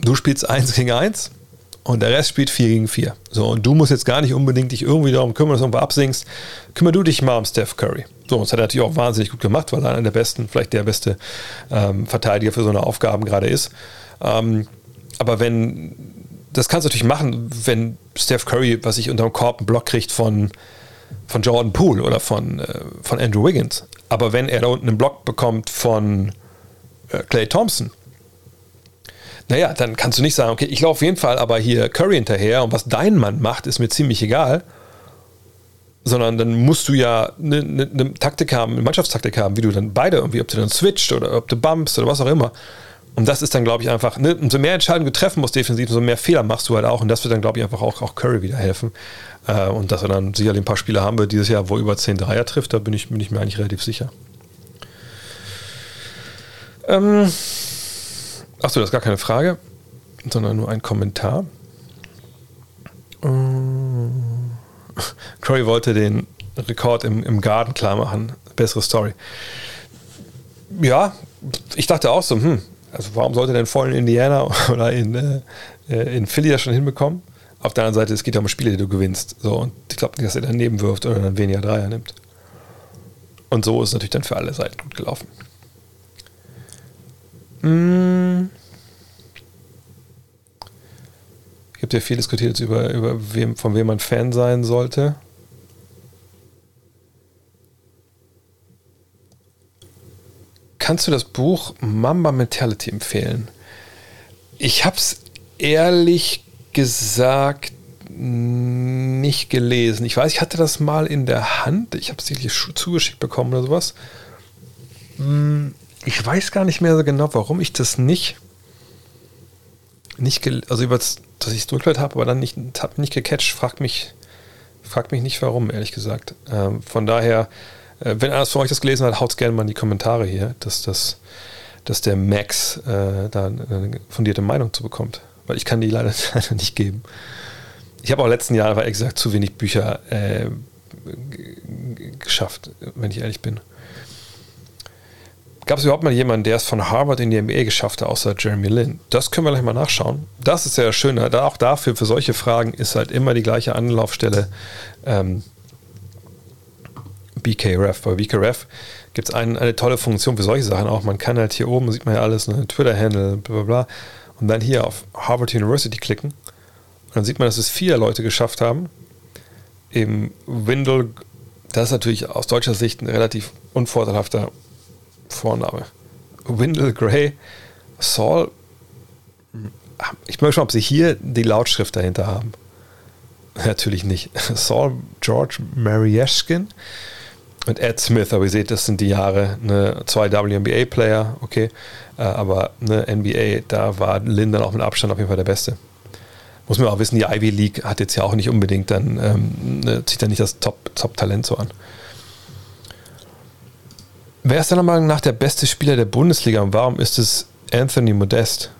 du spielst 1 gegen 1 und der Rest spielt 4 gegen 4. So, und du musst jetzt gar nicht unbedingt dich irgendwie darum kümmern, dass du irgendwo absingst. Kümmer du dich mal um Steph Curry. So, das hat er natürlich auch wahnsinnig gut gemacht, weil er einer der besten, vielleicht der beste ähm, Verteidiger für so eine Aufgaben gerade ist. Ähm, aber wenn, das kannst du natürlich machen, wenn Steph Curry, was ich unter dem Korb einen Block kriegt von von Jordan Poole oder von, äh, von Andrew Wiggins. Aber wenn er da unten einen Block bekommt von äh, Clay Thompson. Naja, dann kannst du nicht sagen, okay, ich laufe auf jeden Fall aber hier Curry hinterher und was dein Mann macht, ist mir ziemlich egal. Sondern dann musst du ja eine, eine, eine Taktik haben, eine Mannschaftstaktik haben, wie du dann beide irgendwie, ob du dann switcht oder ob du bumpst oder was auch immer. Und das ist dann, glaube ich, einfach, ne, umso mehr Entscheidungen du treffen musst defensiv, umso mehr Fehler machst du halt auch. Und das wird dann, glaube ich, einfach auch, auch Curry wieder helfen. Äh, und dass er dann sicherlich ein paar Spieler haben wird dieses Jahr, wo er über 10 Dreier trifft, da bin ich, bin ich mir eigentlich relativ sicher. Ähm, achso, das ist gar keine Frage, sondern nur ein Kommentar. Ähm, (laughs) Curry wollte den Rekord im, im Garten klar machen. Bessere Story. Ja, ich dachte auch so, hm, also warum sollte denn voll in Indiana (laughs) oder in, äh, äh, in Philly das schon hinbekommen? Auf der anderen Seite, es geht ja um Spiele, die du gewinnst. So, und ich glaube nicht, dass er daneben wirft oder dann weniger Dreier nimmt. Und so ist es natürlich dann für alle Seiten gut gelaufen. Hm. Ich habe ja viel diskutiert über, über wem, von wem man Fan sein sollte. Kannst du das Buch Mamba Mentality empfehlen? Ich habe es ehrlich gesagt nicht gelesen. Ich weiß, ich hatte das mal in der Hand. Ich habe es sicherlich zugeschickt bekommen oder sowas. Hm, ich weiß gar nicht mehr so genau, warum ich das nicht, nicht also über dass ich es durchgehört habe, aber dann nicht, hat nicht gecatcht. Fragt mich, fragt mich nicht warum, ehrlich gesagt. Ähm, von daher, wenn einer von euch das gelesen hat, haut es gerne mal in die Kommentare hier, dass, das, dass der Max äh, da eine fundierte Meinung zu bekommt. Weil ich kann die leider, (laughs) leider nicht geben. Ich habe auch letzten Jahre, ehrlich gesagt, zu wenig Bücher äh, geschafft, wenn ich ehrlich bin. Gab es überhaupt mal jemanden, der es von Harvard in die MBA geschafft hat, außer Jeremy Lin? Das können wir gleich mal nachschauen. Das ist ja schön. Da auch dafür, für solche Fragen, ist halt immer die gleiche Anlaufstelle. Ähm, BKRF. Bei BKRF gibt es ein, eine tolle Funktion für solche Sachen auch. Man kann halt hier oben, sieht man ja alles, ne, Twitter-Handle, bla bla bla. Und dann hier auf Harvard University klicken. Und dann sieht man, dass es vier Leute geschafft haben. Im Windle, das ist natürlich aus deutscher Sicht ein relativ unvorteilhafter Vorname. Wendell Gray, Saul. Ich möchte schon, ob sie hier die Lautschrift dahinter haben. Natürlich nicht. (laughs) Saul George Marieshkin und Ed Smith, aber ihr seht, das sind die Jahre, ne, zwei WNBA-Player, okay, äh, aber ne, NBA, da war Lynn dann auch mit Abstand auf jeden Fall der Beste. Muss man auch wissen, die Ivy League hat jetzt ja auch nicht unbedingt dann, ähm, ne, zieht ja nicht das Top-Talent so an. Wer ist deiner Meinung nach der beste Spieler der Bundesliga und warum ist es Anthony Modest?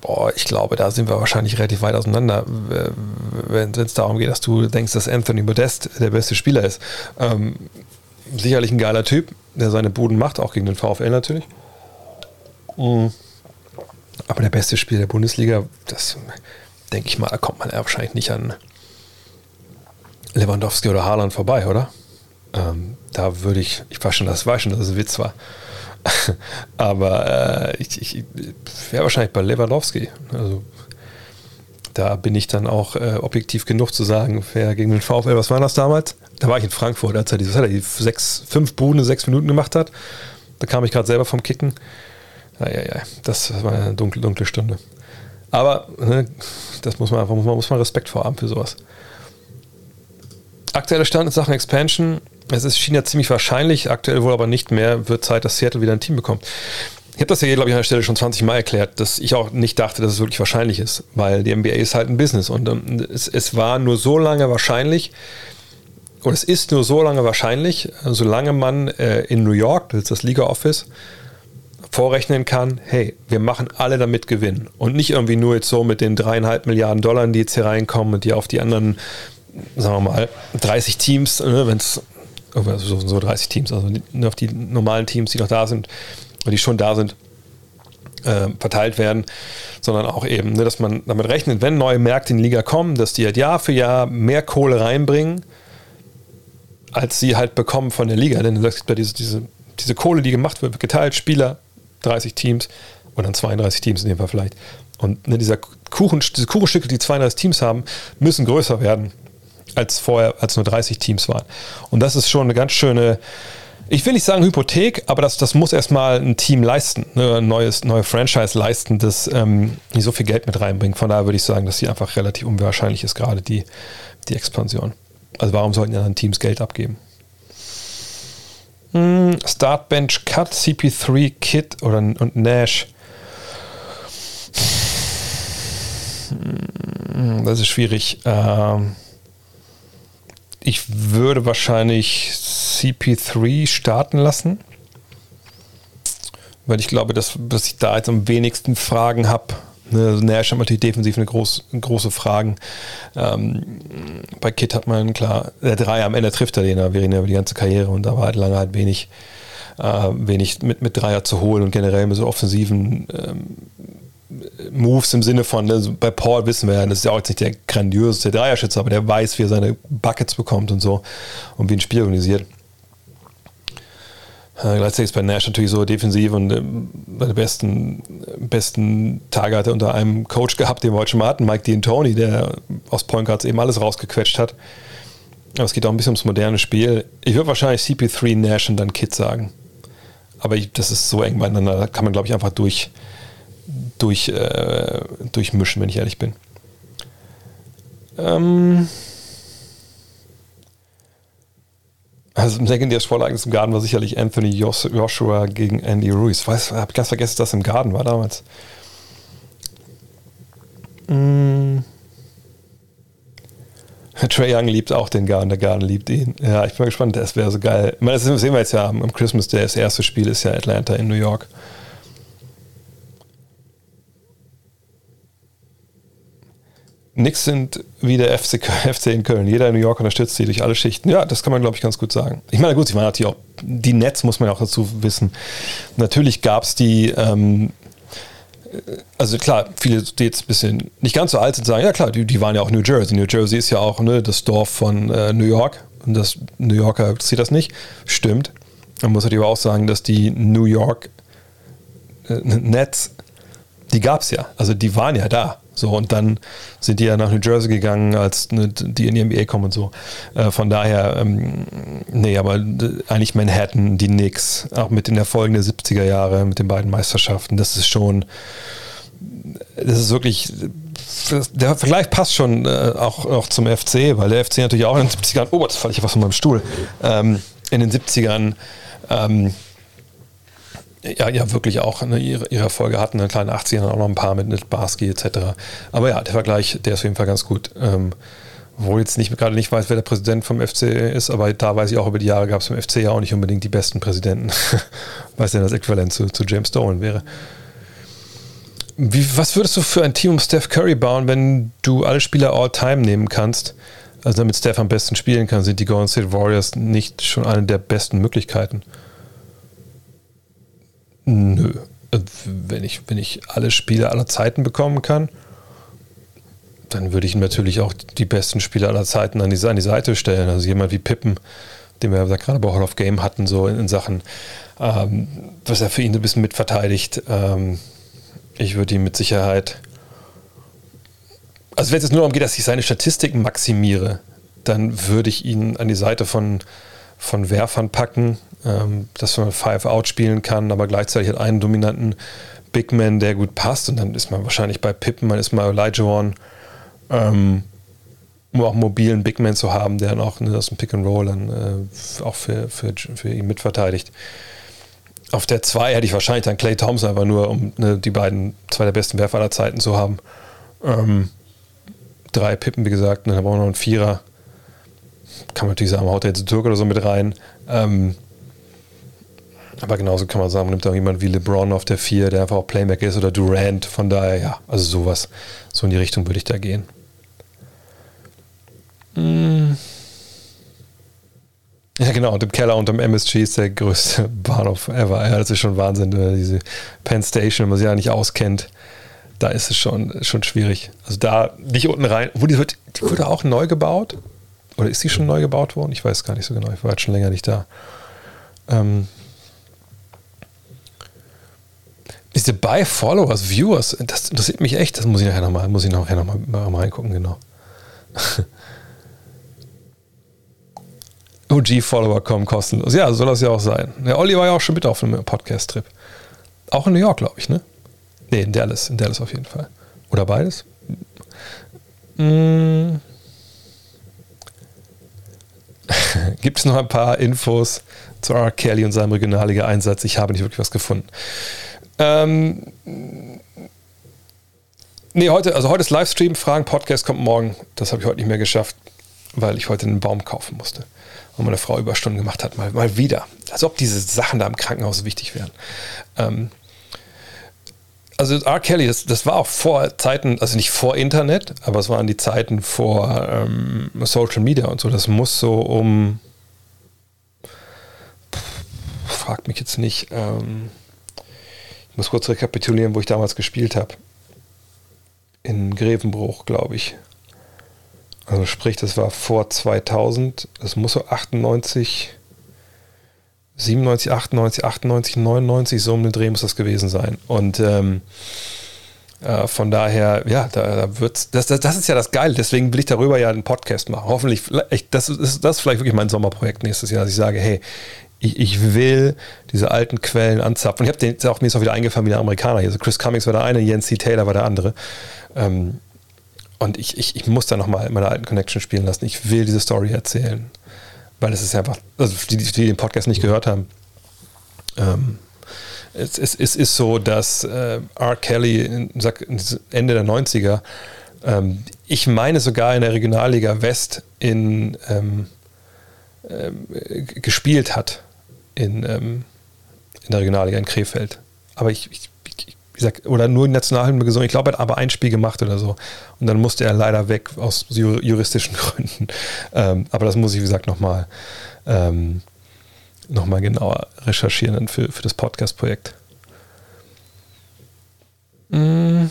Boah, ich glaube, da sind wir wahrscheinlich relativ weit auseinander, wenn es darum geht, dass du denkst, dass Anthony Modest der beste Spieler ist. Ähm, sicherlich ein geiler Typ, der seine Buden macht, auch gegen den VfL natürlich. Mhm. Aber der beste Spieler der Bundesliga, das denke ich mal, da kommt man ja wahrscheinlich nicht an Lewandowski oder Haaland vorbei, oder? Ähm, da würde ich, ich weiß schon, das war schon, dass es ein Witz war. (laughs) Aber äh, ich, ich wäre wahrscheinlich bei Lewandowski. Also da bin ich dann auch äh, objektiv genug zu sagen, wer gegen den VfL, was war das damals? Da war ich in Frankfurt, als er, die, er die sechs, fünf Buden in sechs Minuten gemacht hat. Da kam ich gerade selber vom Kicken. Ja, das war eine dunkle, dunkle Stunde. Aber ne, das muss man einfach, muss man, muss man Respekt vor haben für sowas. Aktueller Stand in Sachen Expansion es ist, schien ja ziemlich wahrscheinlich, aktuell wohl aber nicht mehr, wird Zeit, dass Seattle wieder ein Team bekommt. Ich habe das ja, glaube ich, an der Stelle schon 20 Mal erklärt, dass ich auch nicht dachte, dass es wirklich wahrscheinlich ist, weil die NBA ist halt ein Business und ähm, es, es war nur so lange wahrscheinlich, oder es ist nur so lange wahrscheinlich, solange man äh, in New York, das ist das Liga Office, vorrechnen kann, hey, wir machen alle damit Gewinn und nicht irgendwie nur jetzt so mit den dreieinhalb Milliarden Dollar, die jetzt hier reinkommen und die auf die anderen, sagen wir mal, 30 Teams, ne, wenn es so, so 30 Teams, also auf die normalen Teams, die noch da sind, die schon da sind, äh, verteilt werden, sondern auch eben, ne, dass man damit rechnet, wenn neue Märkte in die Liga kommen, dass die halt Jahr für Jahr mehr Kohle reinbringen, als sie halt bekommen von der Liga. Denn es gibt ja diese, diese, diese Kohle, die gemacht wird, geteilt, Spieler, 30 Teams oder dann 32 Teams in dem Fall vielleicht. Und ne, dieser Kuchen, diese Kuchenstücke, die 32 Teams haben, müssen größer werden als vorher, als nur 30 Teams waren. Und das ist schon eine ganz schöne, ich will nicht sagen Hypothek, aber das, das muss erstmal ein Team leisten, ne, ein neues, neue Franchise leisten, das ähm, nicht so viel Geld mit reinbringt. Von daher würde ich sagen, dass sie einfach relativ unwahrscheinlich ist, gerade die, die Expansion. Also warum sollten ja dann Teams Geld abgeben? Hm, Startbench Cut, CP3, Kit oder, und Nash. Hm, das ist schwierig. Ähm, ich würde wahrscheinlich CP3 starten lassen, weil ich glaube, dass, dass ich da jetzt am wenigsten Fragen habe. Ne, Nash hat natürlich defensiv eine groß, große Fragen. Ähm, bei Kit hat man klar, der Dreier am Ende trifft er den, aber wir reden ja über die ganze Karriere und da war halt lange halt wenig, äh, wenig mit, mit Dreier zu holen und generell mit so offensiven ähm, Moves im Sinne von, ne, bei Paul wissen wir ja, das ist ja auch jetzt nicht der grandioseste Dreierschütze, aber der weiß, wie er seine Buckets bekommt und so und wie ein Spiel organisiert. Äh, gleichzeitig ist bei Nash natürlich so defensiv und äh, seine besten, besten Tage hat er unter einem Coach gehabt, den wir heute schon mal hatten, Mike D'Antoni, der aus Point Guards eben alles rausgequetscht hat. Aber es geht auch ein bisschen ums moderne Spiel. Ich würde wahrscheinlich CP3, Nash und dann Kid sagen. Aber ich, das ist so eng beieinander, da kann man, glaube ich, einfach durch, durch, äh, durchmischen, wenn ich ehrlich bin. Ähm Also im legendäres Sportereignis im Garten war sicherlich Anthony Joshua gegen Andy Ruiz. Ich habe ganz vergessen, dass das im Garten war damals. Mm. Trey Young liebt auch den Garten, der Garten liebt ihn. Ja, ich bin mal gespannt, das wäre so geil. Ich meine, das sehen wir jetzt ja am Christmas Day. Das erste Spiel ist ja Atlanta in New York. Nix sind wie der FC, (laughs) FC in Köln. Jeder in New York unterstützt sie durch alle Schichten. Ja, das kann man, glaube ich, ganz gut sagen. Ich meine, gut, ich meine natürlich auch, die Netz muss man auch dazu wissen. Natürlich gab es die, ähm, also klar, viele, die jetzt ein bisschen nicht ganz so alt sind, sagen, ja klar, die, die waren ja auch New Jersey. New Jersey ist ja auch ne, das Dorf von äh, New York. Und das New Yorker sieht das nicht. Stimmt. Man muss natürlich aber auch sagen, dass die New York äh, Nets, die gab es ja. Also die waren ja da. So, und dann sind die ja nach New Jersey gegangen, als ne, die in die NBA kommen und so. Äh, von daher, ähm, nee, aber eigentlich Manhattan, die Knicks, auch mit den Erfolgen der 70er Jahre, mit den beiden Meisterschaften, das ist schon, das ist wirklich, der Vergleich passt schon äh, auch, auch zum FC, weil der FC natürlich auch in den 70ern, oh, jetzt falle ich was von meinem Stuhl, ähm, in den 70ern, ähm, ja, ja wirklich auch eine, ihre, ihre Erfolge hatten. In den kleinen 80ern auch noch ein paar mit, mit Barski etc. Aber ja, der Vergleich, der ist auf jeden Fall ganz gut. Ähm, obwohl jetzt nicht, gerade nicht weiß, wer der Präsident vom FC ist, aber da weiß ich auch, über die Jahre gab es vom FC ja auch nicht unbedingt die besten Präsidenten. (laughs) was denn das Äquivalent zu, zu James Dolan wäre. Wie, was würdest du für ein Team um Steph Curry bauen, wenn du alle Spieler all-time nehmen kannst? Also damit Steph am besten spielen kann, sind die Golden State Warriors nicht schon eine der besten Möglichkeiten? Nö. Wenn ich, wenn ich alle Spiele aller Zeiten bekommen kann, dann würde ich natürlich auch die besten Spieler aller Zeiten an die, an die Seite stellen. Also jemand wie Pippen, den wir gerade bei Hall of Game hatten, so in, in Sachen, ähm, was er für ihn ein bisschen mitverteidigt. Ähm, ich würde ihn mit Sicherheit. Also wenn es jetzt nur darum geht, dass ich seine Statistiken maximiere, dann würde ich ihn an die Seite von, von Werfern packen, dass man Five-Out spielen kann, aber gleichzeitig hat einen dominanten Big Man, der gut passt. Und dann ist man wahrscheinlich bei Pippen, man ist mal Warren, ähm, um auch einen mobilen Big Man zu haben, der dann auch ne, aus dem Pick and Roll dann äh, auch für, für, für ihn mitverteidigt. Auf der 2 hätte ich wahrscheinlich dann Clay Thompson, aber nur um ne, die beiden, zwei der besten Werfer aller Zeiten zu haben. Ähm, drei Pippen, wie gesagt, und dann haben wir auch noch einen Vierer. Kann man natürlich sagen, haut er jetzt Türk oder so mit rein. Ähm, aber genauso kann man sagen, nimmt auch jemanden wie LeBron auf der 4, der einfach auch Playmaker ist, oder Durant. Von daher, ja, also sowas. So in die Richtung würde ich da gehen. Hm. Ja, genau. Und im Keller unterm MSG ist der größte (laughs) Bahnhof ever. Ja, das ist schon Wahnsinn. Diese Penn Station, wenn man sie ja nicht auskennt, da ist es schon, schon schwierig. Also da nicht unten rein. Wo die, wird, die wurde auch neu gebaut? Oder ist die schon neu gebaut worden? Ich weiß gar nicht so genau. Ich war jetzt schon länger nicht da. Ähm, Diese Buy Followers, Viewers, das interessiert mich echt. Das muss ich nachher nochmal, muss ich nachher nochmal mal reingucken, genau. (laughs) OG-Follower kommen kostenlos. Ja, soll das ja auch sein. Der Olli war ja auch schon mit auf einem Podcast-Trip. Auch in New York, glaube ich, ne? Ne, in Dallas. In Dallas auf jeden Fall. Oder beides? Hm. (laughs) Gibt es noch ein paar Infos zu R. Kelly und seinem Regionalliga-Einsatz? Ich habe nicht wirklich was gefunden. Ähm, nee, heute, also heute ist Livestream, Fragen, Podcast kommt morgen. Das habe ich heute nicht mehr geschafft, weil ich heute einen Baum kaufen musste. Und meine Frau Überstunden gemacht hat, mal, mal wieder. Als ob diese Sachen da im Krankenhaus wichtig wären. Ähm, also R. Kelly, das, das, war auch vor Zeiten, also nicht vor Internet, aber es waren die Zeiten vor ähm, Social Media und so. Das muss so um, fragt mich jetzt nicht, ähm, muss kurz rekapitulieren, wo ich damals gespielt habe. In Grevenbruch, glaube ich. Also sprich, das war vor 2000, das muss so 98, 97, 98, 98, 99, so um den Dreh muss das gewesen sein. Und ähm, äh, von daher, ja, da, da wird's, das, das, das ist ja das Geile, deswegen will ich darüber ja einen Podcast machen. Hoffentlich, das ist, das ist vielleicht wirklich mein Sommerprojekt nächstes Jahr, dass ich sage, hey, ich, ich will diese alten Quellen anzapfen. Ich habe den auch, mir ist auch wieder eingefallen wie der Amerikaner hier. Also Chris Cummings war der eine, Jens C. Taylor war der andere. Ähm, und ich, ich, ich muss da nochmal meine alten Connection spielen lassen. Ich will diese Story erzählen weil es ist einfach, also die, die den Podcast nicht gehört haben, ähm, es, es, es, ist so, dass äh, R. Kelly in, Ende der 90er, ähm, ich meine sogar in der Regionalliga West in, ähm, ähm, gespielt hat, in, ähm, in der Regionalliga in Krefeld. Aber ich, ich wie gesagt, oder nur in Nationalhymne gesungen. Ich glaube, er hat aber ein Spiel gemacht oder so. Und dann musste er leider weg aus juristischen (laughs) Gründen. Ähm, aber das muss ich, wie gesagt, nochmal ähm, noch genauer recherchieren für, für das Podcast-Projekt. Mm.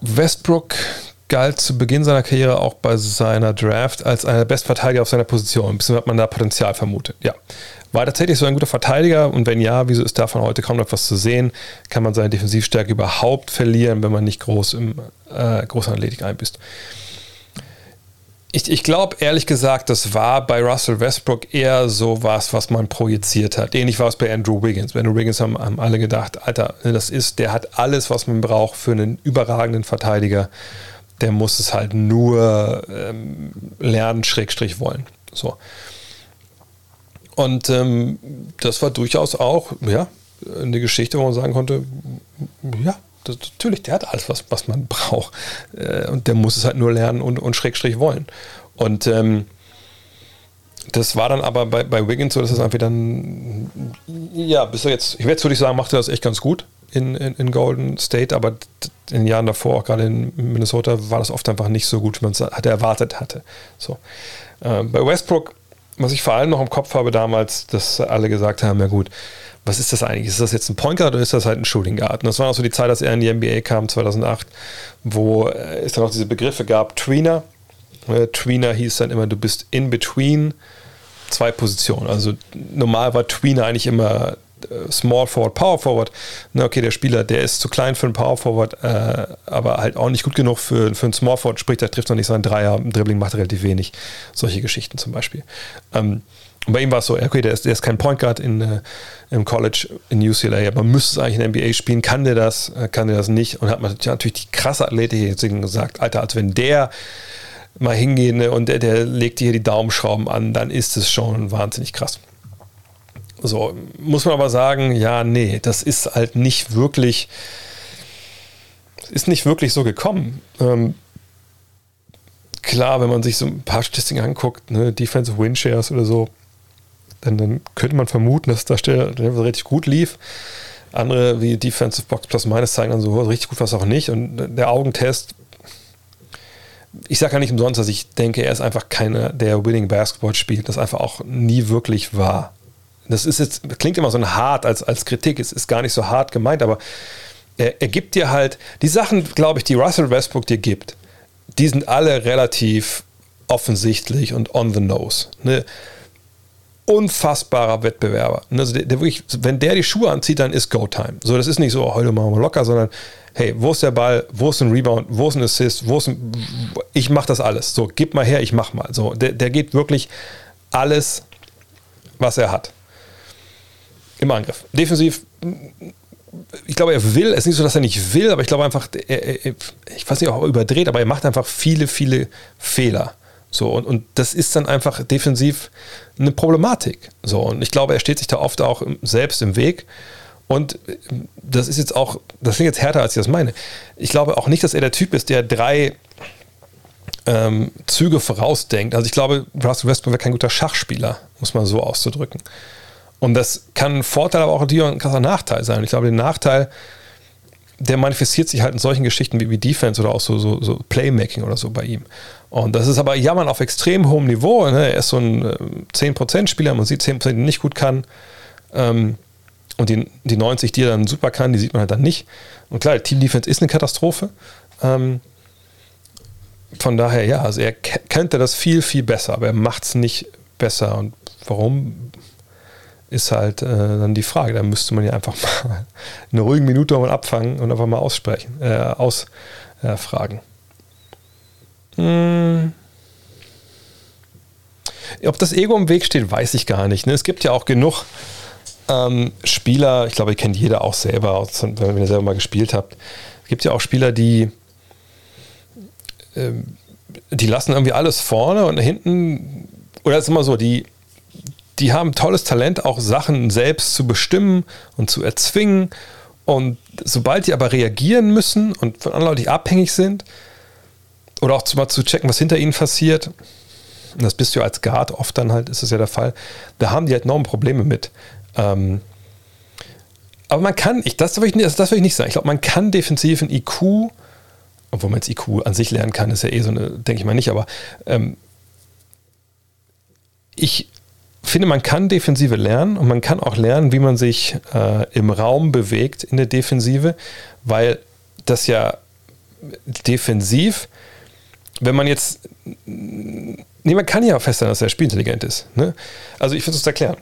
Westbrook galt zu Beginn seiner Karriere auch bei seiner Draft als einer der Bestverteidiger auf seiner Position. Ein bisschen hat man da Potenzial vermutet. Ja. War tatsächlich so ein guter Verteidiger? Und wenn ja, wieso ist davon heute kaum noch was zu sehen? Kann man seine Defensivstärke überhaupt verlieren, wenn man nicht groß im äh, großen Athletik einbüßt? Ich, ich glaube, ehrlich gesagt, das war bei Russell Westbrook eher so was, was man projiziert hat. Ähnlich war es bei Andrew Wiggins. Bei Andrew Wiggins haben, haben alle gedacht, Alter, das ist, der hat alles, was man braucht für einen überragenden Verteidiger der muss es halt nur ähm, lernen, Schrägstrich wollen. So. Und ähm, das war durchaus auch, ja, eine Geschichte, wo man sagen konnte, ja, das, natürlich, der hat alles, was, was man braucht. Äh, und der muss es halt nur lernen und, und Schrägstrich wollen. Und ähm, das war dann aber bei, bei Wiggins so, dass es einfach dann, ja, bis jetzt, ich werde würde ich sagen, macht er das echt ganz gut in, in, in, Golden State, aber in den Jahren davor, auch gerade in Minnesota, war das oft einfach nicht so gut, wie man es hatte erwartet hatte. So. Äh, bei Westbrook, was ich vor allem noch im Kopf habe damals, dass alle gesagt haben, ja gut, was ist das eigentlich? Ist das jetzt ein Point Guard oder ist das halt ein Shooting Guard? Und das war auch so die Zeit, dass er in die NBA kam, 2008, wo äh, es dann auch diese Begriffe gab, Tweener. Äh, Tweener hieß dann immer, du bist in between zwei Positionen. Also normal war Tweener eigentlich immer Small Forward, Power Forward. Na, okay, der Spieler, der ist zu klein für einen Power Forward, äh, aber halt auch nicht gut genug für, für einen Small Forward, sprich, der trifft noch nicht seinen Dreier, Dribbling macht relativ wenig. Solche Geschichten zum Beispiel. Ähm, und bei ihm war es so, okay, der ist, der ist kein Point Guard in, äh, im College in UCLA, aber müsste es eigentlich in der NBA spielen. Kann der das? Äh, kann der das nicht? Und hat man natürlich die krasse Athletik jetzt gesagt, Alter, als wenn der mal hingehen ne, und der, der legt hier die Daumenschrauben an, dann ist es schon wahnsinnig krass. So, muss man aber sagen, ja, nee, das ist halt nicht wirklich, ist nicht wirklich so gekommen. Ähm, klar, wenn man sich so ein paar Statistiken anguckt, ne, Defensive Win Shares oder so, dann, dann könnte man vermuten, dass das der, der richtig gut lief. Andere wie Defensive Box Plus Minus zeigen dann so richtig gut was auch nicht. Und der Augentest, ich sage ja nicht umsonst, dass ich denke, er ist einfach keiner, der Winning Basketball spielt. Das einfach auch nie wirklich war das ist jetzt, klingt immer so hart als, als Kritik, es ist gar nicht so hart gemeint, aber er, er gibt dir halt, die Sachen, glaube ich, die Russell Westbrook dir gibt, die sind alle relativ offensichtlich und on the nose. Ne? unfassbarer Wettbewerber. Also der, der wirklich, wenn der die Schuhe anzieht, dann ist Go-Time. So, das ist nicht so, oh, heute machen wir locker, sondern hey, wo ist der Ball, wo ist ein Rebound, wo ist ein Assist, wo ist ein, ich mache das alles. So, gib mal her, ich mach mal. So, der, der geht wirklich alles, was er hat. Im Angriff. Defensiv, ich glaube, er will, es ist nicht so, dass er nicht will, aber ich glaube einfach, er, er, ich weiß nicht, ob er überdreht, aber er macht einfach viele, viele Fehler. So, und, und das ist dann einfach defensiv eine Problematik. So, und ich glaube, er steht sich da oft auch selbst im Weg. Und das ist jetzt auch, das klingt jetzt härter, als ich das meine. Ich glaube auch nicht, dass er der Typ ist, der drei ähm, Züge vorausdenkt. Also ich glaube, Russell Westbrook wäre kein guter Schachspieler, muss man so auszudrücken. Und das kann ein Vorteil, aber auch ein krasser Nachteil sein. Ich glaube, den Nachteil, der manifestiert sich halt in solchen Geschichten wie, wie Defense oder auch so, so, so Playmaking oder so bei ihm. Und das ist aber Jammern auf extrem hohem Niveau. Ne? Er ist so ein äh, 10%-Spieler, man sieht 10%, die nicht gut kann. Ähm, und die, die 90, die er dann super kann, die sieht man halt dann nicht. Und klar, Team Defense ist eine Katastrophe. Ähm, von daher, ja, also er könnte das viel, viel besser, aber er macht es nicht besser. Und warum ist halt äh, dann die Frage. Da müsste man ja einfach (laughs) mal eine ruhige Minute mal abfangen und einfach mal aussprechen, äh, ausfragen. Äh, hm. Ob das Ego im Weg steht, weiß ich gar nicht. Ne? Es gibt ja auch genug ähm, Spieler, ich glaube, ihr kennt jeder auch selber, wenn ihr selber mal gespielt habt. Es gibt ja auch Spieler, die, ähm, die lassen irgendwie alles vorne und hinten, oder ist immer so, die, die haben tolles Talent, auch Sachen selbst zu bestimmen und zu erzwingen. Und sobald die aber reagieren müssen und von anderen Leuten abhängig sind, oder auch mal zu checken, was hinter ihnen passiert, und das bist du als Guard oft dann halt, ist es ja der Fall, da haben die halt enorme Probleme mit. Ähm, aber man kann, ich, das, will ich, das, das will ich nicht sagen. Ich glaube, man kann defensiv ein IQ, obwohl man jetzt IQ an sich lernen kann, ist ja eh so eine, denke ich mal nicht, aber ähm, ich finde, man kann Defensive lernen und man kann auch lernen, wie man sich äh, im Raum bewegt in der Defensive, weil das ja defensiv, wenn man jetzt, nee, man kann ja feststellen, dass er spielintelligent ist. Ne? Also ich würde es erklären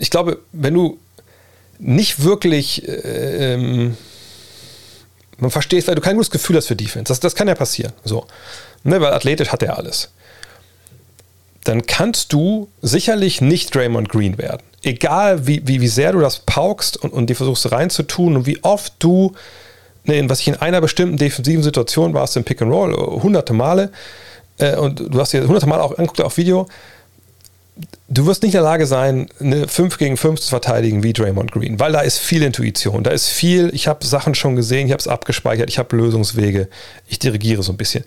ich glaube, wenn du nicht wirklich äh, ähm, man verstehst, weil du kein gutes Gefühl hast für Defense, das, das kann ja passieren. So. Ne, weil athletisch hat er alles. Dann kannst du sicherlich nicht Draymond Green werden. Egal wie, wie, wie sehr du das paukst und, und dir versuchst reinzutun und wie oft du, ne, was ich in einer bestimmten defensiven Situation warst, im Pick and Roll, hunderte Male, äh, und du hast dir hunderte Mal auch angeguckt auf Video, du wirst nicht in der Lage sein, eine 5 gegen 5 zu verteidigen wie Draymond Green, weil da ist viel Intuition, da ist viel, ich habe Sachen schon gesehen, ich habe es abgespeichert, ich habe Lösungswege, ich dirigiere so ein bisschen.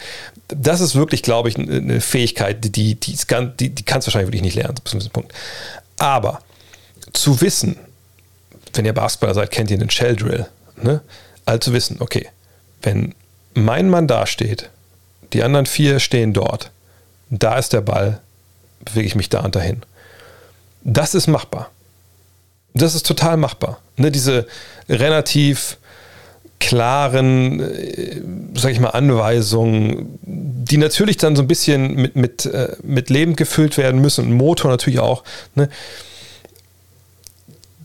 Das ist wirklich, glaube ich, eine Fähigkeit, die, die, die, die, kannst du wahrscheinlich wirklich nicht lernen, zu einem Punkt. Aber zu wissen, wenn ihr Basketballer seid, kennt ihr den Shell Drill, ne? Also zu wissen, okay, wenn mein Mann da steht, die anderen vier stehen dort, da ist der Ball, bewege ich mich da und dahin. Das ist machbar. Das ist total machbar. Ne, diese relativ klaren, äh, sag ich mal, Anweisungen, die natürlich dann so ein bisschen mit, mit, äh, mit Leben gefüllt werden müssen Motor natürlich auch. Ne?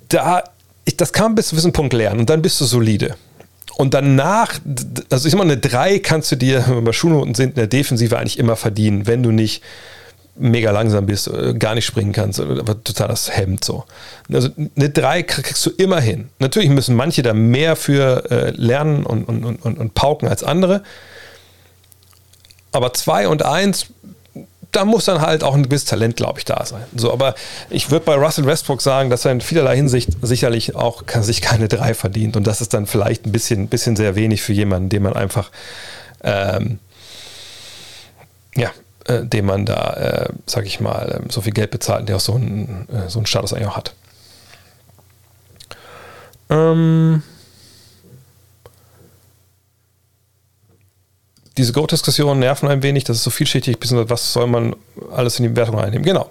Da, ich, das kann man bis zu einem Punkt lernen und dann bist du solide. Und danach, also ich sag mal, eine 3 kannst du dir, wenn wir Schulnoten sind, in der Defensive eigentlich immer verdienen, wenn du nicht mega langsam bist, äh, gar nicht springen kannst, aber total das Hemd so. Also eine 3 kriegst du immer hin. Natürlich müssen manche da mehr für äh, lernen und, und, und, und pauken als andere. Aber 2 und 1, da muss dann halt auch ein gewisses Talent, glaube ich, da sein. So, aber ich würde bei Russell Westbrook sagen, dass er in vielerlei Hinsicht sicherlich auch kann, sich keine 3 verdient. Und das ist dann vielleicht ein bisschen, bisschen sehr wenig für jemanden, den man einfach ähm, äh, dem man da, äh, sag ich mal, äh, so viel Geld bezahlt, der auch so einen, äh, so einen Status eigentlich auch hat. Ähm diese Go-Diskussionen nerven ein wenig, das ist so vielschichtig, was soll man alles in die Wertung einnehmen. Genau,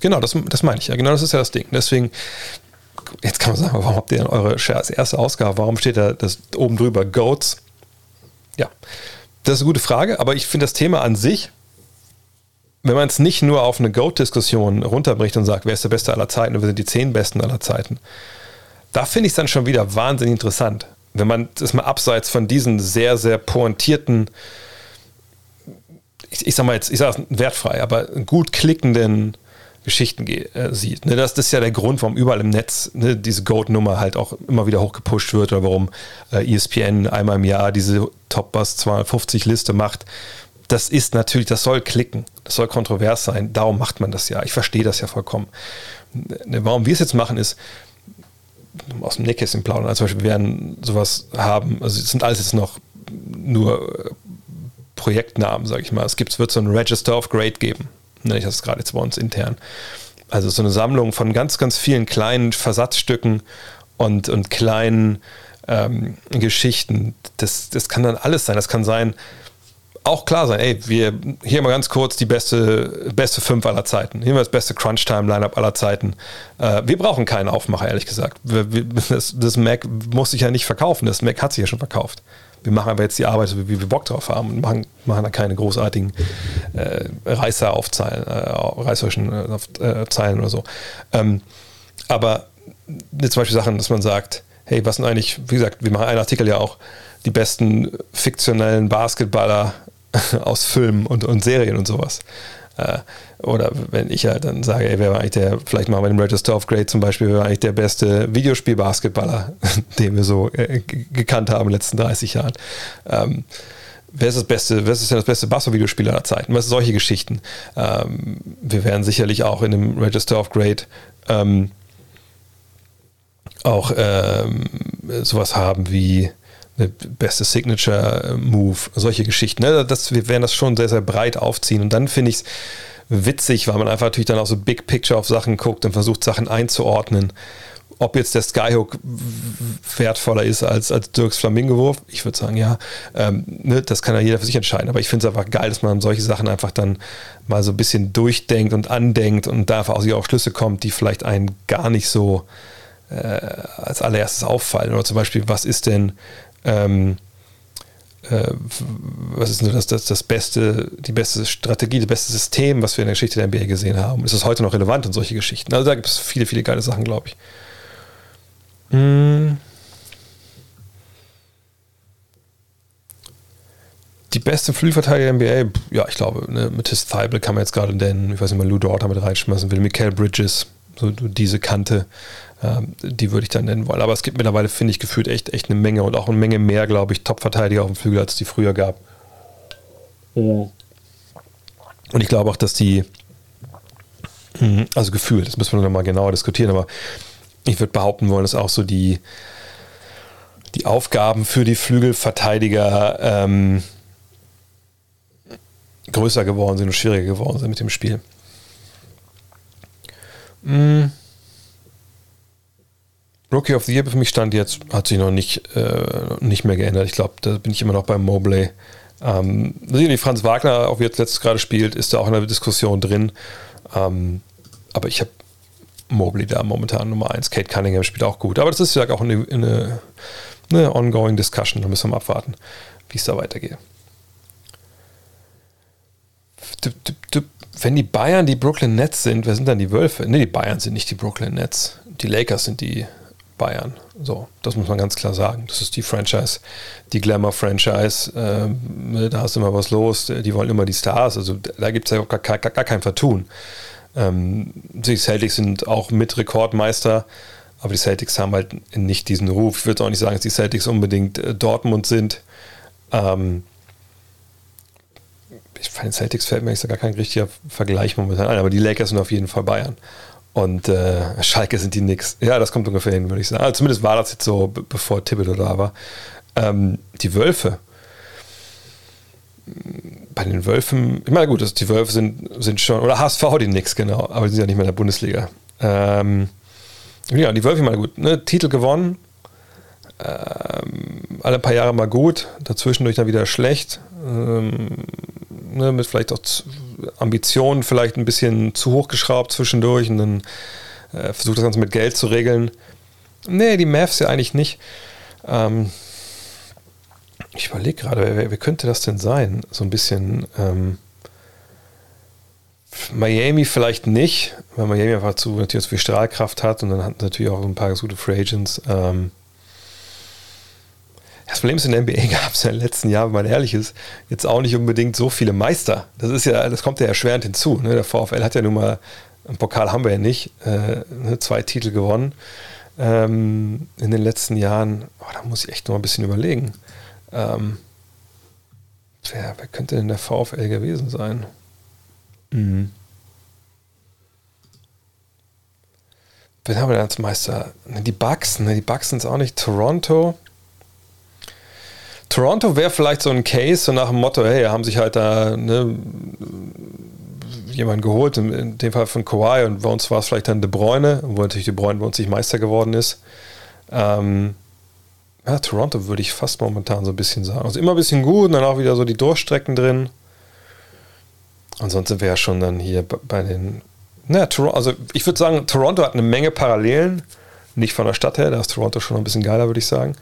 genau, das, das meine ich ja. Genau, das ist ja das Ding. Deswegen, jetzt kann man sagen, warum habt ihr denn eure erste Ausgabe? Warum steht da das oben drüber Goats? Ja, das ist eine gute Frage, aber ich finde das Thema an sich wenn man es nicht nur auf eine Goat-Diskussion runterbricht und sagt, wer ist der Beste aller Zeiten und wir sind die zehn Besten aller Zeiten, da finde ich es dann schon wieder wahnsinnig interessant. Wenn man das mal abseits von diesen sehr, sehr pointierten, ich, ich sag mal jetzt, ich sage es wertfrei, aber gut klickenden Geschichten äh, sieht. Ne, das, das, ist ja der Grund, warum überall im Netz ne, diese Goat-Nummer halt auch immer wieder hochgepusht wird oder warum äh, ESPN einmal im Jahr diese Top Bus 250 Liste macht. Das ist natürlich, das soll klicken, das soll kontrovers sein. Darum macht man das ja. Ich verstehe das ja vollkommen. Ne, warum wir es jetzt machen, ist, aus dem Nähkästchen plaudern. Also zum Beispiel, wir werden sowas haben, also es sind alles jetzt noch nur äh, Projektnamen, sage ich mal. Es gibt, wird so ein Register of Grade geben, nenne ich das gerade jetzt bei uns intern. Also so eine Sammlung von ganz, ganz vielen kleinen Versatzstücken und, und kleinen ähm, Geschichten. Das, das kann dann alles sein. Das kann sein, auch klar sein, ey, wir hier mal ganz kurz die beste, beste fünf aller Zeiten. Hier mal das beste Crunch-Time-Lineup aller Zeiten. Äh, wir brauchen keinen Aufmacher, ehrlich gesagt. Wir, wir, das, das, Mac muss sich ja nicht verkaufen. Das Mac hat sich ja schon verkauft. Wir machen aber jetzt die Arbeit, wie wir Bock drauf haben und machen, machen da keine großartigen äh, Reißer auf Zeilen, äh, reißerischen äh, auf, äh, Zeilen oder so. Ähm, aber zum Beispiel Sachen, dass man sagt, hey, was sind eigentlich, wie gesagt, wir machen einen Artikel ja auch, die besten fiktionellen Basketballer (laughs) aus Filmen und, und Serien und sowas. Äh, oder wenn ich halt dann sage, ey, wer war eigentlich der, vielleicht machen wir den Register of Great zum Beispiel, wer war eigentlich der beste Videospiel-Basketballer, (laughs) den wir so äh, gekannt haben in den letzten 30 Jahren. Ähm, wer ist das beste, wer ist denn das beste Basketball-Videospiel aller Zeiten? Was sind solche Geschichten? Ähm, wir werden sicherlich auch in dem Register of Great ähm, auch ähm, sowas haben wie beste Signature-Move, solche Geschichten. Ne? Das, wir werden das schon sehr, sehr breit aufziehen. Und dann finde ich es witzig, weil man einfach natürlich dann auch so Big Picture auf Sachen guckt und versucht, Sachen einzuordnen. Ob jetzt der Skyhook wertvoller ist als, als Dirks Flamingowurf, ich würde sagen, ja. Ähm, ne, das kann ja jeder für sich entscheiden. Aber ich finde es einfach geil, dass man solche Sachen einfach dann mal so ein bisschen durchdenkt und andenkt und da einfach auch Schlüsse kommt, die vielleicht einen gar nicht so äh, als allererstes auffallen. Oder zum Beispiel, was ist denn ähm, äh, was ist nur das, das, das beste, die beste Strategie, das beste System, was wir in der Geschichte der NBA gesehen haben? Ist das heute noch relevant und solche Geschichten? Also da gibt es viele, viele geile Sachen, glaube ich. Hm. Die beste Flügelverteidiger der NBA, ja, ich glaube, ne, mit His Thibault kann man jetzt gerade den, ich weiß nicht mal, Lou Dort mit reinschmeißen will, Michael Bridges, so diese Kante. Ähm, die würde ich dann nennen wollen. Aber es gibt mittlerweile, finde ich, gefühlt echt, echt eine Menge und auch eine Menge mehr, glaube ich, Top-Verteidiger auf dem Flügel, als es die früher gab. Und ich glaube auch, dass die, hm, also gefühlt, das müssen wir noch mal genauer diskutieren, aber ich würde behaupten wollen, dass auch so die, die Aufgaben für die Flügelverteidiger ähm, größer geworden sind und schwieriger geworden sind mit dem Spiel. Mhm. Rookie of the Year für mich stand jetzt, hat sich noch nicht, äh, nicht mehr geändert. Ich glaube, da bin ich immer noch beim Mobley. Ähm, Franz Wagner, auch wie jetzt letztes gerade spielt, ist da auch in der Diskussion drin. Ähm, aber ich habe Mobley da momentan Nummer 1. Kate Cunningham spielt auch gut. Aber das ist ja auch eine, eine, eine ongoing Discussion. Da müssen wir mal abwarten, wie es da weitergeht. Wenn die Bayern die Brooklyn Nets sind, wer sind dann die Wölfe? Ne, die Bayern sind nicht die Brooklyn Nets. Die Lakers sind die Bayern. So, das muss man ganz klar sagen. Das ist die Franchise, die Glamour-Franchise. Ähm, da ist immer was los. Die wollen immer die Stars. Also da gibt es ja auch gar, gar, gar kein Vertun. Ähm, die Celtics sind auch mit Rekordmeister, aber die Celtics haben halt nicht diesen Ruf. Ich würde auch nicht sagen, dass die Celtics unbedingt äh, Dortmund sind. Ähm, ich fand, Celtics fällt mir gar kein richtiger Vergleich momentan ein, aber die Lakers sind auf jeden Fall Bayern. Und äh, Schalke sind die nix. Ja, das kommt ungefähr hin, würde ich sagen. Also zumindest war das jetzt so, bevor Thibodeau da war. Ähm, die Wölfe. Bei den Wölfen, ich meine, gut, also die Wölfe sind, sind schon, oder HSV die nix, genau, aber die sind ja nicht mehr in der Bundesliga. Ähm, ja, die Wölfe mal gut. Ne? Titel gewonnen. Ähm, alle paar Jahre mal gut, dazwischendurch dann wieder schlecht. Ähm, ne, mit vielleicht auch Ambitionen vielleicht ein bisschen zu hoch geschraubt zwischendurch und dann äh, versucht das Ganze mit Geld zu regeln. Nee, die Mavs ja eigentlich nicht. Ähm, ich überlege gerade, wer, wer, könnte das denn sein? So ein bisschen. Ähm, Miami vielleicht nicht, weil Miami einfach zu, natürlich zu viel Strahlkraft hat und dann hat natürlich auch ein paar gute Free Agents. Ähm, das Problem ist, in der NBA (laughs) gab es ja in den letzten Jahren, wenn man ehrlich ist, jetzt auch nicht unbedingt so viele Meister. Das ist ja, das kommt ja erschwerend hinzu. Ne? Der VfL hat ja nun mal, einen Pokal haben wir ja nicht, äh, ne? zwei Titel gewonnen ähm, in den letzten Jahren. Oh, da muss ich echt noch ein bisschen überlegen. Ähm, wer, wer könnte denn der VfL gewesen sein? Mhm. Wen haben wir denn als Meister? Ne, die Bucks, ne? die Bucks sind es auch nicht. Toronto. Toronto wäre vielleicht so ein Case, so nach dem Motto, hey, haben sich halt da ne, jemanden geholt, in, dem Fall von Kawhi und bei uns war es vielleicht dann De Bruyne, wo natürlich De Bruyne bei uns nicht Meister geworden ist. Ähm, ja, Toronto würde ich fast momentan so ein bisschen sagen. Also immer ein bisschen gut und dann auch wieder so die Durchstrecken drin. Ansonsten wäre ja schon dann hier bei den. Na, Toronto, also ich würde sagen, Toronto hat eine Menge Parallelen. Nicht von der Stadt her, da ist Toronto schon ein bisschen geiler, würde ich sagen.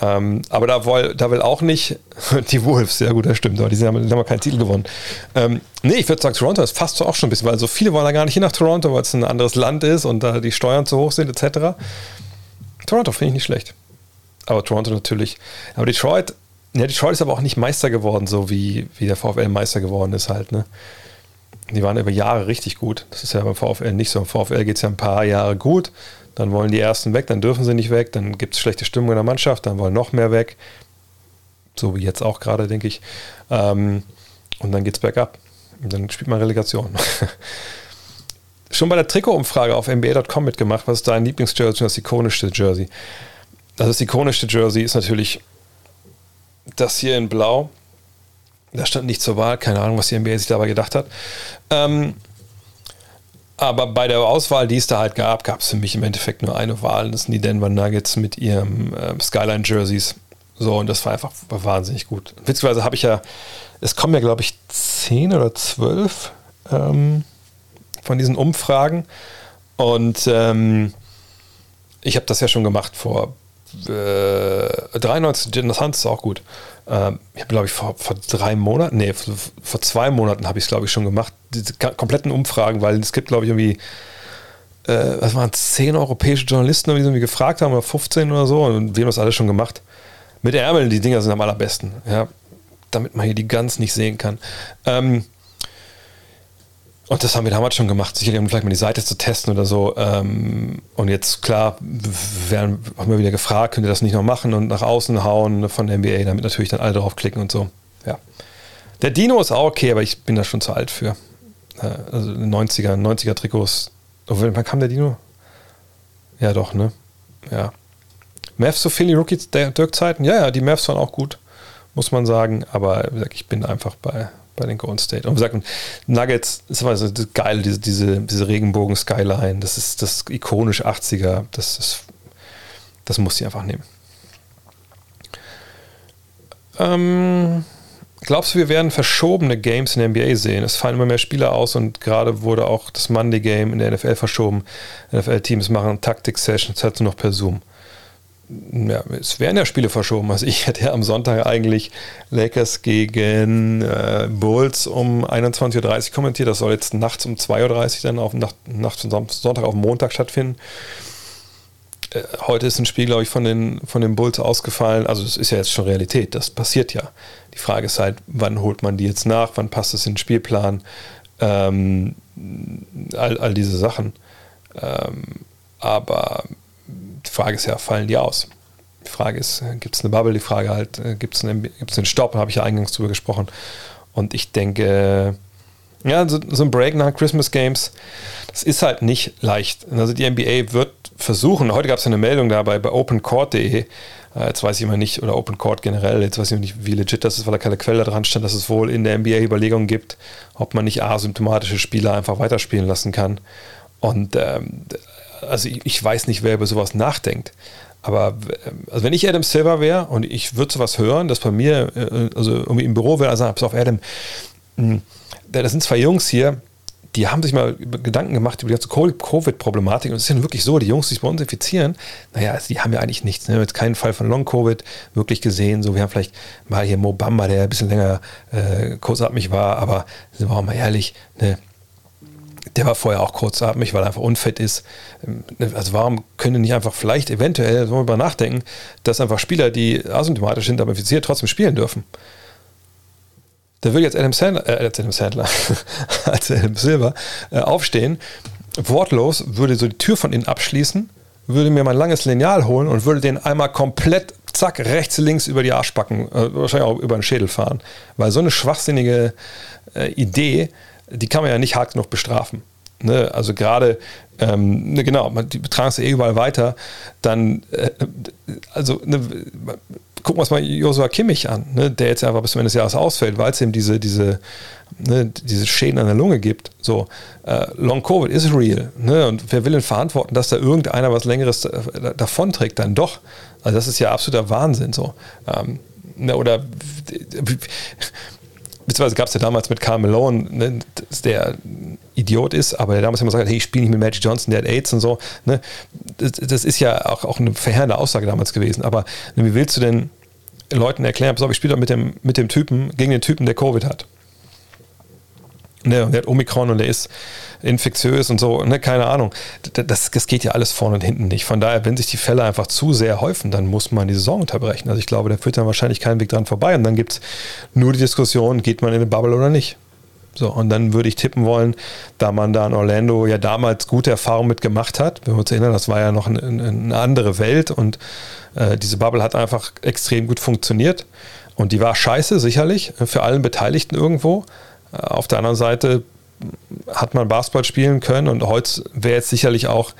Ähm, aber da will, da will auch nicht (laughs) die Wolves, ja gut, das stimmt, aber die, sind, die haben keinen Titel gewonnen. Ähm, nee, ich würde sagen, Toronto ist fast so auch schon ein bisschen, weil so viele wollen da gar nicht hin nach Toronto, weil es ein anderes Land ist und da die Steuern zu hoch sind, etc. Toronto finde ich nicht schlecht. Aber Toronto natürlich. Aber Detroit, ja, Detroit ist aber auch nicht Meister geworden, so wie, wie der VfL Meister geworden ist halt, ne? Die waren über Jahre richtig gut. Das ist ja beim VfL nicht so. Im VfL geht es ja ein paar Jahre gut dann wollen die ersten weg, dann dürfen sie nicht weg, dann gibt es schlechte Stimmung in der Mannschaft, dann wollen noch mehr weg. So wie jetzt auch gerade, denke ich. Ähm, und dann geht es bergab. Und dann spielt man Relegation. (laughs) Schon bei der Trikotumfrage auf NBA.com mitgemacht, was ist dein Lieblingsjersey und das ikonischste Jersey? Also das ikonischste Jersey ist natürlich das hier in Blau. Da stand nicht zur Wahl, keine Ahnung, was die NBA sich dabei gedacht hat. Ähm, aber bei der Auswahl, die es da halt gab, gab es für mich im Endeffekt nur eine Wahl. Das sind die Denver Nuggets mit ihrem äh, Skyline-Jerseys. So, und das war einfach wahnsinnig gut. Witzigerweise habe ich ja, es kommen ja, glaube ich, zehn oder zwölf ähm, von diesen Umfragen. Und ähm, ich habe das ja schon gemacht vor äh, 93. Das Hans ist auch gut. Ähm, ich habe, glaube ich, vor, vor drei Monaten, nee, vor, vor zwei Monaten habe ich es, glaube ich, schon gemacht. Diese kompletten Umfragen, weil es gibt, glaube ich, irgendwie, äh, was waren zehn europäische Journalisten, die irgendwie gefragt haben, oder 15 oder so, und wir haben das alles schon gemacht. Mit Ärmeln, die Dinger sind am allerbesten, ja. Damit man hier die ganz nicht sehen kann. Ähm, und das haben wir damals schon gemacht, sicherlich um vielleicht mal die Seite zu testen oder so. Ähm, und jetzt, klar, werden, haben wir wieder gefragt, könnt ihr das nicht noch machen und nach außen hauen von der NBA, damit natürlich dann alle draufklicken und so. Ja. Der Dino ist auch okay, aber ich bin da schon zu alt für. Äh, also 90er, 90er Trikots. Wann kam der Dino? Ja, doch, ne? Ja. Mavs so Philly Rookies der Dirk-Zeiten? Ja, ja, die Mavs waren auch gut, muss man sagen. Aber ich bin einfach bei, bei den Golden State. Und wie gesagt, Nuggets ist aber so geil, diese, diese, diese Regenbogen-Skyline, das ist das ikonisch 80er, das ist, das muss sie einfach nehmen. Ähm, glaubst du, wir werden verschobene Games in der NBA sehen? Es fallen immer mehr Spieler aus und gerade wurde auch das Monday Game in der NFL verschoben. NFL-Teams machen Taktik-Sessions halt nur noch per Zoom ja, es werden ja Spiele verschoben. Also ich hätte ja am Sonntag eigentlich Lakers gegen äh, Bulls um 21.30 Uhr kommentiert. Das soll jetzt nachts um 2.30 Uhr dann auf Nacht, Nacht Sonntag auf Montag stattfinden. Äh, heute ist ein Spiel, glaube ich, von den, von den Bulls ausgefallen. Also es ist ja jetzt schon Realität. Das passiert ja. Die Frage ist halt, wann holt man die jetzt nach? Wann passt es in den Spielplan? Ähm, all, all diese Sachen. Ähm, aber die Frage ist ja, fallen die aus? Die Frage ist, äh, gibt es eine Bubble? Die Frage halt, äh, gibt es einen, einen Stopp? Da habe ich ja eingangs drüber gesprochen. Und ich denke, ja, so, so ein Break nach Christmas Games, das ist halt nicht leicht. Also die NBA wird versuchen, heute gab es eine Meldung dabei bei opencourt.de, äh, jetzt weiß ich immer nicht, oder Open Court generell, jetzt weiß ich nicht, wie legit das ist, weil da keine Quelle dran stand, dass es wohl in der NBA Überlegungen gibt, ob man nicht asymptomatische Spieler einfach weiterspielen lassen kann. Und ähm, also ich, ich, weiß nicht, wer über sowas nachdenkt. Aber also wenn ich Adam Silver wäre und ich würde sowas hören, dass bei mir, äh, also irgendwie im Büro wäre, also pass auf, Adam, hm, das sind zwei Jungs hier, die haben sich mal Gedanken gemacht über die ganze Covid-Problematik. Und es ist ja wirklich so, die Jungs, die sich bei uns infizieren, naja, also die haben ja eigentlich nichts. Ne? Jetzt keinen Fall von Long-Covid wirklich gesehen. So, wir haben vielleicht mal hier Mo Bamba, der ein bisschen länger äh, kurzatmig war, aber sind wir auch mal ehrlich, ne? Der war vorher auch kurzatmig, weil er einfach unfit ist. Also warum können nicht einfach vielleicht eventuell, mal nachdenken, dass einfach Spieler, die asymptomatisch sind, aber infiziert, trotzdem spielen dürfen? Da will jetzt Adam Sandler, äh, als Adam Sandler, (laughs) als Adam Silver äh, aufstehen, wortlos, würde so die Tür von innen abschließen, würde mir mein langes Lineal holen und würde den einmal komplett, zack, rechts, links über die Arschbacken, äh, wahrscheinlich auch über den Schädel fahren. Weil so eine schwachsinnige äh, Idee, die kann man ja nicht hart genug bestrafen. Ne? Also gerade, ähm, ne, genau, die betragen es eh überall weiter, dann, äh, also ne, gucken wir uns mal Josua Kimmich an, ne, der jetzt einfach bis zum Ende des Jahres ausfällt, weil es eben diese, diese, ne, diese Schäden an der Lunge gibt. So, äh, Long Covid ist real. Ne, und wer will denn verantworten, dass da irgendeiner was Längeres äh, davonträgt? Dann doch. Also das ist ja absoluter Wahnsinn. So. Ähm, ne, oder beziehungsweise gab es ja damals mit Carl Malone, ne, der Idiot ist, aber der damals immer hat, hey, ich spiele nicht mit Magic Johnson, der hat AIDS und so. Ne? Das, das, ist ja auch, auch eine verheerende Aussage damals gewesen. Aber ne, wie willst du denn Leuten erklären, pass auf, ich spiele doch mit dem, mit dem Typen, gegen den Typen, der Covid hat. Ne, der hat Omikron und der ist infektiös und so, ne, keine Ahnung. Das, das geht ja alles vorne und hinten nicht. Von daher, wenn sich die Fälle einfach zu sehr häufen, dann muss man die Saison unterbrechen. Also ich glaube, da führt dann wahrscheinlich keinen Weg dran vorbei. Und dann gibt es nur die Diskussion, geht man in eine Bubble oder nicht. So, und dann würde ich tippen wollen, da man da in Orlando ja damals gute Erfahrungen mit gemacht hat. Wenn wir uns erinnern, das war ja noch eine, eine andere Welt und äh, diese Bubble hat einfach extrem gut funktioniert. Und die war scheiße, sicherlich, für allen Beteiligten irgendwo. Äh, auf der anderen Seite hat man Basketball spielen können und heute wäre jetzt sicherlich auch,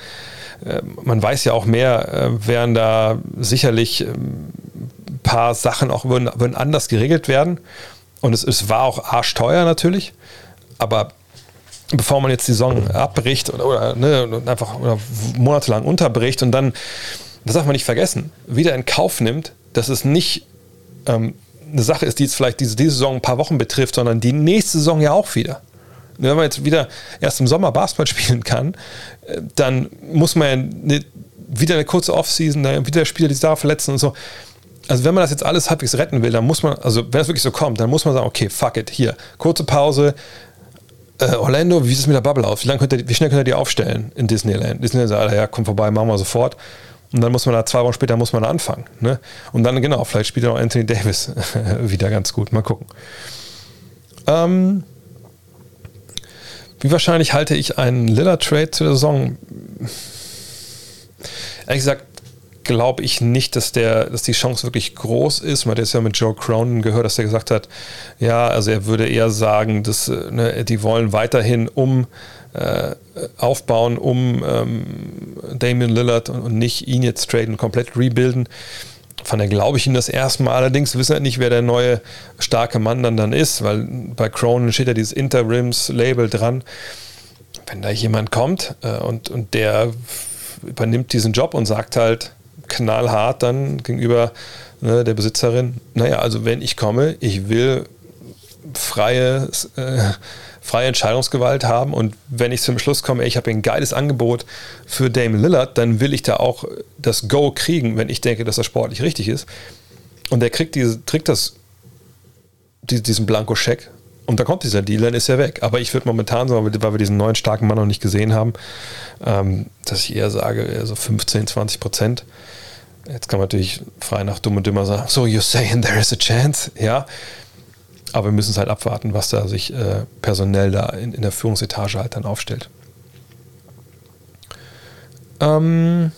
äh, man weiß ja auch mehr, äh, wären da sicherlich ein ähm, paar Sachen auch würden, würden anders geregelt werden. Und es, es war auch arschteuer natürlich, aber bevor man jetzt die Saison abbricht oder, oder ne, einfach oder monatelang unterbricht und dann, das darf man nicht vergessen, wieder in Kauf nimmt, dass es nicht ähm, eine Sache ist, die jetzt vielleicht diese, diese Saison ein paar Wochen betrifft, sondern die nächste Saison ja auch wieder. Wenn man jetzt wieder erst im Sommer Basketball (laughs) spielen kann, äh, dann muss man ja eine, wieder eine kurze Offseason, wieder Spieler, die sich da verletzen und so. Also wenn man das jetzt alles halbwegs retten will, dann muss man, also wenn es wirklich so kommt, dann muss man sagen, okay, fuck it, hier, kurze Pause, äh, Orlando, wie sieht es mit der Bubble aus? Wie, lang könnt ihr, wie schnell könnt ihr die aufstellen in Disneyland? Disneyland sagt, ja, komm vorbei, machen wir sofort. Und dann muss man da zwei Wochen später muss man anfangen. Ne? Und dann, genau, vielleicht spielt auch Anthony Davis (laughs) wieder ganz gut. Mal gucken. Ähm, wie wahrscheinlich halte ich einen Lillard-Trade zu der Saison? Ehrlich gesagt, glaube ich nicht, dass, der, dass die Chance wirklich groß ist. Man hat jetzt ja mit Joe Cronin gehört, dass er gesagt hat, ja, also er würde eher sagen, dass ne, die wollen weiterhin um äh, aufbauen, um ähm, Damian Lillard und, und, nicht ihn jetzt traden, komplett rebuilden. Von daher glaube ich ihm das erstmal. Allerdings wissen wir nicht, wer der neue starke Mann dann, dann ist, weil bei Cronin steht ja dieses Interims-Label dran. Wenn da jemand kommt äh, und, und der übernimmt diesen Job und sagt halt, knallhart dann gegenüber ne, der Besitzerin, naja, also wenn ich komme, ich will freie, äh, freie Entscheidungsgewalt haben und wenn ich zum Schluss komme, ey, ich habe ein geiles Angebot für Dame Lillard, dann will ich da auch das Go kriegen, wenn ich denke, dass das sportlich richtig ist. Und der kriegt, diese, kriegt das, diesen Blankoscheck und da kommt dieser Deal, dann ist er weg. Aber ich würde momentan weil wir diesen neuen starken Mann noch nicht gesehen haben, ähm, dass ich eher sage, so 15, 20 Prozent. Jetzt kann man natürlich frei nach dumm und dümmer sagen, so you're saying there is a chance, ja. Aber wir müssen es halt abwarten, was da sich äh, personell da in, in, der Führungsetage halt dann aufstellt. Ähm,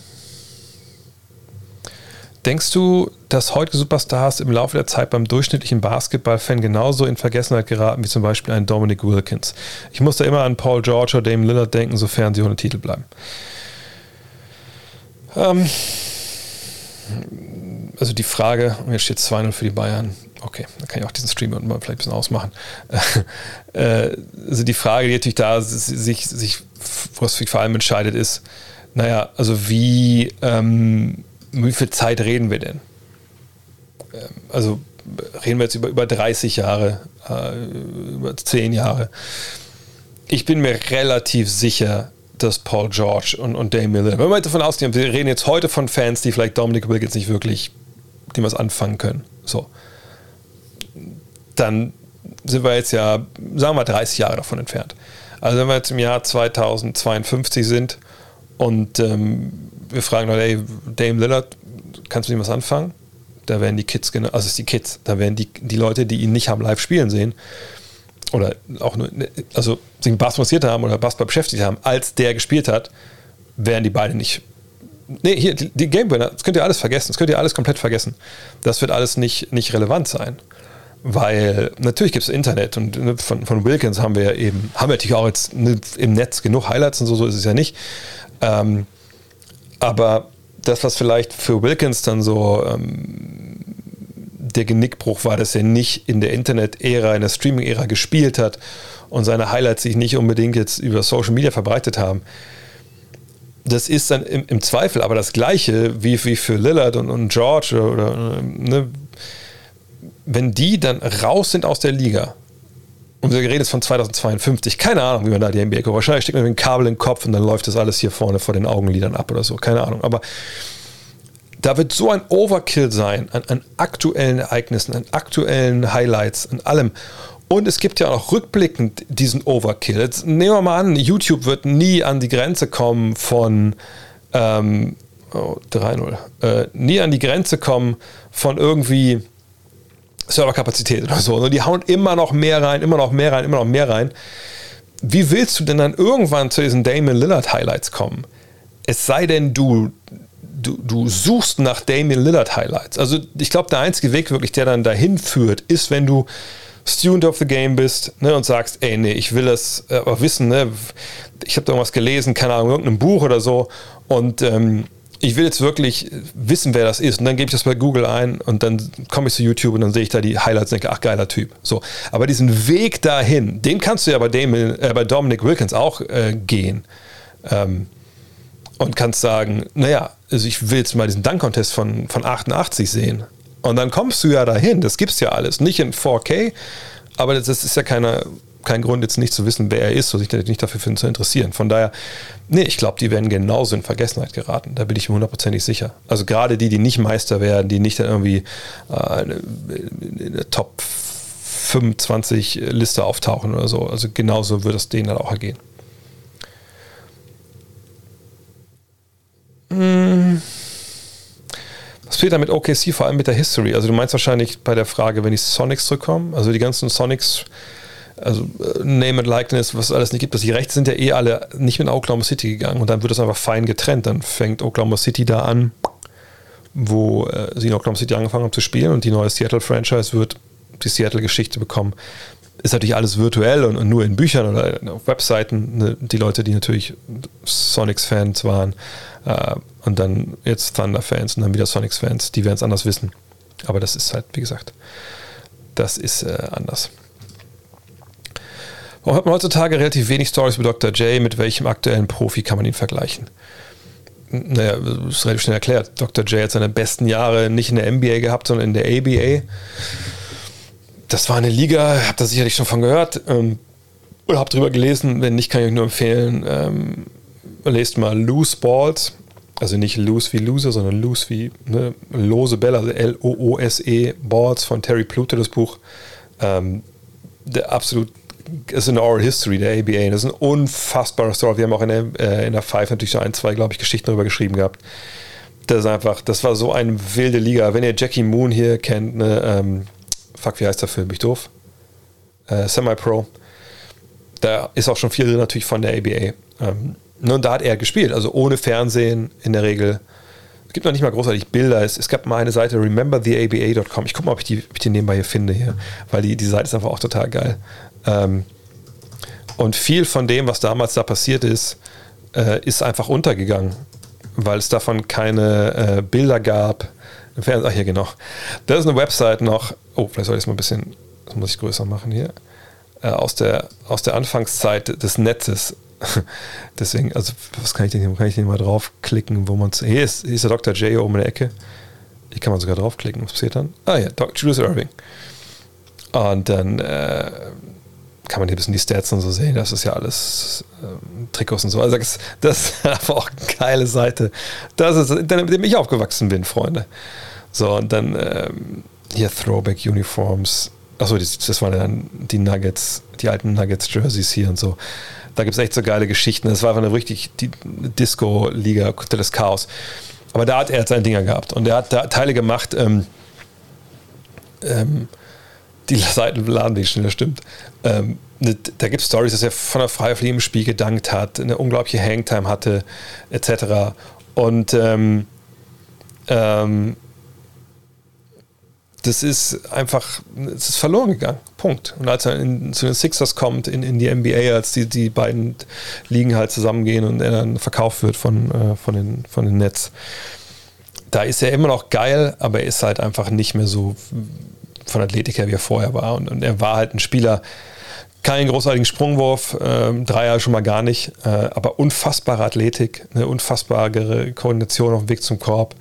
denkst du, dass heutige Superstars im Laufe der Zeit beim durchschnittlichen Basketballfan genauso in Vergessenheit geraten wie zum Beispiel ein Dominic Wilkins? Ich muss da immer an Paul George oder Dame Lillard denken, sofern sie ohne Titel bleiben. Ähm, also die Frage, jetzt steht 2-0 für die Bayern. Okay, dann kann ich auch diesen Stream mal vielleicht ein bisschen ausmachen. (laughs) Äh, also die Frage, die natürlich da sich, sich vor allem entscheidet, ist, naja, also wie, ähm, wie viel Zeit reden wir denn? Ähm, also reden wir jetzt über, über 30 Jahre, äh, über 10 Jahre. Ich bin mir relativ sicher, dass Paul George und, und Dame Miller, wenn wir davon ausgehen, wir reden jetzt heute von Fans, die vielleicht Dominic Wilkins nicht wirklich dem was anfangen können. So. Dann sind wir jetzt ja, sagen wir, 30 Jahre davon entfernt. Also wenn wir jetzt im Jahr 2052 sind und ähm, wir fragen Leute, ey, Dame Lillard, kannst du ihm was anfangen? Da werden die Kids, also es ist die Kids, da werden die, die Leute, die ihn nicht haben live spielen sehen, oder auch nur, also sich Basketball interessiert haben oder Basketball beschäftigt haben, als der gespielt hat, werden die beide nicht. Nee, hier, die, die Game Winner, das könnt ihr alles vergessen, das könnt ihr alles komplett vergessen. Das wird alles nicht, nicht relevant sein. Weil natürlich gibt es Internet und ne, von, von Wilkins haben wir eben, haben wir natürlich auch jetzt ne, im Netz genug Highlights und so, so ist es ja nicht. Ähm, aber das, was vielleicht für Wilkins dann so ähm, der Genickbruch war, dass er nicht in der Internet-Ära, in der Streaming-Ära gespielt hat und seine Highlights sich nicht unbedingt jetzt über Social Media verbreitet haben. Das ist dann im, im Zweifel aber das Gleiche wie, wie für Lillard und, und George oder, oder ne, wenn die dann raus sind aus der Liga, und wir reden jetzt von 2052, keine Ahnung, wie man da die NBA guckt. Wahrscheinlich steckt man ein Kabel im Kopf und dann läuft das alles hier vorne vor den Augenlidern ab oder so, keine Ahnung. Aber da wird so ein Overkill sein an, an aktuellen Ereignissen, an aktuellen Highlights, an allem. Und es gibt ja auch rückblickend diesen Overkill. Jetzt nehmen wir mal an, YouTube wird nie an die Grenze kommen von ähm, oh, 3-0. Äh, nie an die Grenze kommen von irgendwie Serverkapazität oder so. Und die hauen immer noch mehr rein, immer noch mehr rein, immer noch mehr rein. Wie willst du denn dann irgendwann zu diesen Damon Lillard Highlights kommen? Es sei denn, du, du, du suchst nach Damien Lillard Highlights. Also ich glaube, der einzige Weg wirklich, der dann dahin führt, ist, wenn du Student of the Game bist ne, und sagst, ey, nee, ich will das äh, wissen, ne, ich habe da irgendwas gelesen, keine Ahnung, irgendein Buch oder so und ähm, ich will jetzt wirklich wissen, wer das ist. Und dann gebe ich das bei Google ein und dann komme ich zu YouTube und dann sehe ich da die Highlights und denke, ach, geiler Typ. So. Aber diesen Weg dahin, den kannst du ja bei, Damon, äh, bei Dominic Wilkins auch äh, gehen. Ähm, und kannst sagen, naja, also ich will jetzt mal diesen Dunk-Contest von, von 88 sehen. Und dann kommst du ja dahin. Das gibt's ja alles. Nicht in 4K, aber das ist ja keine, kein Grund, jetzt nicht zu wissen, wer er ist, oder sich nicht dafür zu interessieren. Von daher, nee, ich glaube, die werden genauso in Vergessenheit geraten. Da bin ich mir hundertprozentig sicher. Also gerade die, die nicht Meister werden, die nicht dann irgendwie äh, in der Top 25 Liste auftauchen oder so. Also genauso wird es denen dann auch ergehen. Hm. Was fehlt da mit OKC, vor allem mit der History? Also du meinst wahrscheinlich bei der Frage, wenn die Sonics zurückkommen, also die ganzen Sonics also äh, Name and Likeness, was es alles nicht gibt. Also die Rechte sind ja eh alle nicht mit Oklahoma City gegangen und dann wird das einfach fein getrennt. Dann fängt Oklahoma City da an, wo äh, sie in Oklahoma City angefangen haben zu spielen und die neue Seattle-Franchise wird die Seattle-Geschichte bekommen. Ist natürlich alles virtuell und, und, nur in Büchern oder auf Webseiten. Ne, die Leute, die natürlich Sonics-Fans waren äh, und dann jetzt Thunder-Fans und dann wieder Sonics-Fans, die werden es anders wissen. Aber das ist halt, wie gesagt, das ist äh, anders. Warum hat man heutzutage relativ wenig Stories über Dr. J? Mit welchem aktuellen Profi kann man ihn vergleichen? Naja, das ist relativ schnell erklärt. Dr. J hat seine besten Jahre nicht in der NBA gehabt, sondern in der ABA. Das war eine Liga, habt ihr sicherlich schon von gehört ähm, oder habt drüber gelesen. Wenn nicht, kann ich euch nur empfehlen, ähm, lest mal Loose Balls. Also nicht loose wie Loser, sondern loose wie ne, lose Bälle, also L-O-O-S-E Balls von Terry Pluto, das Buch. Ähm, der absolut ist eine Oral History der ABA. Das ist ein unfassbarer Story. Wir haben auch in der, äh, in der Five natürlich so ein, zwei, glaube ich, Geschichten darüber geschrieben gehabt. Das ist einfach, das war so eine wilde Liga. Wenn ihr Jackie Moon hier kennt, ne, ähm, fuck, wie heißt der Film? Bin ich doof? Äh, Semi-Pro. Da ist auch schon viel drin natürlich von der ABA. Ähm, ne, und da hat er gespielt, also ohne Fernsehen in der Regel. Es gibt noch nicht mal großartig Bilder. Es, es gab mal eine Seite, remembertheaba.com. Ich gucke mal, ob ich, die, ob ich die nebenbei hier finde hier, weil die, die Seite ist einfach auch total geil. Ähm, und viel von dem, was damals da passiert ist, äh, ist einfach untergegangen, weil es davon keine äh, Bilder gab. Ach, hier genau. Das ist eine Website noch. Oh, vielleicht soll ich es mal ein bisschen, das muss ich größer machen hier. Äh, aus, der, aus der Anfangszeit des Netzes. (laughs) Deswegen, also, was kann ich denn, kann ich denn mal draufklicken, wo man Hier ist, hier ist der Dr. J oben in der Ecke. Ich kann mal sogar draufklicken, was passiert dann? Ah ja, Dr. Julius Irving. Und dann äh, kann man hier ein bisschen die Stats und so sehen. Das ist ja alles ähm, Trikots und so. Also das, das ist (laughs) einfach auch eine geile Seite. Das ist Internet, mit dem ich aufgewachsen bin, Freunde. So, und dann ähm, hier Throwback Uniforms. achso, das, das waren dann die Nuggets, die alten Nuggets-Jerseys hier und so. Da gibt es echt so geile Geschichten. Das war einfach eine richtig Disco-Liga des Chaos. Aber da hat er seine Dinger gehabt und er hat da Teile gemacht, ähm, ähm, die (laughs) Seiten laden nicht schnell, das stimmt. Ähm, ne, da gibt es Stories, dass er von der Freifliege im Spiel gedankt hat, eine unglaubliche Hangtime hatte, etc. Und ähm, ähm, das ist einfach, es ist verloren gegangen. Punkt. Und als er in, zu den Sixers kommt, in, in die NBA, als die, die beiden Ligen halt zusammengehen und er dann verkauft wird von, äh, von, den, von den Nets, da ist er immer noch geil, aber er ist halt einfach nicht mehr so von Athletik her, wie er vorher war. Und, und er war halt ein Spieler, keinen großartigen Sprungwurf, äh, Dreier schon mal gar nicht, äh, aber unfassbare Athletik, eine unfassbare Koordination auf dem Weg zum Korb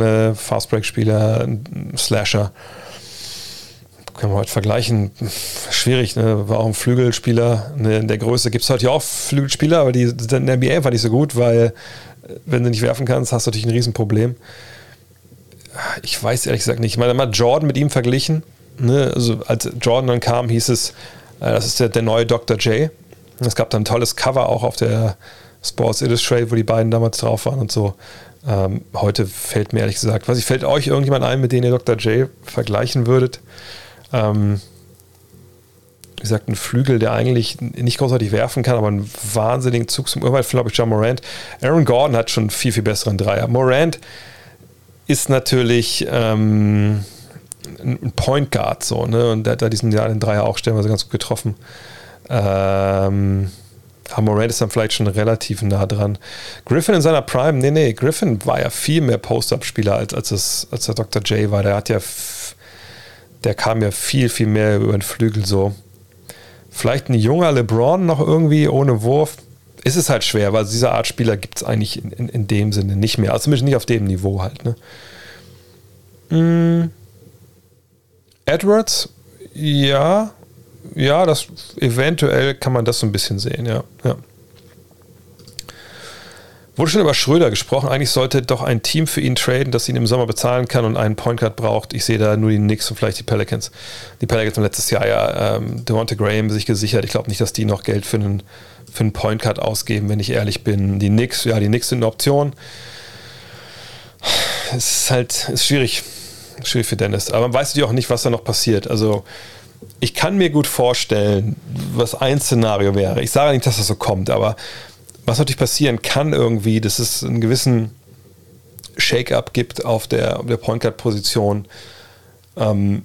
eine Fastbreak-Spieler, ein Slasher. Können wir heute vergleichen. Schwierig, ne? war auch ein Flügelspieler. Ne? In der Größe gibt es heute ja auch Flügelspieler, aber die in der NBA war nicht so gut, weil äh, wenn du nicht werfen kannst, hast du natürlich ein Riesenproblem. Ich weiß ehrlich gesagt nicht. Ich meine, mal Jordan mit ihm verglichen. Ne? Also als Jordan dann kam, hieß es, äh, das ist der, der neue Dr. J. Es gab dann ein tolles Cover auch auf der Sports Illustrated, wo die beiden damals drauf waren und so. Ähm, heute fällt mir ehrlich gesagt, was ich fällt euch irgendjemand ein, mit dem ihr Dr. J vergleichen würdet? Ähm, wie gesagt, ein Flügel, der eigentlich nicht großartig werfen kann, aber einen wahnsinnigen Zug zum Urwald, glaube ich, John Morant. Aaron Gordon hat schon viel, viel besseren Dreier. Morant ist natürlich ähm, ein Point Guard, so, ne? Und der hat da diesen Jahr den Dreier auch stellenweise ganz gut getroffen. Ähm, aber Morant ist dann vielleicht schon relativ nah dran. Griffin in seiner Prime, nee, nee, Griffin war ja viel mehr Post-Up-Spieler als, als, es, als der Dr. J war. Der hat ja, der kam ja viel, viel mehr über den Flügel so. Vielleicht ein junger LeBron noch irgendwie ohne Wurf. Ist es halt schwer, weil diese Art Spieler gibt es eigentlich in, in, in, dem Sinne nicht mehr. Also zumindest nicht auf dem Niveau halt. Ne? Mm. Edwards, ja, ja, das eventuell kann man das so ein bisschen sehen, ja. ja. Wurde schon über Schröder gesprochen. Eigentlich sollte doch ein Team für ihn traden, das ihn im Sommer bezahlen kann und einen Point Guard braucht. Ich sehe da nur die Knicks und vielleicht die Pelicans. Die Pelicans haben letztes Jahr ja ähm, Devonta Graham sich gesichert. Ich glaube nicht, dass die noch Geld für einen, für einen Point Guard ausgeben, wenn ich ehrlich bin. Die Knicks, ja, die Knicks sind eine Option. Es ist halt ist schwierig. Schwierig für Dennis. Aber man weiß natürlich auch nicht, was da noch passiert. Also ich kann mir gut vorstellen, was ein Szenario wäre. Ich sage nicht, dass das so kommt, aber was natürlich passieren kann irgendwie, dass es einen gewissen Shake-up gibt auf der, auf der Point Guard-Position, ähm,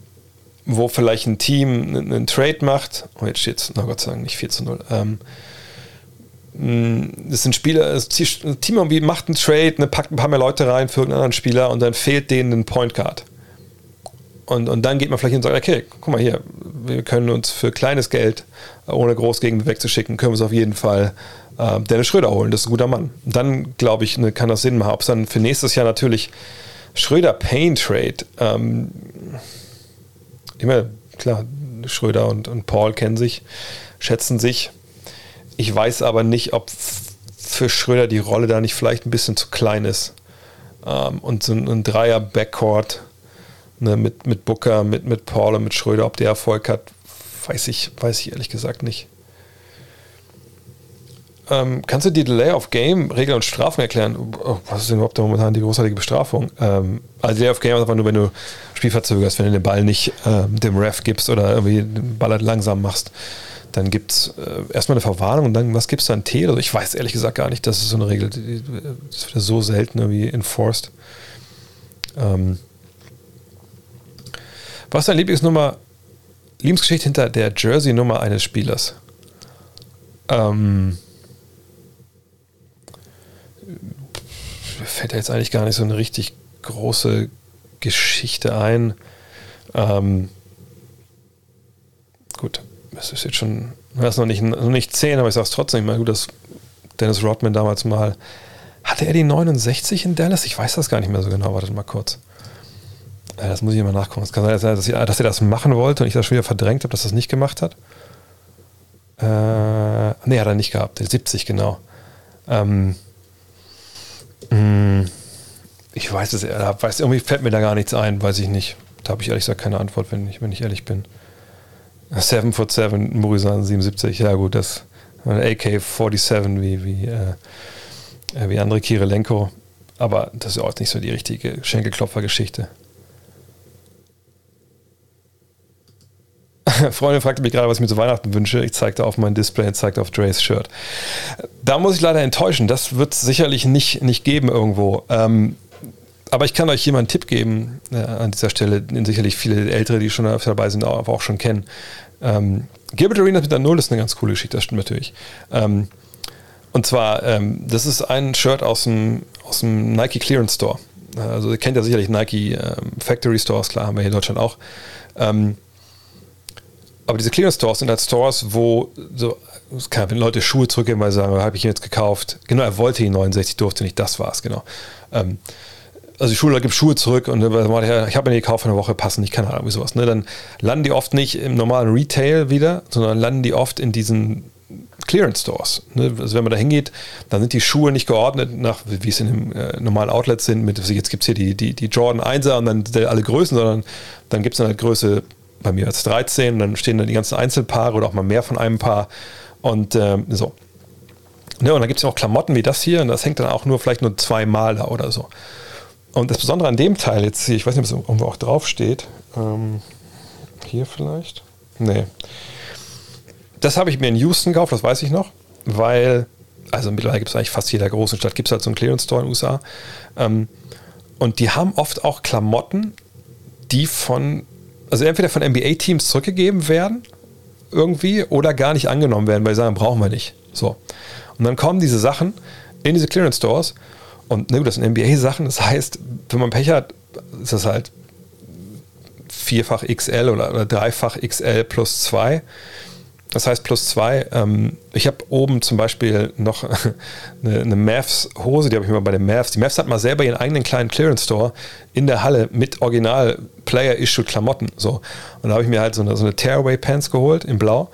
wo vielleicht ein Team einen, Trade macht. Oh, jetzt steht es, na Gott sei Dank, nicht 4 zu 0. Ähm, das sind Spieler, das Team irgendwie macht einen Trade, ne, packt ein paar mehr Leute rein für irgendeinen anderen Spieler und dann fehlt denen ein Point Guard. Und, und dann geht man vielleicht hin und sagt, okay, guck mal hier, wir können uns für kleines Geld, ohne groß gegen wegzuschicken, können wir uns auf jeden Fall äh, Dennis Schröder holen. Das ist ein guter Mann. dann, glaube ich, ne, kann das Sinn machen. Ob es dann für nächstes Jahr natürlich Schröder-Pain-Trade, ähm, ich meine, klar, Schröder und, und Paul kennen sich, schätzen sich. Ich weiß aber nicht, ob für Schröder die Rolle da nicht vielleicht ein bisschen zu klein ist. Ähm, und so ein, ein Dreier-Backcourt ne, mit, mit Booker, mit, mit Paul und mit Schröder, ob der Erfolg hat, weiß ich, weiß ich ehrlich gesagt nicht. Ähm, kannst du die Delay of Game, Regeln und Strafen erklären? Oh, was ist denn überhaupt momentan die großartige Bestrafung? Ähm, also Delay of Game ist einfach nur, wenn du Spiel verzögerst, wenn du den Ball nicht ähm, dem Ref gibst oder irgendwie den Ball halt langsam machst. Dann gibt es äh, erstmal eine Verwarnung und dann, was gibt es dann? T oder so? Ich weiß ehrlich gesagt gar nicht, das ist so eine Regel, die, das wird so selten irgendwie enforced. Ähm, was ist deine Lieblingsnummer, Lieblingsgeschichte hinter der Jersey-Nummer eines Spielers? Ähm, mir fällt jetzt eigentlich gar nicht so eine richtig große Geschichte ein. Ähm, gut, das ist jetzt schon, das ist noch nicht, noch nicht 10, aber ich sage es trotzdem mal gut, dass Dennis Rodman damals mal, hatte er die 69 in Dallas? Ich weiß das gar nicht mehr so genau, wartet mal kurz. Ja, das muss ich mal nachgucken. Es kann sein, dass, ich, dass er das machen wollte und ich das schon wieder verdrängt habe, dass er das nicht gemacht hat. Äh, nee, hat er nicht gehabt. 70, genau. Ähm, hm, ich weiß es, er weiß, irgendwie fällt mir da gar nichts ein, weiß ich nicht. Da habe ich ehrlich gesagt keine Antwort, wenn ich, wenn ich ehrlich bin. 7 foot 7, Murisan 77, ja gut, das AK-47 wie, wie, äh, äh, wie André Kirilenko. Aber das ist auch nicht so die richtige Schenkelklopfer-Geschichte. (laughs) Freundin fragte mich gerade, was ich mir zu Weihnachten wünsche. Ich zeigte auf mein Display und zeigte auf Dre's Shirt. Da muss ich leider enttäuschen. Das wird es sicherlich nicht, nicht geben irgendwo. Ähm, aber ich kann euch einen Tipp geben äh, an dieser Stelle, den sicherlich viele Ältere, die schon dabei sind, auch, auch schon kennen. Ähm, Gilbert Arenas mit der Null ist eine ganz coole Geschichte, das stimmt natürlich. Ähm, und zwar, ähm, das ist ein Shirt aus dem, aus dem Nike Clearance Store. Also ihr kennt ja sicherlich Nike ähm, Factory Stores, klar, haben wir hier in Deutschland auch. Ähm, aber diese Clearance Stores sind halt Stores, wo so, wenn Leute Schuhe zurückgeben, weil sie sagen, habe ich ihn jetzt gekauft. Genau, er wollte ihn 69, durfte nicht, das war es, genau. Ähm, also die Schule gibt Schuhe zurück und ich habe mir die gekauft für eine Woche, passen nicht, keine Ahnung, wie sowas. Ne? Dann landen die oft nicht im normalen Retail wieder, sondern landen die oft in diesen Clearance Stores. Ne? Also wenn man da hingeht, dann sind die Schuhe nicht geordnet nach, wie es in einem äh, normalen Outlet sind, mit, jetzt gibt es hier die, die, die Jordan 1er und dann alle Größen, sondern dann gibt es dann halt Größe bei mir als 13, dann stehen da die ganzen Einzelpaare oder auch mal mehr von einem Paar und ähm, so. Ja, und dann gibt es auch Klamotten wie das hier und das hängt dann auch nur vielleicht nur zweimal da oder so. Und das Besondere an dem Teil jetzt hier, ich weiß nicht, ob es irgendwo auch drauf steht, ähm, hier vielleicht? Nee. Das habe ich mir in Houston gekauft, das weiß ich noch, weil, also mittlerweile gibt es eigentlich fast jeder großen Stadt, gibt es halt so einen Clearance Store in den USA. Ähm, und die haben oft auch Klamotten, die von also entweder von NBA-Teams zurückgegeben werden, irgendwie, oder gar nicht angenommen werden, weil sie sagen, brauchen wir nicht. So. Und dann kommen diese Sachen in diese Clearance Stores und ne, das sind NBA-Sachen, das heißt, wenn man Pech hat, ist das halt vierfach XL oder, oder dreifach XL plus zwei. Das heißt plus zwei. Ähm, ich habe oben zum Beispiel noch (laughs) eine, eine Mavs-Hose, die habe ich mir bei den Mavs. Die Mavs hat mal selber ihren eigenen kleinen Clearance-Store in der Halle mit original Player-Issue-Klamotten. So. Und da habe ich mir halt so eine, so eine Tearaway-Pants geholt in Blau.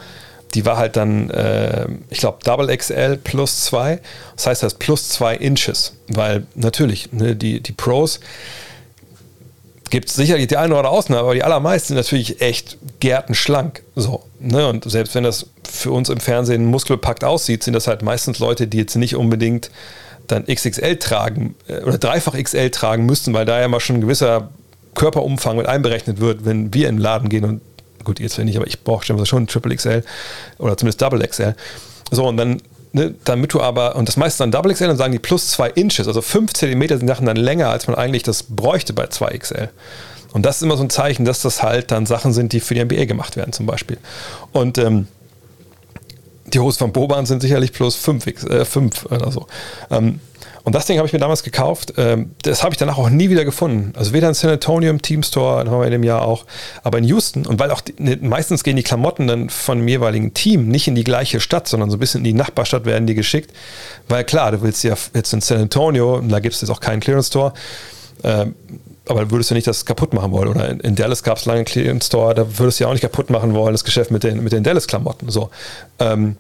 Die war halt dann, äh, ich glaube, Double XL plus zwei. Das heißt, das plus zwei Inches. Weil natürlich, ne, die, die Pros, gibt es sicherlich die eine oder andere Ausnahme, aber die allermeisten sind natürlich echt gärtenschlank. So, ne? Und selbst wenn das für uns im Fernsehen muskelpackt aussieht, sind das halt meistens Leute, die jetzt nicht unbedingt dann XXL tragen äh, oder dreifach XL tragen müssten, weil da ja mal schon ein gewisser Körperumfang mit einberechnet wird, wenn wir in den Laden gehen und gut, jetzt nicht, aber ich brauche schon Triple XL oder zumindest Double XL. So, und dann Ne, damit du aber, und das meiste dann Double XL, dann sagen die plus 2 Inches, also 5 Zentimeter sind Sachen dann länger, als man eigentlich das bräuchte bei 2 XL. Und das ist immer so ein Zeichen, dass das halt dann Sachen sind, die für die NBA gemacht werden, zum Beispiel. Und ähm, die Hose von Boban sind sicherlich plus 5, äh, 5 oder so. Ähm, und das Ding habe ich mir damals gekauft. Ähm, das habe ich danach auch nie wieder gefunden. Also weder in San Antonio im Team Store, da haben wir in dem Jahr auch, aber in Houston. Und weil auch die, ne, meistens gehen die Klamotten dann von dem jeweiligen Team nicht in die gleiche Stadt, sondern so ein bisschen in die Nachbarstadt werden die geschickt. Weil klar, du willst ja jetzt in San Antonio, da gibt es jetzt auch keinen Clearance Store. Ähm, aber würdest du nicht das kaputt machen wollen? Oder in, Dallas gab es lange einen Clearance Store, da würdest du ja auch nicht kaputt machen wollen, das Geschäft mit den, mit den Dallas-Klamotten. So. Ähm,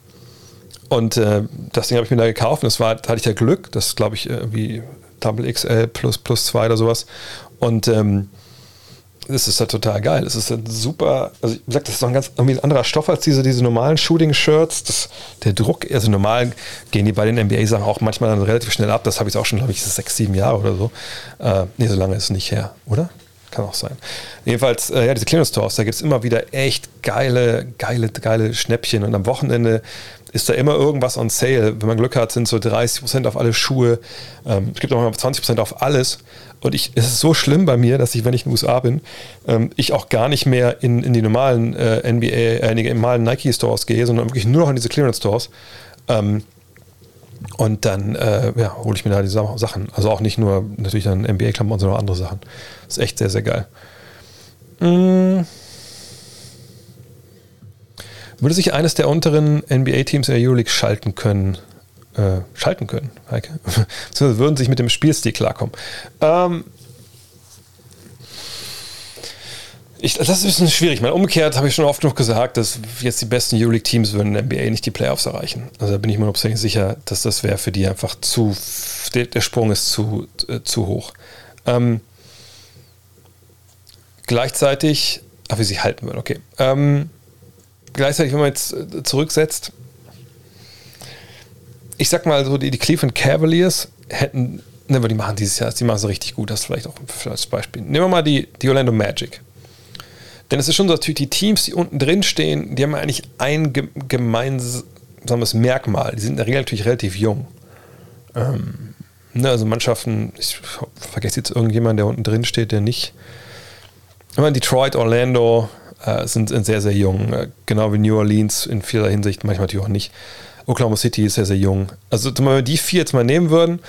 und äh, das Ding habe ich mir da gekauft das war, hatte ich ja Glück, das glaube ich irgendwie Double XL plus plus zwei oder sowas. Und ähm, das ist halt total geil. Es ist halt super, also ich sag, das ist doch ein ganz irgendwie ein anderer Stoff als diese, diese normalen Shooting-Shirts. Der Druck, also normal gehen die bei den NBA-Sachen auch manchmal dann relativ schnell ab. Das habe ich auch schon, glaube ich, sechs, sieben Jahre oder so. Äh, nee, so lange ist es nicht her, oder? Kann auch sein. Jedenfalls, äh, ja, diese Clearance Stores, da gibt es immer wieder echt geile, geile, geile Schnäppchen. Und am Wochenende ist da immer irgendwas on sale. Wenn man Glück hat, sind so 30% auf alle Schuhe. Ähm, es gibt auch mal 20% auf alles. Und ich, es ist so schlimm bei mir, dass ich, wenn ich in den USA bin, ähm, ich auch gar nicht mehr in, in die normalen äh, NBA, äh, in die normalen Nike-Stores gehe, sondern wirklich nur noch in diese Clearance-Stores. Ähm, und dann äh, ja, hole ich mir da die Sachen. Also auch nicht nur natürlich dann NBA-Klamotten, sondern auch andere Sachen. Das ist echt sehr, sehr geil. Mmh. Würde sich eines der unteren NBA-Teams in der Euroleague schalten können? Äh, schalten können, Heike? (laughs) Würden sich mit dem Spielstil klarkommen. Ähm, ich, das ist ein bisschen schwierig. Mal umgekehrt habe ich schon oft genug gesagt, dass jetzt die besten Euroleague-Teams würden in der NBA nicht die Playoffs erreichen. Also da bin ich mir hundertprozentig sicher, dass das wäre für die einfach zu, der, der Sprung ist zu, äh, zu hoch. Ähm, gleichzeitig, ach, wie sie halten würden, okay. Ähm, gleichzeitig, wenn man jetzt äh, zurücksetzt, ich sag mal so, die, die Cleveland Cavaliers hätten, ne, die machen dieses Jahr, die machen es richtig gut, das vielleicht auch als Beispiel. Nehmen wir mal die, die Orlando Magic. Denn es ist schon so, natürlich die Teams, die unten drin stehen, die haben eigentlich ein gemeinsames Merkmal. Die sind in der Regel natürlich relativ jung. Ähm, ne, also Mannschaften, ich vergesse jetzt irgendjemanden, der unten drin steht, der nicht. Ich Detroit, Orlando äh, sind, sehr, sehr jung. Äh, genau wie New Orleans in vieler Hinsicht, manchmal natürlich auch nicht. Oklahoma City ist sehr, sehr jung. Also, wenn wir die vier jetzt mal nehmen würden,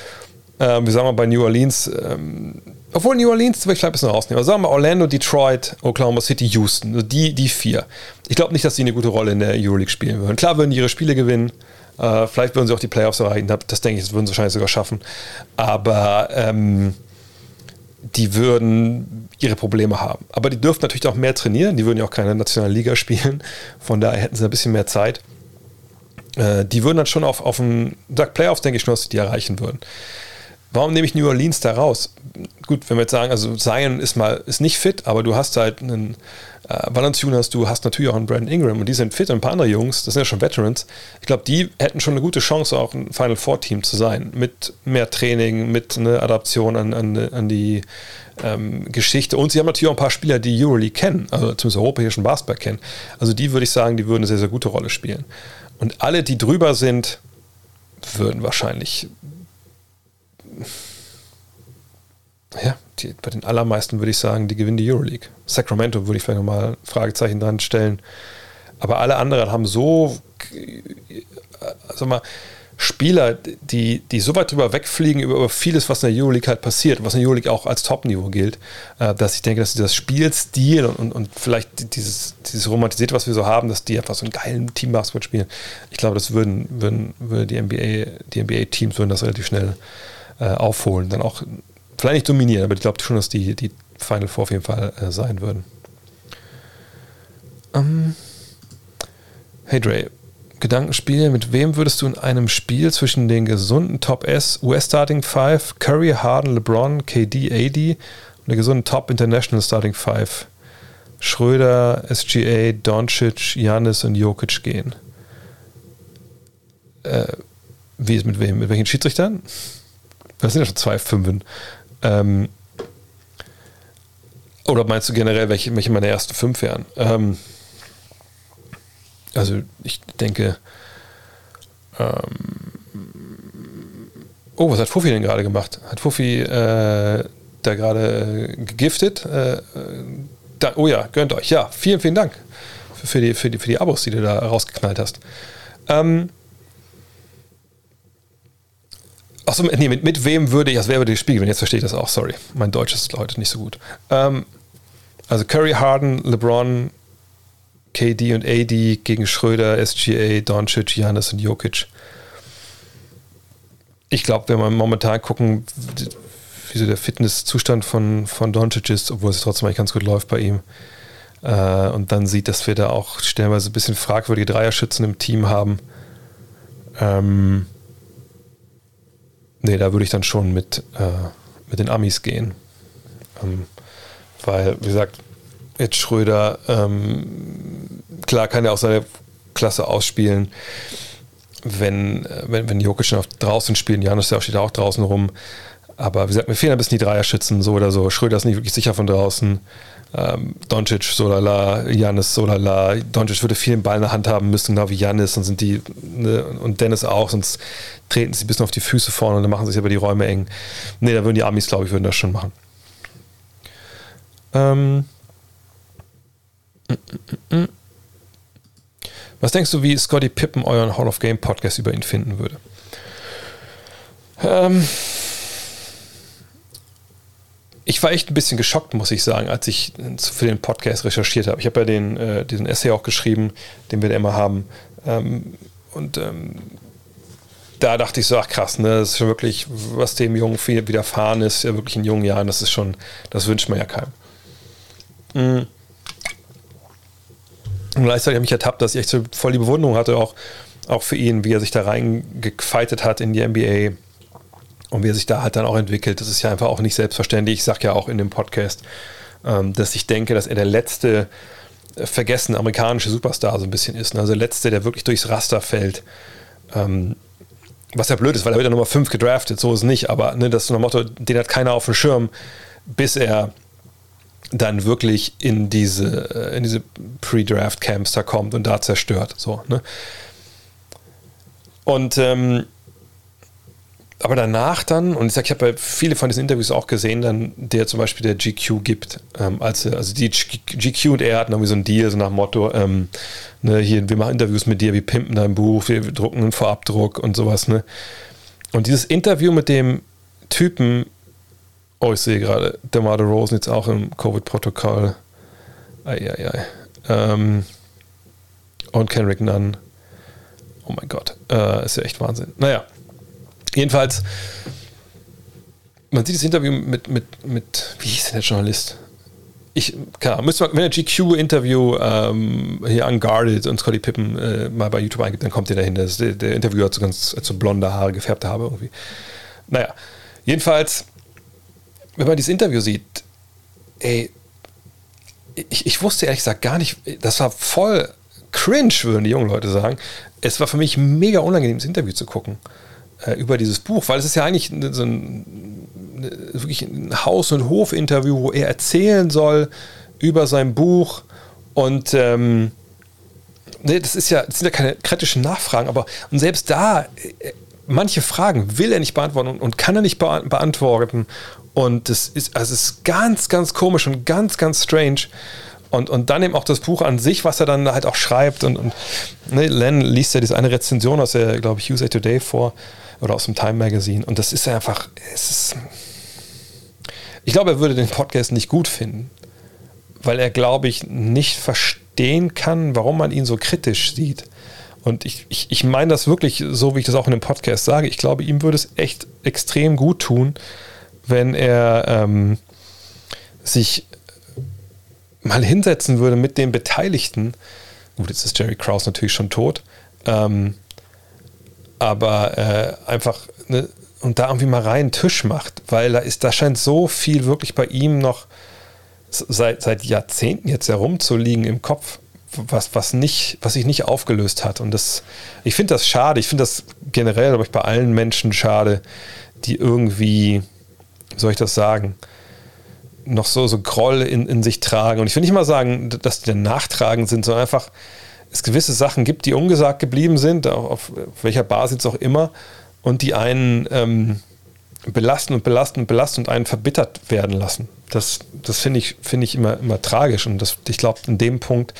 äh, wir sagen mal bei New Orleans, ähm, obwohl New Orleans, ich vielleicht ein bisschen rausnehmen, aber sagen wir Orlando, Detroit, Oklahoma City, Houston, also die, die vier. Ich glaube nicht, dass sie eine gute Rolle in der Euroleague spielen würden. Klar würden die ihre Spiele gewinnen, äh, vielleicht würden sie auch die Playoffs erreichen, das denke ich, das würden sie wahrscheinlich sogar schaffen. Aber ähm, die würden ihre Probleme haben. Aber die dürften natürlich auch mehr trainieren, die würden ja auch keine nationale Liga (laughs) spielen, von daher hätten sie ein bisschen mehr Zeit. Äh, die würden dann schon auf, auf einen Playoffs, denke ich schon, dass sie die erreichen würden. Warum nehme ich New Orleans da raus? Gut, wenn wir jetzt sagen, also Zion ist mal ist nicht fit, aber du hast halt einen äh, Valanciunas, du hast natürlich auch einen Brandon Ingram und die sind fit und ein paar andere Jungs, das sind ja schon Veterans. Ich glaube, die hätten schon eine gute Chance, auch ein Final Four Team zu sein, mit mehr Training, mit einer Adaption an, an, an die ähm, Geschichte. Und sie haben natürlich auch ein paar Spieler, die Euroleague kennen, also zumindest europäischen Basketball kennen. Also die würde ich sagen, die würden eine sehr, sehr gute Rolle spielen. Und alle, die drüber sind, würden wahrscheinlich ja, die, bei den allermeisten würde ich sagen, die gewinnen die Euroleague. Sacramento würde ich vielleicht nochmal Fragezeichen dran stellen. Aber alle anderen haben so, also mal, Spieler, die, die so weit drüber wegfliegen über, über vieles, was in der Euroleague halt passiert, was in der Euroleague auch als Top-Niveau gilt, äh, dass ich denke, dass das Spielstil und, und, und vielleicht dieses, dieses Romantisierte, was wir so haben, dass die einfach so einen geilen Team-Basketball spielen, ich glaube, das würden, würden, würden die NBA, die NBA-Teams würden das relativ schnell äh, aufholen. Dann auch, vielleicht nicht dominieren, aber ich glaube schon, dass die, die Final Four auf jeden Fall äh, sein würden. Ähm, hey Dre, Gedankenspiel, mit wem würdest du in einem Spiel zwischen den gesunden Top S, US Starting 5, Curry, Harden, LeBron, KD, AD und der gesunden Top International Starting 5, Schröder, SGA, Doncic, Janis und Jokic gehen? Äh, wie ist mit wem? Mit welchen Schiedsrichtern? Das sind ja schon zwei Fünfen. Ähm, oder meinst du generell, welche, welche meine ersten fünf wären? Ähm, also ich denke, ähm, oh, was hat Fuffi denn gerade gemacht? Hat Fuffi äh, da gerade gegiftet? Äh, da, oh ja, gönnt euch. Ja, vielen, vielen Dank für, für, die, für, die, für die Abos, die du da rausgeknallt hast. Ähm, Achso, nee, mit, mit wem würde ich, das wäre das Spiel gewinnen? Jetzt verstehe ich das auch, sorry. Mein Deutsch ist heute nicht so gut. Ähm, also Curry, Harden, LeBron, KD und AD gegen Schröder, SGA, Doncic, Janis und Jokic. Ich glaube, wenn wir momentan gucken, wie so der Fitnesszustand von, von Doncic ist, obwohl es trotzdem eigentlich ganz gut läuft bei ihm, äh, und dann sieht, dass wir da auch stellenweise ein bisschen fragwürdige Dreierschützen im Team haben, ähm, nee, da würde ich dann schon mit, äh, mit den Amis gehen. Ähm, weil, wie gesagt, Ed Schröder, ähm, klar kann er auch seine Klasse ausspielen. Wenn, äh, wenn, wenn Jokic auf draußen spielen, Janis der steht auch draußen rum. Aber wie gesagt, mir fehlen ein bisschen die Dreierschützen, so oder so. Schröder ist nicht wirklich sicher von draußen. Ähm, Doncic, Solala, Janis, Solala. Doncic würde viel den Ball in der Hand haben müssen, genau wie Janis. Und ne, und Dennis auch, sonst treten sie ein bisschen auf die Füße vorne und dann machen sich aber die Räume eng. Ne, da würden die Amis, glaube ich, würden das schon machen. Ähm, was denkst du, wie Scotty Pippen euren Hall of Game Podcast über ihn finden würde? Ähm ich war echt ein bisschen geschockt, muss ich sagen, als ich für den Podcast recherchiert habe. Ich habe ja den, äh, diesen Essay auch geschrieben, den wir da immer haben. Ähm, und ähm, da dachte ich so, ach krass, ne, das ist schon wirklich, was dem Jungen viel widerfahren ist, ja wirklich in jungen Jahren, das ist schon, das wünscht man ja keinem. Mhm. Und gleichzeitig habe ich mich ertappt, dass ich echt so voll die Bewunderung hatte, auch, auch für ihn, wie er sich da reingefeitet hat in die NBA und wie er sich da halt dann auch entwickelt. Das ist ja einfach auch nicht selbstverständlich. Ich sage ja auch in dem Podcast, ähm, dass ich denke, dass er der letzte vergessen amerikanische Superstar so ein bisschen ist. Ne? Also der letzte, der wirklich durchs Raster fällt. Ähm, was ja blöd ist, weil er wird ja Nummer 5 gedraftet, so ist es nicht, aber ne, das ist ein Motto, den hat keiner auf dem Schirm, bis er dann wirklich in diese, äh, in diese Pre-Draft-Camps da kommt und da zerstört. So, ne? Und ähm, aber danach dann, und ich sage, ich habe ja viele von diesen Interviews auch gesehen, dann der zum Beispiel der GQ gibt. Ähm, als, also die GQ und er hatten irgendwie so ein Deal, so nach dem Motto, ähm, ne, hier, wir machen Interviews mit dir, wir pimpen dein Buch, wir drucken einen Vorabdruck und sowas. Ne? Und dieses Interview mit dem Typen, oh, ich sehe gerade, der Marder Rosen jetzt auch im Covid-Protokoll. Eieiei. Ähm, und Kenrick Nunn. Oh mein Gott, äh, ist ja echt Wahnsinn. Naja, Jedenfalls, man sieht das Interview mit, mit, mit wie hieß denn der Journalist? Ich, klar, müsste man, wenn der GQ-Interview ähm, hier Unguarded und Scotty Pippen äh, mal bei YouTube eingibt, dann kommt ihr dahin. Der, der Interviewer hat so ganz so blonde Haare, gefärbte Haare irgendwie. Naja, jedenfalls, wenn man dieses Interview sieht, ey, ich, ich wusste ehrlich gesagt gar nicht, das war voll cringe, würden die jungen Leute sagen. Es war für mich mega unangenehm, das Interview zu gucken äh, über dieses Buch, weil es ist ja eigentlich so ein, wirklich ein Haus- und Hof-Interview, wo er erzählen soll über sein Buch und ähm, nee, das ist ja, das sind ja keine kritischen Nachfragen, aber und selbst da, äh, manche Fragen will er nicht beantworten und, und kann er nicht be beantworten. Und das ist, also es ist ganz, ganz komisch und ganz, ganz strange. Und, und dann eben auch das Buch an sich, was er dann halt auch schreibt. Und, und ne, Len liest ja diese eine Rezension aus der, glaube ich, USA Today vor, oder aus dem Time Magazine. Und das ist einfach, es ist, ich glaube, er würde den Podcast nicht gut finden, weil er, glaube ich, nicht verstehen kann, warum man ihn so kritisch sieht. Und ich, ich, ich meine das wirklich so, wie ich das auch in dem Podcast sage. Ich glaube, ihm würde es echt extrem gut tun, wenn er ähm, sich mal hinsetzen würde mit den Beteiligten. Gut, jetzt ist Jerry Krause natürlich schon tot. Ähm, aber äh, einfach ne, und da irgendwie mal rein Tisch macht, weil da ist, da scheint so viel wirklich bei ihm noch seit, seit Jahrzehnten jetzt herumzuliegen im Kopf, was, was, nicht, was sich nicht aufgelöst hat. Und das, ich finde das schade. Ich finde das generell, glaube ich, bei allen Menschen schade, die irgendwie, wie soll ich das sagen, noch so, so Groll in, in sich tragen. Und ich will nicht mal sagen, dass die dann nachtragend sind, sondern einfach, es gewisse Sachen gibt, die ungesagt geblieben sind, auf, welcher Basis auch immer, und die einen ähm, belasten und belasten und belasten und einen verbittert werden lassen. Das, das finde ich, find ich immer, immer tragisch. Und das, ich glaube, in dem Punkt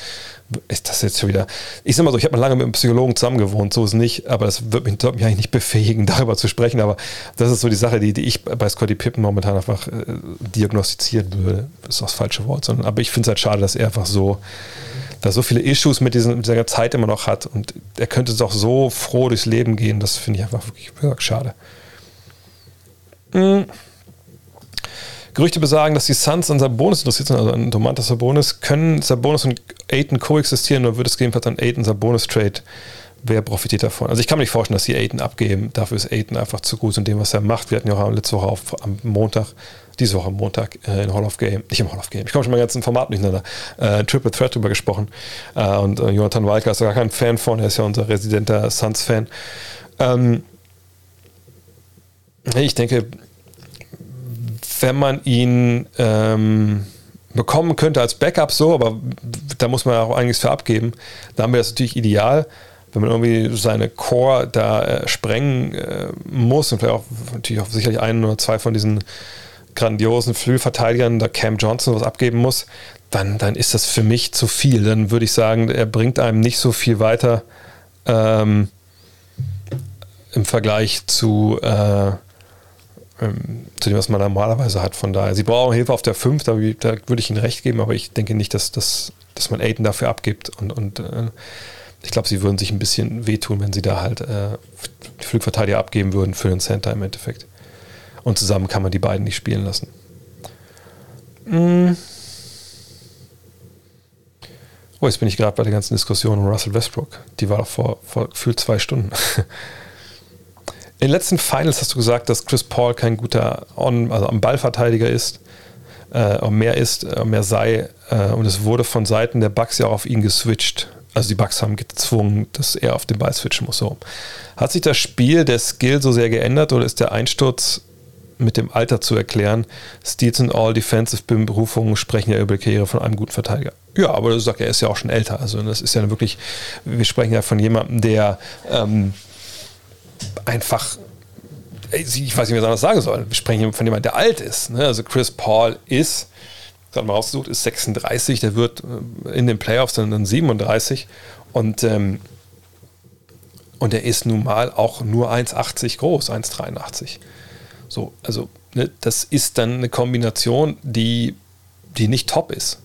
ist das jetzt schon wieder. Ich sag mal so, ich habe mal lange mit einem Psychologen zusammen gewohnt, so ist es nicht, aber das wird mich, wird mich eigentlich nicht befähigen, (laughs) darüber zu sprechen. Aber das ist so die Sache, die, die ich bei Scotty Pippen momentan einfach äh, diagnostizieren würde. Das ist auch das falsche Wort, sondern aber ich finde es halt schade, dass er einfach so da so viele Issues mit, diesen, mit dieser Zeit immer noch hat und er könnte doch so froh durchs Leben gehen, das finde ich einfach wirklich, schade. Mhm. Gerüchte besagen, dass die Suns an Sabonis interessiert sind, also an Domantas Sabonis. Können Sabonis und Aiton koexistieren oder wird es gegebenenfalls ein Aiton Sabonis Trade? Wer profitiert davon? Also ich kann mir nicht vorstellen, dass sie Aiton abgeben. Dafür ist Aiton einfach zu gut in dem, was er macht. Wir hatten ja auch letzte Woche auf, am Montag diese Woche am Montag äh, in Hall of Game, nicht im Hall of Game, ich komme schon mal ganz im Format durcheinander, äh, Triple Threat drüber gesprochen. Äh, und äh, Jonathan Walker ist gar kein Fan von, er ist ja unser residenter Suns-Fan. Ähm, ich denke, wenn man ihn ähm, bekommen könnte als Backup so, aber da muss man auch einiges für abgeben, dann wäre das natürlich ideal wenn man irgendwie seine Core da äh, sprengen äh, muss und vielleicht auch natürlich auch sicherlich einen oder zwei von diesen grandiosen Flügelverteidigern, da Cam Johnson was abgeben muss, dann, dann ist das für mich zu viel. Dann würde ich sagen, er bringt einem nicht so viel weiter ähm, im Vergleich zu, äh, ähm, zu dem, was man normalerweise hat. Von daher, sie brauchen Hilfe auf der 5, da, da, würde ich Ihnen recht geben, aber ich denke nicht, dass, dass, dass man Aiden dafür abgibt. Und, und äh, ich glaube, sie würden sich ein bisschen wehtun, wenn sie da halt äh, Flugverteidiger abgeben würden für den Center im Endeffekt. Und zusammen kann man die beiden nicht spielen lassen. Mm. Oh, jetzt bin ich gerade bei der ganzen Diskussion um Russell Westbrook. Die war vor, vor gefühlt zwei Stunden. (laughs) In den letzten Finals hast du gesagt, dass Chris Paul kein guter On, also am Ballverteidiger ist. äh, mehr ist, äh, mehr sei. Äh, und es wurde von Seiten der Bucks ja auch auf ihn geswitcht. Also die Bucks haben gezwungen, dass er auf den Ball switchen muss. So. Hat sich das Spiel, der Skill so sehr geändert oder ist der Einsturz mit dem Alter zu erklären? Steals und All Defensive Berufungen sprechen ja über die Karriere von einem guten Verteidiger. Ja, aber du sagst, er ist ja auch schon älter. Also das ist ja wirklich, wir sprechen ja von jemandem, der ähm, einfach ich weiß nicht, wie ich anders sagen soll. Wir sprechen von jemandem, der alt ist. Ne? Also Chris Paul ist, gerade mal rausgesucht, ist 36, der wird äh, in den Playoffs dann, dann 37 und, ähm, und er ist nun mal auch nur 1,80 groß, 1,83. So, also ne, das ist dann eine Kombination, die, die nicht top ist.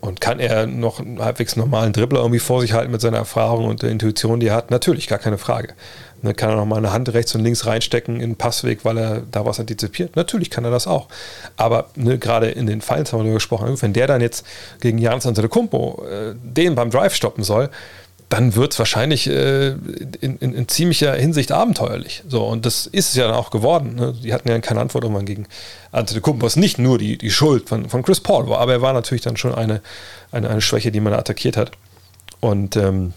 Und kann er noch einen halbwegs normalen Dribbler irgendwie vor sich halten mit seiner Erfahrung und der Intuition, die er hat? Natürlich, gar keine Frage. Ne, kann er noch mal eine Hand rechts und links reinstecken in den Passweg, weil er da was antizipiert? Natürlich kann er das auch. Aber ne, gerade in den Fallen haben wir darüber gesprochen, wenn der dann jetzt gegen Jans Antetokounmpo äh, den beim Drive stoppen soll, dann wird es wahrscheinlich äh, in, in, in, ziemlicher Hinsicht abenteuerlich. So, und das ist es ja dann auch geworden. Ne? Die hatten ja keine Antwort irgendwann gegen Antetokounmpo, was nicht nur die, die Schuld von, von Chris Paul war, aber er war natürlich dann schon eine, eine, eine Schwäche, die man attackiert hat. Und ähm,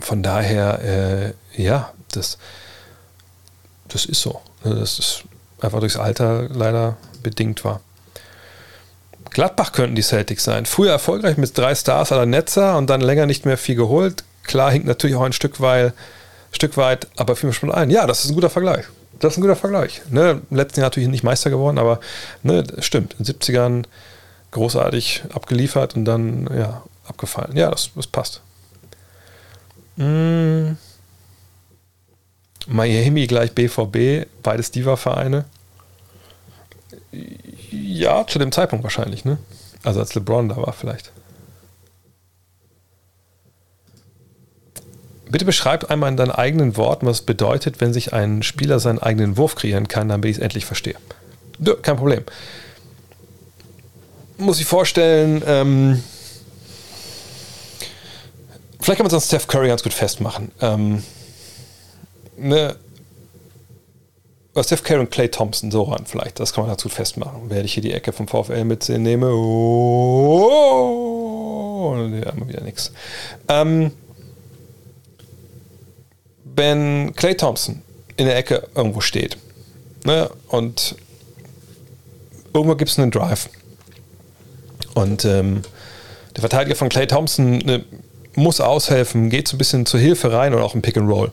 von daher, äh, ja, das, das ist so. Ne, das ist einfach durchs Alter leider bedingt war. Gladbach könnten die Celtics sein. Früher erfolgreich mit drei Stars aller Netzer und dann länger nicht mehr viel geholt. Klar hinkt natürlich auch ein Stück weit, Stück weit aber fiel mir schon ein. Ja, das ist ein guter Vergleich. Das ist ein guter Vergleich. Ne, letzten Jahr natürlich nicht Meister geworden, aber ne, stimmt. In den 70ern großartig abgeliefert und dann ja, abgefallen. Ja, das, das passt. Mmh. Miami gleich BVB, beides Diva-Vereine. Ja, zu dem Zeitpunkt wahrscheinlich, ne? Also als LeBron da war vielleicht. Bitte beschreib einmal in deinen eigenen Worten, was es bedeutet, wenn sich ein Spieler seinen eigenen Wurf kreieren kann, damit ich es endlich verstehe. Nö, kein Problem. Muss ich vorstellen, ähm, vielleicht kann man es an Steph Curry ganz gut festmachen. Ähm, ne, Steph Curry und Clay Thompson so ran, vielleicht. Das kann man dazu festmachen. Werde ich hier die Ecke vom VfL mitnehme. Oh, ja, immer wieder nichts. Ähm, wenn Clay Thompson in der Ecke irgendwo steht ne, und irgendwo gibt es einen Drive und ähm, der Verteidiger von Clay Thompson ne, muss aushelfen, geht so ein bisschen zur Hilfe rein oder auch ein Pick and Roll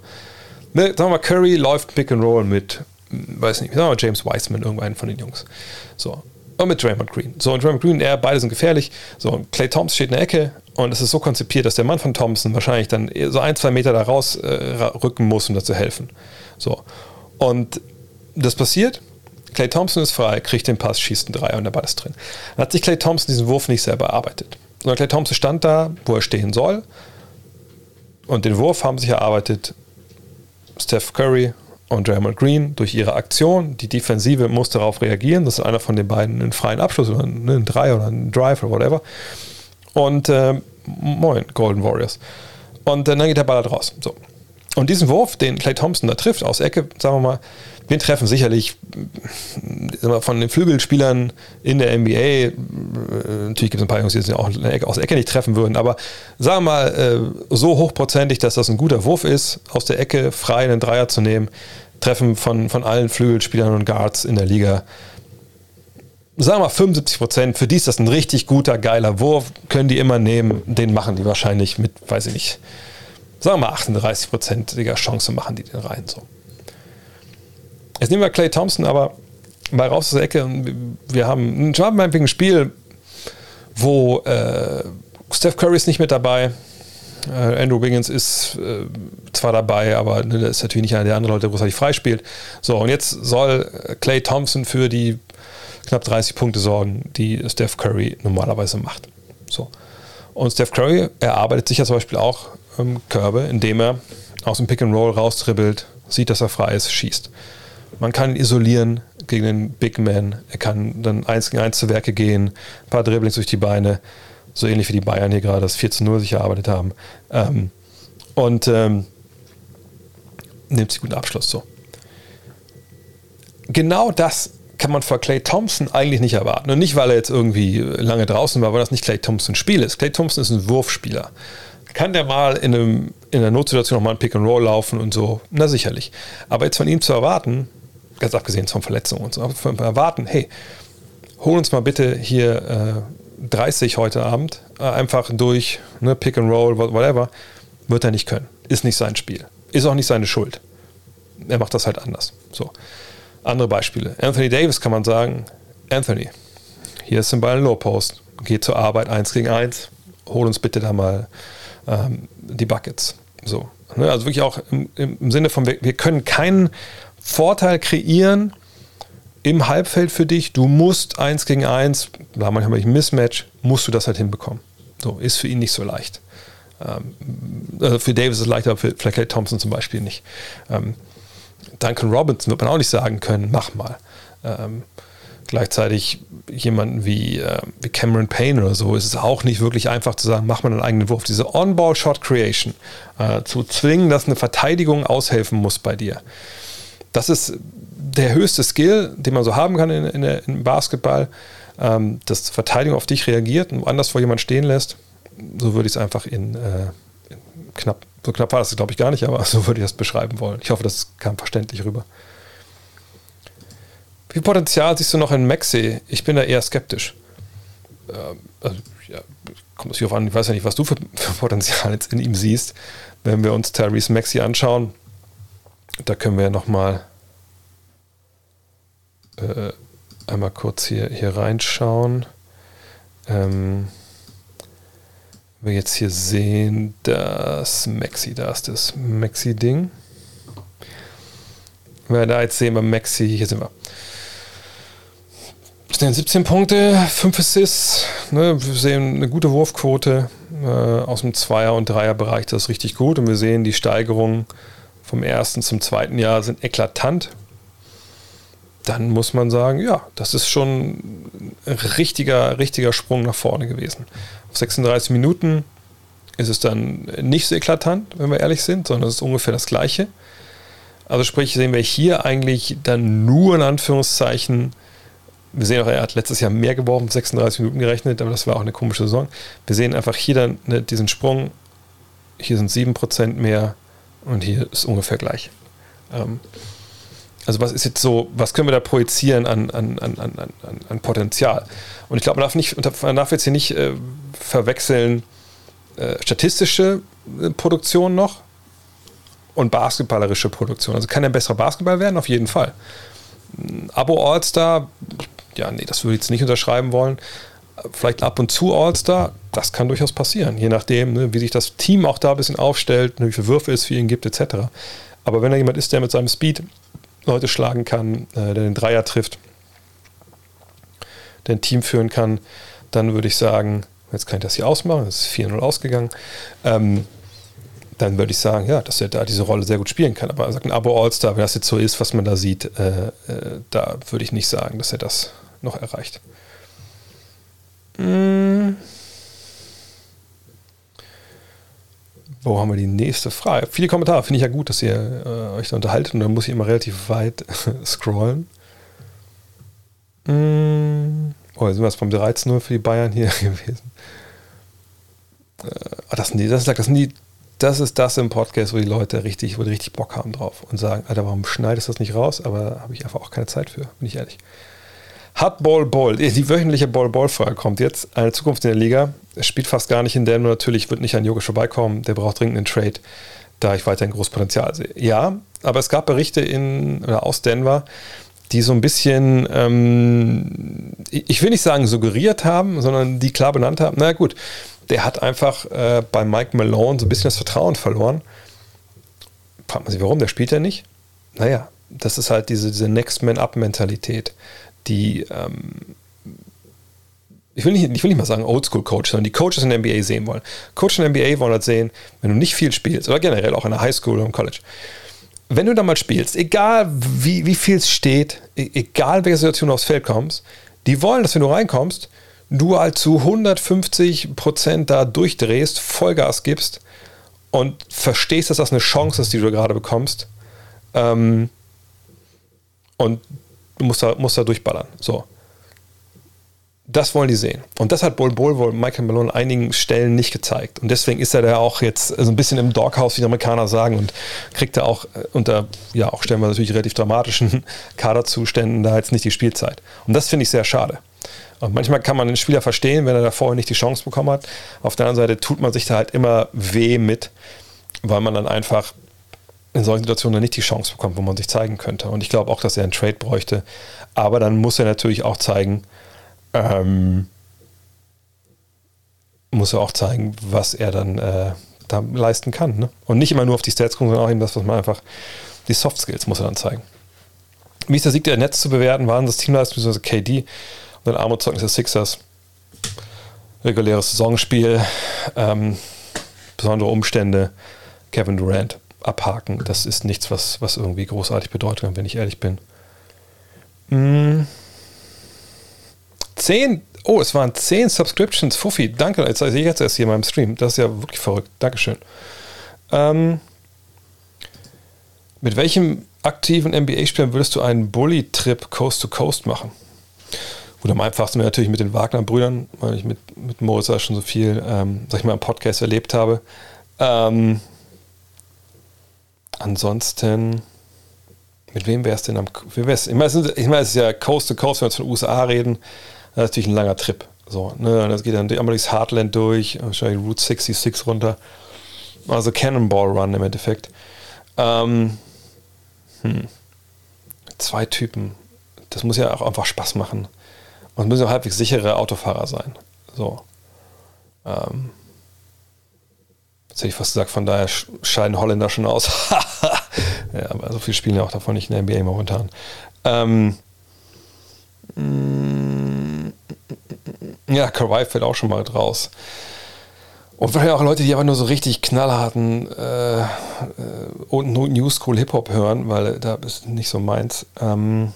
ne, sagen wir mal, Curry läuft Pick and Roll mit, weiß nicht, sagen wir mal James Wiseman, irgendeinen von den Jungs. So. Und mit Draymond Green. So, und Draymond Green, er, beide sind gefährlich. So, und Clay Thompson steht in der Ecke und es ist so konzipiert, dass der Mann von Thompson wahrscheinlich dann so ein, zwei Meter da raus äh, rücken muss, um da zu helfen. So. Und das passiert. Clay Thompson ist frei, kriegt den Pass, schießt einen Dreier und der Ball ist drin. Dann hat sich Clay Thompson diesen Wurf nicht selber erarbeitet. Sondern Clay Thompson stand da, wo er stehen soll. Und den Wurf haben sich erarbeitet Steph Curry und Draymond Green durch ihre Aktion. Die Defensive muss darauf reagieren. Das ist einer von den beiden einen freien Abschluss oder einen Drei oder einen Drive oder whatever. Und äh, moin, Golden Warriors. Und äh, dann geht der Ball da raus. So. Und diesen Wurf, den Clay Thompson da trifft, aus Ecke, sagen wir mal, wir treffen sicherlich von den Flügelspielern in der NBA, äh, natürlich gibt es ein paar Jungs, die auch aus der Ecke nicht treffen würden, aber sagen wir mal, äh, so hochprozentig, dass das ein guter Wurf ist, aus der Ecke frei einen Dreier zu nehmen, treffen von, von allen Flügelspielern und Guards in der Liga. Sagen wir mal 75 Prozent, für die ist das ein richtig guter, geiler Wurf, können die immer nehmen, den machen die wahrscheinlich mit, weiß ich nicht, sagen wir mal 38 Prozentiger Chance machen die den rein. So. Jetzt nehmen wir Clay Thompson, aber mal raus aus der Ecke. Wir haben ein jumping Spiel, wo äh, Steph Curry ist nicht mit dabei. Äh, Andrew Wiggins ist äh, zwar dabei, aber ne, ist natürlich nicht einer der anderen Leute, der großartig freispielt. So, und jetzt soll Clay Thompson für die knapp 30 Punkte sorgen, die Steph Curry normalerweise macht. So. Und Steph Curry erarbeitet sich ja zum Beispiel auch ähm, Körbe, indem er aus dem Pick and Roll raustribbelt, sieht, dass er frei ist, schießt. Man kann ihn isolieren gegen den Big Man. Er kann dann eins gegen eins zu Werke gehen, ein paar Dribblings durch die Beine, so ähnlich wie die Bayern hier gerade das 4 zu 0 sich erarbeitet haben. Ähm, und ähm, nimmt sich guten Abschluss so. Genau das kann man vor Clay Thompson eigentlich nicht erwarten. Und nicht, weil er jetzt irgendwie lange draußen war, weil das nicht Clay Thompsons Spiel ist. Clay Thompson ist ein Wurfspieler. Kann der mal in, einem, in einer Notsituation nochmal ein Pick and Roll laufen und so? Na sicherlich. Aber jetzt von ihm zu erwarten, ganz abgesehen von Verletzungen und so, aber erwarten, hey, hol uns mal bitte hier äh, 30 heute Abend, äh, einfach durch ne, Pick and Roll, whatever, wird er nicht können. Ist nicht sein Spiel. Ist auch nicht seine Schuld. Er macht das halt anders. So. Andere Beispiele. Anthony Davis kann man sagen, Anthony, hier ist ein Ball in Low Post, geh zur Arbeit 1 gegen 1, hol uns bitte da mal ähm, die Buckets. So. Ne? Also wirklich auch im, im Sinne von, wir, wir können keinen Vorteil kreieren im Halbfeld für dich. Du musst 1 gegen 1, da manchmal ein Mismatch, musst du das halt hinbekommen. So, ist für ihn nicht so leicht. Ähm, also für Davis ist es leichter, für Clay Thompson zum Beispiel nicht. Ähm, Duncan Robinson wird man auch nicht sagen können, mach mal. Ähm, gleichzeitig jemanden wie, äh, wie Cameron Payne oder so ist es auch nicht wirklich einfach zu sagen, mach mal einen eigenen Wurf. Diese On-Ball-Shot-Creation äh, zu zwingen, dass eine Verteidigung aushelfen muss bei dir. Das ist der höchste Skill, den man so haben kann in, in, in Basketball, ähm, dass Verteidigung auf dich reagiert und anders vor jemand stehen lässt. So würde ich es einfach in, äh, in knapp so knapp war das, glaube ich, gar nicht, aber (laughs) so würde ich das beschreiben wollen. Ich hoffe, das kam verständlich rüber. Wie Potenzial siehst du noch in Maxi? Ich bin da eher skeptisch. Ähm, also, ja, kommt es hier auf an, ich weiß ja nicht, was du für, (laughs) für, Potenzial jetzt in ihm siehst. Wenn wir uns Therese Maxi anschauen, da können wir nochmal äh, einmal kurz hier, hier reinschauen. Ähm, wir jetzt hier sehen, das Maxi, da ist das Maxi-Ding. Wenn wir da jetzt sehen wir Maxi, hier sind wir. Wir sehen 17 Punkte, 5 Assists. Ne? Wir sehen eine gute Wurfquote äh, aus dem Zweier- und Dreierbereich, das ist richtig gut. Und wir sehen, die Steigerungen vom ersten zum zweiten Jahr sind eklatant. Dann muss man sagen, ja, das ist schon ein richtiger, richtiger Sprung nach vorne gewesen. Auf 36 Minuten ist es dann nicht so eklatant, wenn wir ehrlich sind, sondern es ist ungefähr das Gleiche. Also sprich, sehen wir hier eigentlich dann nur in Anführungszeichen, wir sehen auch, er hat letztes Jahr mehr geworfen, 36 Minuten gerechnet, aber das war auch eine komische Saison. Wir sehen einfach hier dann ne, diesen Sprung, hier sind 7% mehr und hier ist ungefähr gleich. Ähm, also was ist jetzt so, was können wir da projizieren an, an, an, an, an Potenzial? Und ich glaube, man darf, man darf jetzt hier nicht äh, verwechseln äh, statistische äh, Produktion noch und basketballerische Produktion. Also kann er besserer Basketball werden? Auf jeden Fall. Abo All-Star, ja, nee, das würde ich jetzt nicht unterschreiben wollen. Vielleicht ab und zu All-Star, das kann durchaus passieren, je nachdem, ne, wie sich das Team auch da ein bisschen aufstellt, ne, wie viele Würfe es für ihn gibt, etc. Aber wenn er jemand ist, der mit seinem Speed Leute schlagen kann, äh, der den Dreier trifft, der ein Team führen kann, dann würde ich sagen, jetzt kann ich das hier ausmachen, es ist 4-0 ausgegangen, ähm, dann würde ich sagen, ja, dass er da diese Rolle sehr gut spielen kann. Aber sagt ein Abo All-Star, wenn das jetzt so ist, was man da sieht, äh, äh, da würde ich nicht sagen, dass er das noch erreicht. Wo haben wir die nächste Frage? Viele Kommentare, finde ich ja gut, dass ihr äh, euch da unterhaltet und dann muss ich immer relativ weit (laughs) scrollen. Hm. Oh, jetzt sind wir jetzt beim 13-0 für die Bayern hier (laughs) gewesen. Äh, das, das, das, das, das ist das im Podcast, wo die Leute richtig, wo die richtig Bock haben drauf und sagen, Alter, warum schneidest du das nicht raus? Aber habe ich einfach auch keine Zeit für, bin ich ehrlich. Hat Ball Ball, die wöchentliche Ball Ball Frage kommt jetzt. Eine Zukunft in der Liga. Spielt fast gar nicht in Denver. Natürlich wird nicht an Jokic vorbeikommen. Der braucht dringend einen Trade, da ich weiterhin großes Potenzial sehe. Ja, aber es gab Berichte in, oder aus Denver, die so ein bisschen, ähm, ich will nicht sagen suggeriert haben, sondern die klar benannt haben, na gut, der hat einfach äh, bei Mike Malone so ein bisschen das Vertrauen verloren. Fragt man sich, warum? Der spielt ja nicht. Naja, das ist halt diese, diese Next Man Up-Mentalität, die, ähm, ich, will nicht, ich will nicht mal sagen Oldschool-Coach, sondern die Coaches in der NBA sehen wollen. Coaches in der NBA wollen halt sehen, wenn du nicht viel spielst, oder generell auch in der Highschool oder im College, wenn du da mal spielst, egal wie, wie viel es steht, e-, egal welche Situation du aufs Feld kommst, die wollen, dass wenn du reinkommst, du halt zu 150 Prozent da durchdrehst, Vollgas gibst und verstehst, dass das eine Chance ist, die du gerade bekommst. Ähm, und du musst da, musst da durchballern. So. Das wollen die sehen. Und das hat Bol Bol wohl Michael Malone an einigen Stellen nicht gezeigt. Und deswegen ist er da auch jetzt so ein bisschen im Doghouse, wie die Amerikaner sagen, und kriegt da auch äh, unter, ja, auch stellen wir natürlich relativ dramatischen (laughs) Kaderzuständen da jetzt nicht die Spielzeit. Und das finde ich sehr schade. Und manchmal kann man den Spieler verstehen, wenn er da vorher nicht die Chance bekommen hat. Auf der anderen Seite tut man sich da halt immer weh mit, weil man dann einfach in solchen Situationen dann nicht die Chance bekommt, wo man sich zeigen könnte. Und ich glaube auch, dass er einen Trade bräuchte. Aber dann muss er natürlich auch zeigen, ähm, muss er auch zeigen, was er dann äh, da leisten kann. Ne? Und nicht immer nur auf die Stats gucken, sondern auch eben das, was man einfach, die Soft Skills muss er dann zeigen. Wie ist der Sieg der Netz zu bewerten? Waren das Teamleistung bzw. KD und ein Armutszeugnis der Sixers? Reguläres Saisonspiel, ähm, besondere Umstände, Kevin Durant abhaken. Das ist nichts, was, was irgendwie großartig bedeutet, wenn ich ehrlich bin. Mmh. 10, oh, es waren 10 Subscriptions. Fuffi, danke. Jetzt sehe ich jetzt erst hier in meinem Stream. Das ist ja wirklich verrückt. Dankeschön. Ähm, mit welchem aktiven NBA-Spieler würdest du einen Bully-Trip Coast to Coast machen? Gut, am einfachsten wäre natürlich mit den Wagner-Brüdern, weil ich mit, mit Moritz schon so viel, ähm, sag ich mal, im Podcast erlebt habe. Ähm, ansonsten, mit wem wäre es denn am. Wie wär's? Ich meine, es ist ja Coast to Coast, wenn wir von USA reden. Das ist natürlich ein langer Trip. So, ne? Das geht dann einmal durchs Heartland durch, wahrscheinlich Route 66 runter. Also Cannonball Run im Endeffekt. Ähm, hm. Zwei Typen. Das muss ja auch einfach Spaß machen. Und es müssen ja halbwegs sichere Autofahrer sein. So. Ähm, jetzt hätte ich fast gesagt, von daher scheiden Holländer schon aus. (laughs) ja, aber so viel spielen ja auch davon nicht in der NBA momentan. Ähm, ja, Kawhi fällt auch schon mal raus. Und vielleicht auch Leute, die aber nur so richtig knallharten äh, äh, New School Hip-Hop hören, weil da ist nicht so meins. Ähm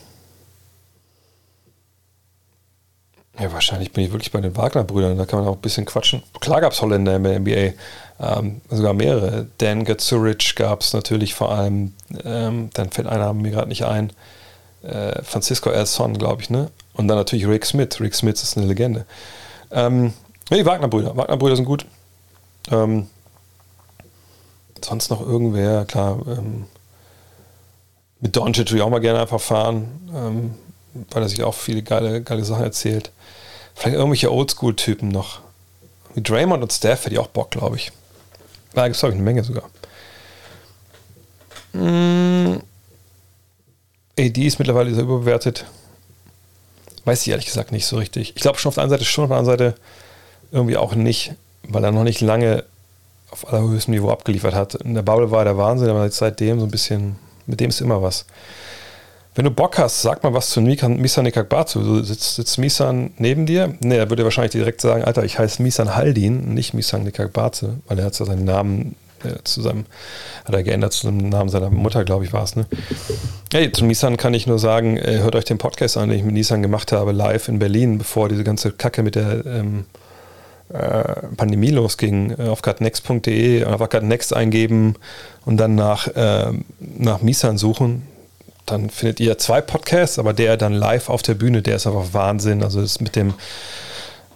ja, wahrscheinlich bin ich wirklich bei den Wagner-Brüdern, da kann man auch ein bisschen quatschen. Klar gab es Holländer in der NBA, ähm, sogar mehrere. Dan Gatzurich gab es natürlich vor allem, ähm, dann fällt einer mir gerade nicht ein, äh, Francisco Elson, glaube ich, ne? Und dann natürlich Rick Smith. Rick Smith ist eine Legende. Ähm, die Wagner-Brüder. Wagner-Brüder sind gut. Ähm, sonst noch irgendwer, klar. Ähm, mit Doncic würde ich auch mal gerne einfach fahren, ähm, weil er sich auch viele geile, geile Sachen erzählt. Vielleicht irgendwelche Oldschool-Typen noch. Mit Draymond und Steph hätte ich auch Bock, glaube ich. Da gibt es, glaube ich, eine Menge sogar. Mm. AD ist mittlerweile sehr überbewertet. Weiß ich ehrlich gesagt nicht so richtig. Ich glaube schon auf der einen Seite schon, auf der anderen Seite irgendwie auch nicht, weil er noch nicht lange auf allerhöchstem Niveau abgeliefert hat. In der Bubble war der Wahnsinn, aber seitdem so ein bisschen, mit dem ist immer was. Wenn du Bock hast, sag mal was zu Misan Nikakbatsu. Du sitzt, sitzt Misan neben dir? Ne, er würde wahrscheinlich direkt sagen, Alter, ich heiße Misan Haldin, nicht Misan Nikakbatsu, weil er hat ja seinen Namen äh, zu seinem, hat er geändert zu dem Namen seiner Mutter, glaube ich, war es. Ne? Hey, zu Nissan kann ich nur sagen, äh, hört euch den Podcast an, den ich mit Nissan gemacht habe, live in Berlin, bevor diese ganze Kacke mit der ähm, äh, Pandemie losging. Äh, auf gutnext.de, einfach gutnext eingeben und dann nach, äh, nach Misan suchen. Dann findet ihr zwei Podcasts, aber der dann live auf der Bühne, der ist einfach Wahnsinn. Also ist mit dem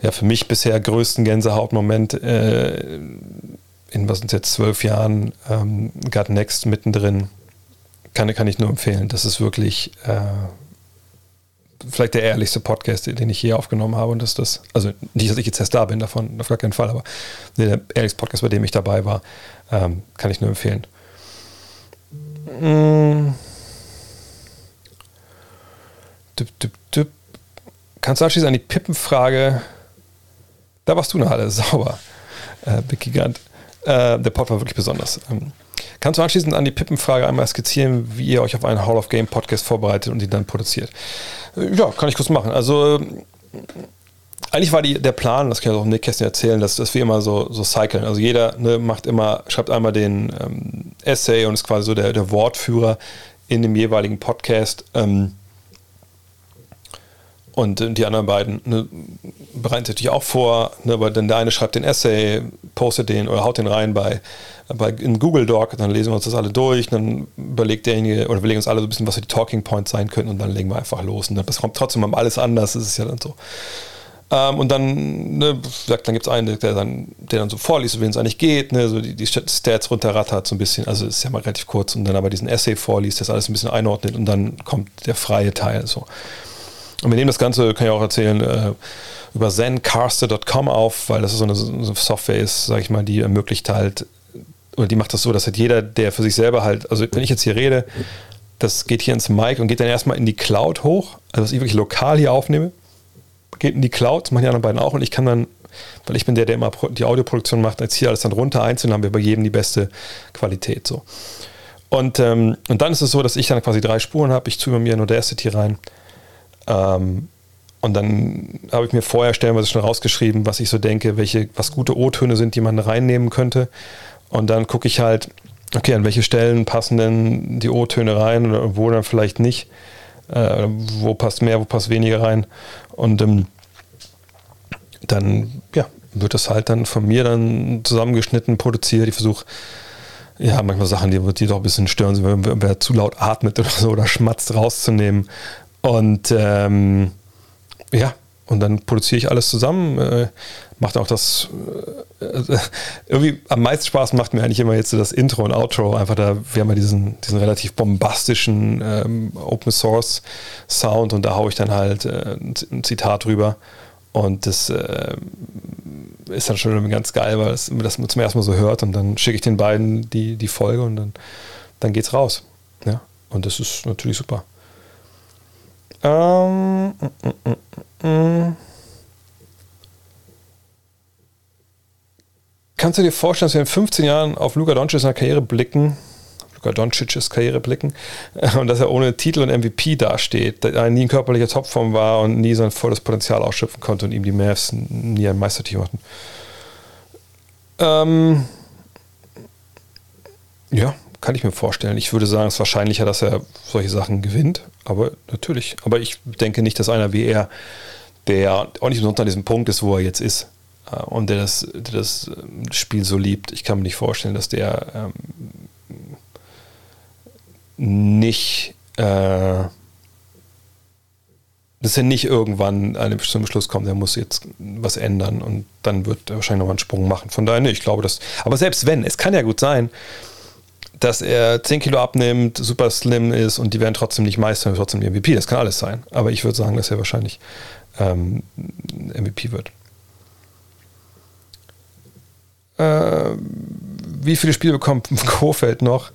ja, für mich bisher größten Gänsehautmoment äh, in was sind jetzt zwölf Jahren ähm, Gut Next mittendrin, kann, kann ich nur empfehlen. Das ist wirklich äh, vielleicht der ehrlichste Podcast, den ich je aufgenommen habe. Und dass das, also nicht, dass ich jetzt erst da bin, davon auf gar keinen Fall, aber der ehrlichste Podcast, bei dem ich dabei war, ähm, kann ich nur empfehlen. Mm. Dip, dip, dip. Kannst du anschließend an die Pippenfrage, da warst du noch alle (laughs) sauber, äh, Big Gigant. Äh, der Pod war wirklich besonders. Ähm, kannst du anschließend an die Pippenfrage einmal skizzieren, wie ihr euch auf einen Hall of Game Podcast vorbereitet und ihn dann produziert? Äh, ja, kann ich kurz machen. Also äh, eigentlich war die, der Plan, das kann ich auch Nick Kästner erzählen, dass, dass wir immer so, so cyclen. Also jeder ne, macht immer, schreibt einmal den ähm, Essay und ist quasi so der, der Wortführer in dem jeweiligen Podcast. Ähm, Und die anderen beiden ne, bereiten sich natürlich auch vor, ne, aber dann der eine schreibt den Essay, postet den oder haut den rein bei, bei in Google Doc, dann lesen wir uns das alle durch, dann überlegt derjenige oder wir legen uns alle so ein bisschen, was so die Talking Points sein könnten und dann legen wir einfach los. Und dann kommt trotzdem um alles anders, das ist ja dann so. Ähm, und dann, ne, dann gibt es einen, der dann, der dann so vorliest, wie es eigentlich geht, ne, so die, die Stats runterrattert so ein bisschen, also ist ja mal relativ kurz und dann aber diesen Essay vorliest, das alles ein bisschen einordnet und dann kommt der freie Teil so. Und wir nehmen das Ganze, kann ich auch erzählen, äh, über zencaster.com auf, weil das so eine, so eine Software ist, sage ich mal, die ermöglicht halt, oder die macht das so, dass halt jeder, der für sich selber halt, also wenn ich jetzt hier rede, das geht hier ins Mic und geht dann erstmal in die Cloud hoch, also dass ich wirklich lokal hier aufnehme, geht in die Cloud, das machen die anderen beiden auch und ich kann dann, weil ich bin der, der immer die Audioproduktion macht, jetzt hier alles dann runter einzeln, haben wir bei jedem die beste Qualität so. Und, ähm, und dann ist es so, dass ich dann quasi drei Spuren habe, ich zoome mir nur Audacity rein, ähm, und dann habe ich mir vorher stellenweise schon rausgeschrieben, was ich so denke, welche, was gute O-Töne sind, die man reinnehmen könnte. Und dann gucke ich halt, okay, an welche Stellen passen denn die O-Töne rein oder wo dann vielleicht nicht. Äh, wo passt mehr, wo passt weniger rein. Und ähm, dann, ja, wird das halt dann von mir dann zusammengeschnitten, produziert. Ich versuche, ja, manchmal Sachen, die, die doch ein bisschen stören wenn wer zu laut atmet oder so oder schmatzt rauszunehmen. Und ähm, ja, und dann produziere ich alles zusammen. Äh, macht auch das äh, (laughs) irgendwie am meisten Spaß macht mir eigentlich immer jetzt so das Intro und Outro. Einfach da, wir haben ja diesen, diesen relativ bombastischen ähm, Open Source Sound und da haue ich dann halt äh, ein Zitat drüber. Und das äh, ist dann schon ganz geil, weil es, das zum ersten Mal so hört und dann schicke ich den beiden die, die Folge und dann, dann geht's raus. Ja, und das ist natürlich super. Ähm, mm, mm, mm, Kannst du dir vorstellen, dass wir in 15 Jahren auf Luka Doncic seine Karriere blicken, Luka Doncic's Karriere blicken, (laughs) und dass er ohne Titel und MVP dasteht, da er nie in körperlicher Topform war und nie sein volles Potenzial ausschöpfen konnte und ihm die Mavs nie ein Meisterteam hatten? Ähm, ja, kann ich mir vorstellen. Ich würde sagen, es ist wahrscheinlicher, dass er solche Sachen gewinnt. Aber natürlich. Aber ich denke nicht, dass einer wie er, der auch nicht unter diesem Punkt ist, wo er jetzt ist, äh, und der das, der das ähm, Spiel so liebt, ich kann mir nicht vorstellen, dass der ähm, nicht, äh, dass er nicht irgendwann an bestimmten Schluss kommt, er muss jetzt was ändern und dann wird er wahrscheinlich nochmal einen Sprung machen. Von daher, nee, ich glaube, dass, aber selbst wenn, es kann ja gut sein, dass er 10 Kilo abnimmt, super slim ist und die werden trotzdem nicht Meister und trotzdem MVP. Das kann alles sein. Aber ich würde sagen, dass er wahrscheinlich ähm, MVP wird. Äh, wie viele Spiele bekommt (laughs) Kofeld noch?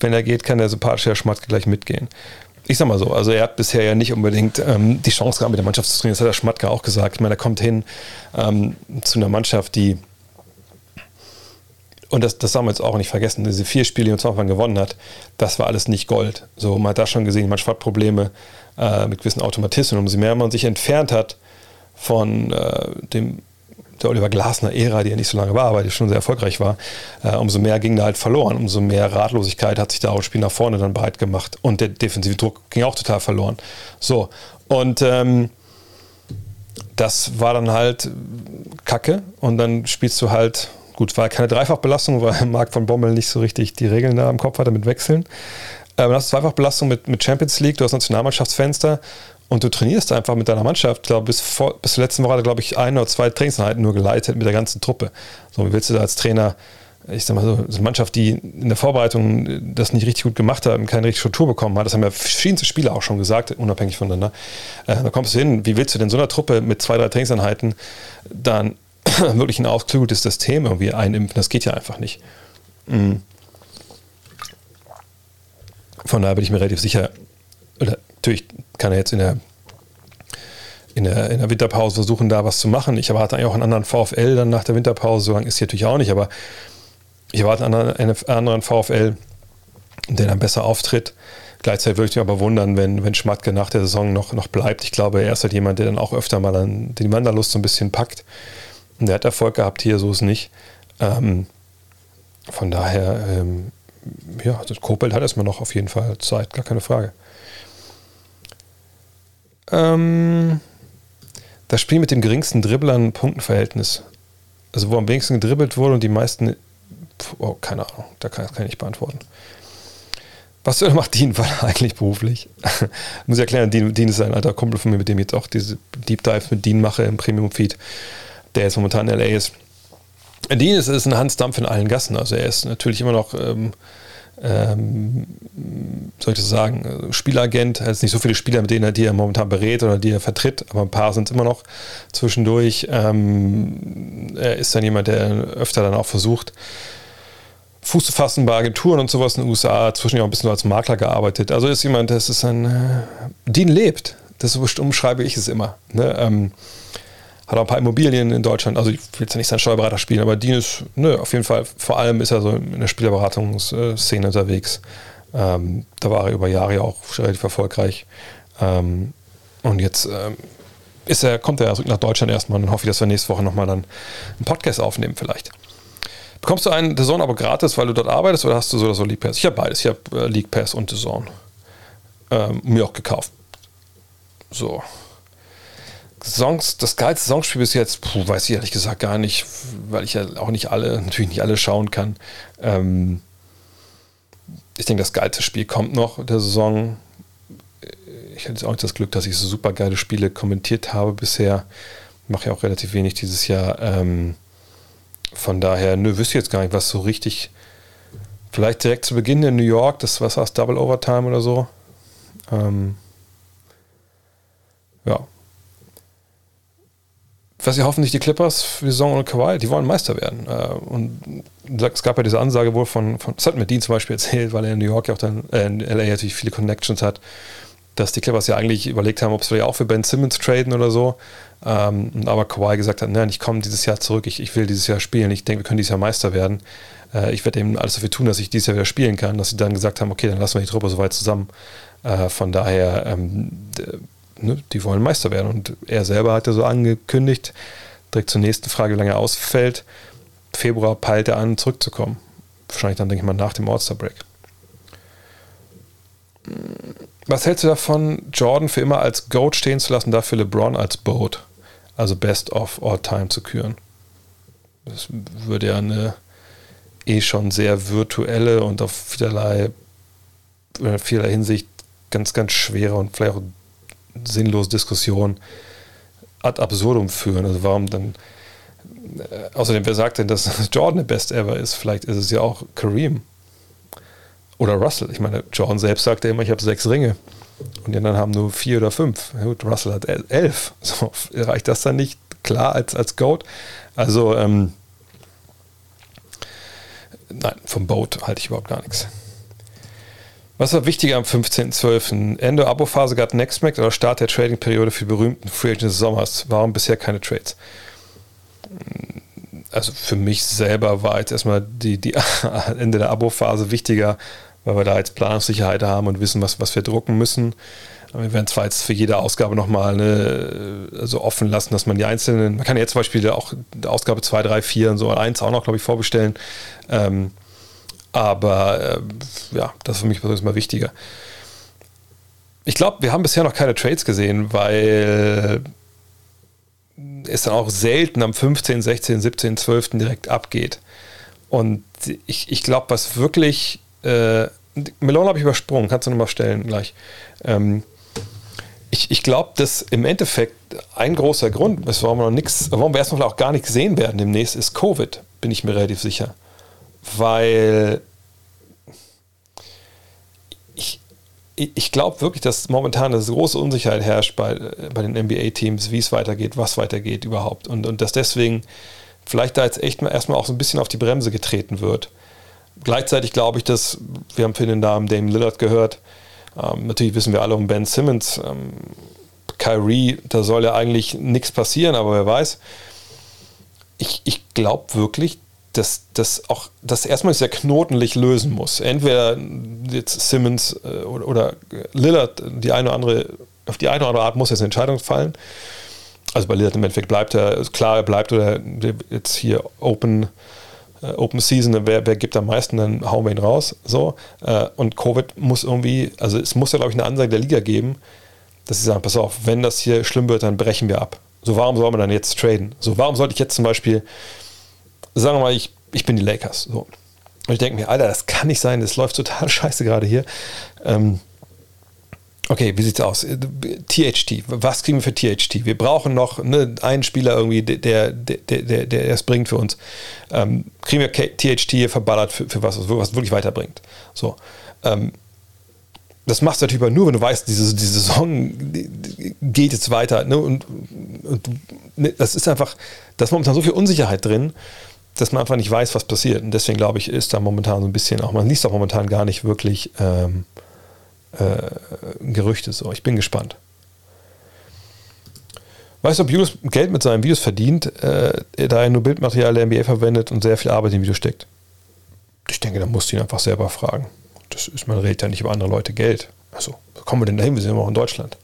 Wenn er geht, kann der sympathische Herr Schmatke gleich mitgehen. Ich sag mal so, also er hat bisher ja nicht unbedingt ähm, die Chance gehabt, mit der Mannschaft zu trainieren. Das hat der Schmatke auch gesagt. Ich meine, er kommt hin ähm, zu einer Mannschaft, die und das, das haben wir jetzt auch nicht vergessen, diese vier Spiele, die man zum Anfang gewonnen hat, das war alles nicht Gold. So, man hat da schon gesehen, manchmal hat Probleme äh, mit gewissen Automatismen. Umso mehr man sich entfernt hat von äh, dem der Oliver Glasner-Ära, die ja nicht so lange war, aber die schon sehr erfolgreich war, äh, umso mehr ging da halt verloren. Umso mehr Ratlosigkeit hat sich da auch das Spiel nach vorne dann breit gemacht. Und der defensive Druck ging auch total verloren. So, und ähm, das war dann halt Kacke. Und dann spielst du halt Gut, war keine Dreifachbelastung, weil (laughs) Marc von Bommel nicht so richtig die Regeln da im Kopf hatte mit Wechseln. Ähm, du hast Zweifachbelastung mit, mit Champions League, du hast Nationalmannschaftsfenster und du trainierst einfach mit deiner Mannschaft. Ich glaube, bis, vor, bis zur letzten Woche glaube ich, ein oder zwei Trainingseinheiten nur geleitet mit der ganzen Truppe. So, wie willst du da als Trainer, ich sag mal so, eine Mannschaft, die in der Vorbereitung das nicht richtig gut gemacht hat und keine richtige Struktur bekommen hat, das haben ja verschiedenste Spieler auch schon gesagt, unabhängig voneinander. Äh, da kommst du hin, wie willst du denn so einer Truppe mit zwei, drei Trainingseinheiten dann (coughs) wirklich ein ausgeklügeltes System irgendwie einimpfen. Das geht ja einfach nicht. Mhm. Von daher bin ich mir relativ sicher, oder natürlich kann er jetzt in der, in der, in der Winterpause versuchen, da was zu machen. Ich erwarte eigentlich auch einen anderen VfL dann nach der Winterpause. So lang ist hier natürlich auch nicht, aber ich erwarte einen anderen, einen anderen VfL, der dann besser auftritt. Gleichzeitig würde ich mich aber wundern, wenn, wenn Schmatke nach der Saison noch, noch bleibt. Ich glaube, er ist halt jemand, der dann auch öfter mal an die Wanderlust so ein bisschen packt. Der hat Erfolg gehabt hier, so ist nicht. Ähm, von daher, ähm, ja, das also Kobelt hat erstmal noch auf jeden Fall Zeit, gar keine Frage. Ähm, das Spiel mit dem geringsten Dribblern-Punktenverhältnis. Also wo am wenigsten gedribbelt wurde und die meisten. Oh, keine Ahnung, da kann, kann ich nicht beantworten. Was (laughs) macht Dean eigentlich beruflich? (laughs) Muss ich erklären, Dean, Dean ist ein alter Kumpel von mir, mit dem ich jetzt auch diese Deep Dive mit Dean mache im Premium-Feed, der jetzt momentan in LA ist. Dean ist, ist ein Hans Dampf in allen Gassen. Also er ist natürlich immer noch, ähm, ähm, soll ich das sagen, Spielagent. Er hat nicht so viele Spieler, mit denen er, die er momentan berät oder die er vertritt, aber ein paar sind es immer noch zwischendurch. Ähm, er ist dann jemand, der öfter dann auch versucht, Fuß zu fassen bei Agenturen und sowas in den USA, zwischendurch auch ein bisschen als Makler gearbeitet. Also ist jemand, das ist ein, äh, Dean lebt. Das umschreibe ich es immer. Ne? Ähm, hat auch ein paar Immobilien in Deutschland. Also ich will jetzt nicht seinen Steuerberater spielen, aber Dean ist, ne, auf jeden Fall, vor allem ist er so in der Spielerberatungsszene unterwegs. Ähm, da war er über Jahre ja auch relativ erfolgreich. Ähm, und jetzt ähm, ist er, kommt er zurück nach Deutschland erstmal und hoffe dass wir nächste Woche nochmal dann einen Podcast aufnehmen vielleicht. Bekommst du einen The aber gratis, weil du dort arbeitest oder hast du so oder so League Pass? Ich habe beides. Ich habe äh, League Pass und The Zone. Ähm, mir auch gekauft. So. Songs, das geilste Songspiel bis jetzt, puh, weiß ich ehrlich gesagt gar nicht, weil ich ja auch nicht alle, natürlich nicht alle schauen kann. Ähm, ich denke, das geilste Spiel kommt noch der Saison. Ich hatte auch nicht das Glück, dass ich so super geile Spiele kommentiert habe bisher. Mache ja auch relativ wenig dieses Jahr. Ähm, von daher, nö, wüsste jetzt gar nicht, was so richtig. Vielleicht direkt zu Beginn in New York, das was aus Double Overtime oder so. Ähm, ja. Was sie hoffen sich die Clippers für die Saison und Kawhi, die wollen Meister werden. Äh, und es gab ja diese Ansage wohl von, von das hat mir Dean zum Beispiel (laughs) erzählt, weil er in New York ja auch dann, äh, in LA natürlich viele Connections hat, dass die Clippers ja eigentlich überlegt haben, ob sie ja auch für Ben Simmons traden oder so. Ähm, aber Kawhi gesagt hat, nein, ich komme dieses Jahr zurück, ich, ich will dieses Jahr spielen, ich denke, wir können dieses Jahr Meister werden. Äh, ich werde eben alles dafür tun, dass ich dieses Jahr wieder spielen kann, dass sie dann gesagt haben, okay, dann lassen wir die Truppe so weit zusammen. Äh, von daher, ähm, ne, die wollen Meister werden. Und er selber hat ja so angekündigt, direkt zur nächsten Frage, wie lange er ausfällt. Februar peilt er an, zurückzukommen. Wahrscheinlich dann, denke ich mal, nach dem All-Star-Break. Was hältst du davon, Jordan für immer als Goat stehen zu lassen, dafür LeBron als Boat? also Best of All Time zu küren. Das würde ja eine eh schon sehr virtuelle und auf vielerlei, in vielerlei Hinsicht ganz, ganz schwere und vielleicht auch sinnlose Diskussion ad absurdum führen. Also warum dann, äh, außerdem, wer sagt denn, dass (laughs) Jordan der Best Ever ist? Vielleicht ist es ja auch Kareem oder Russell. Ich meine, Jordan selbst sagt ja immer, ich habe sechs Ringe. Und die anderen haben nur vier oder fünf. Gut, Russell hat elf. (laughs) So, reicht das dann nicht klar als, als Goat? Also, ähm, nein, vom Boat halte ich überhaupt gar nichts. Was war wichtiger am 15.12.? Ende Abo-Phase gab Nextmax oder Start der Trading-Periode für die berühmten Free Agents des Sommers? Warum bisher keine Trades? Also für mich selber war jetzt erstmal die, die (laughs) Ende der Abo-Phase wichtiger, weil wir da jetzt Planungssicherheit haben und wissen, was, was wir drucken müssen. Wir werden zwar jetzt für jede Ausgabe nochmal eine, also offen lassen, dass man die einzelnen, man kann jetzt zum Beispiel auch Ausgabe 2, 3, 4 und so 1 auch noch, glaube ich, vorbestellen. Ähm, aber äh, ja, das ist für mich persönlich mal wichtiger. Ich glaube, wir haben bisher noch keine Trades gesehen, weil es dann auch selten am 15., 16., 17., 12. direkt abgeht. Und ich, ich glaube, was wirklich äh, Melone habe ich übersprungen, kannst du nochmal stellen gleich. Ähm, ich, ich glaube, dass im Endeffekt ein großer Grund warum wir noch nichts, warum wir erstmal auch gar nichts sehen werden demnächst, ist Covid, bin ich mir relativ sicher. Weil ich, ich glaube wirklich, dass momentan eine große Unsicherheit herrscht bei, bei den NBA-Teams, wie es weitergeht, was weitergeht überhaupt. Und, und dass deswegen vielleicht da jetzt echt mal erstmal auch so ein bisschen auf die Bremse getreten wird gleichzeitig glaube ich, dass wir haben für den Namen Dame Lillard gehört. Ähm, natürlich wissen wir alle um Ben Simmons. Ähm, Kyrie, da soll ja eigentlich nichts passieren, aber wer weiß. Ich, ich glaube wirklich, dass das auch, dass erstmal dieser Knotenlich lösen muss. Entweder jetzt Simmons äh, oder, oder, Lillard, die eine oder andere, auf die eine oder andere Art muss jetzt eine Entscheidung fallen. Also bei Lillard im Endeffekt bleibt er, klar, er bleibt oder jetzt hier Open äh, Open Season, wer, wer gibt am meisten, dann hauen wir ihn raus. So. Äh, und Covid muss irgendwie, also es muss ja, glaube ich, eine Ansage der Liga geben, dass sie sagen, pass auf, wenn das hier schlimm wird, dann brechen wir ab. So, warum soll man dann jetzt traden? So, warum sollte ich jetzt zum Beispiel, sagen wir mal, ich, ich bin die Lakers. So. Und ich denke mir, Alter, das kann nicht sein, das läuft total (laughs) scheiße gerade hier. Ähm, okay, wie sieht's aus? THT, was kriegen wir für THT? Wir brauchen noch ne, einen Spieler irgendwie, der, der, der, der, es bringt für uns. Ähm, kriegen wir THT hier verballert für, für was, was wirklich weiterbringt. So. Ähm, das machst du natürlich nur, wenn du weißt, diese, diese Saison geht jetzt weiter. Ne? Und, und ne, das ist einfach, da ist momentan so viel Unsicherheit drin, dass man einfach nicht weiß, was passiert. Und deswegen glaube ich, ist da momentan so ein bisschen auch, man liest auch momentan gar nicht wirklich ähm, äh, Gerüchte so. Ich bin gespannt. Weißt du, ob Julius Geld mit seinen Videos verdient, äh, da er nur Bildmaterial der NBA verwendet und sehr viel Arbeit im Video steckt? Ich denke, da musst du ihn einfach selber fragen. Das ist, man redet ja nicht über andere Leute Geld. Achso, wo kommen wir denn dahin? Wir sind immer auch in Deutschland.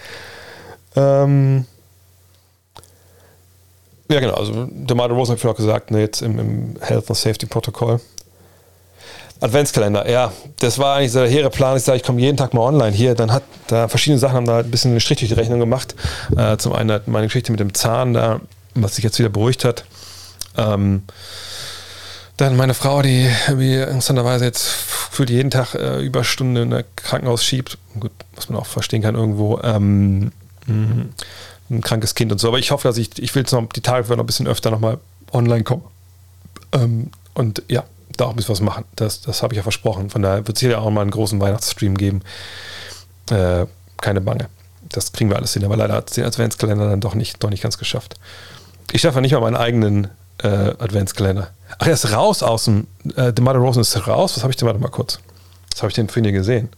(laughs) ähm, ja, genau. Also, der Martin Rosen hat auch gesagt, ne, jetzt im, im Health and Safety Protokoll. Adventskalender, ja, das war eigentlich so der hehre Plan. Ich sage, ich komme jeden Tag mal online hier. Dann hat da verschiedene Sachen haben da ein bisschen eine Strich durch die Rechnung gemacht. Äh, zum einen hat meine Geschichte mit dem Zahn da, was sich jetzt wieder beruhigt hat. Ähm, dann meine Frau, die wie interessanterweise jetzt fühlt jeden Tag äh, Überstunden in der Krankenhaus schiebt. Gut, was man auch verstehen kann irgendwo. Ähm, mh, ein krankes Kind und so. Aber ich hoffe, dass ich, ich will jetzt noch die Tage noch ein bisschen öfter nochmal online kommen. Ähm, und ja, da auch ein bisschen was machen. Das, das habe ich ja versprochen. Von daher wird es hier ja auch mal einen großen Weihnachtsstream geben. Äh, keine Bange. Das kriegen wir alles hin. Aber leider hat es den Adventskalender dann doch nicht, doch nicht ganz geschafft. Ich schaffe nicht mal meinen eigenen äh, Adventskalender. Ach, er ist raus aus dem. Äh, The Mother Rosen ist raus. Was habe ich denn? Warte mal kurz. Was habe ich denn vorhin hier gesehen?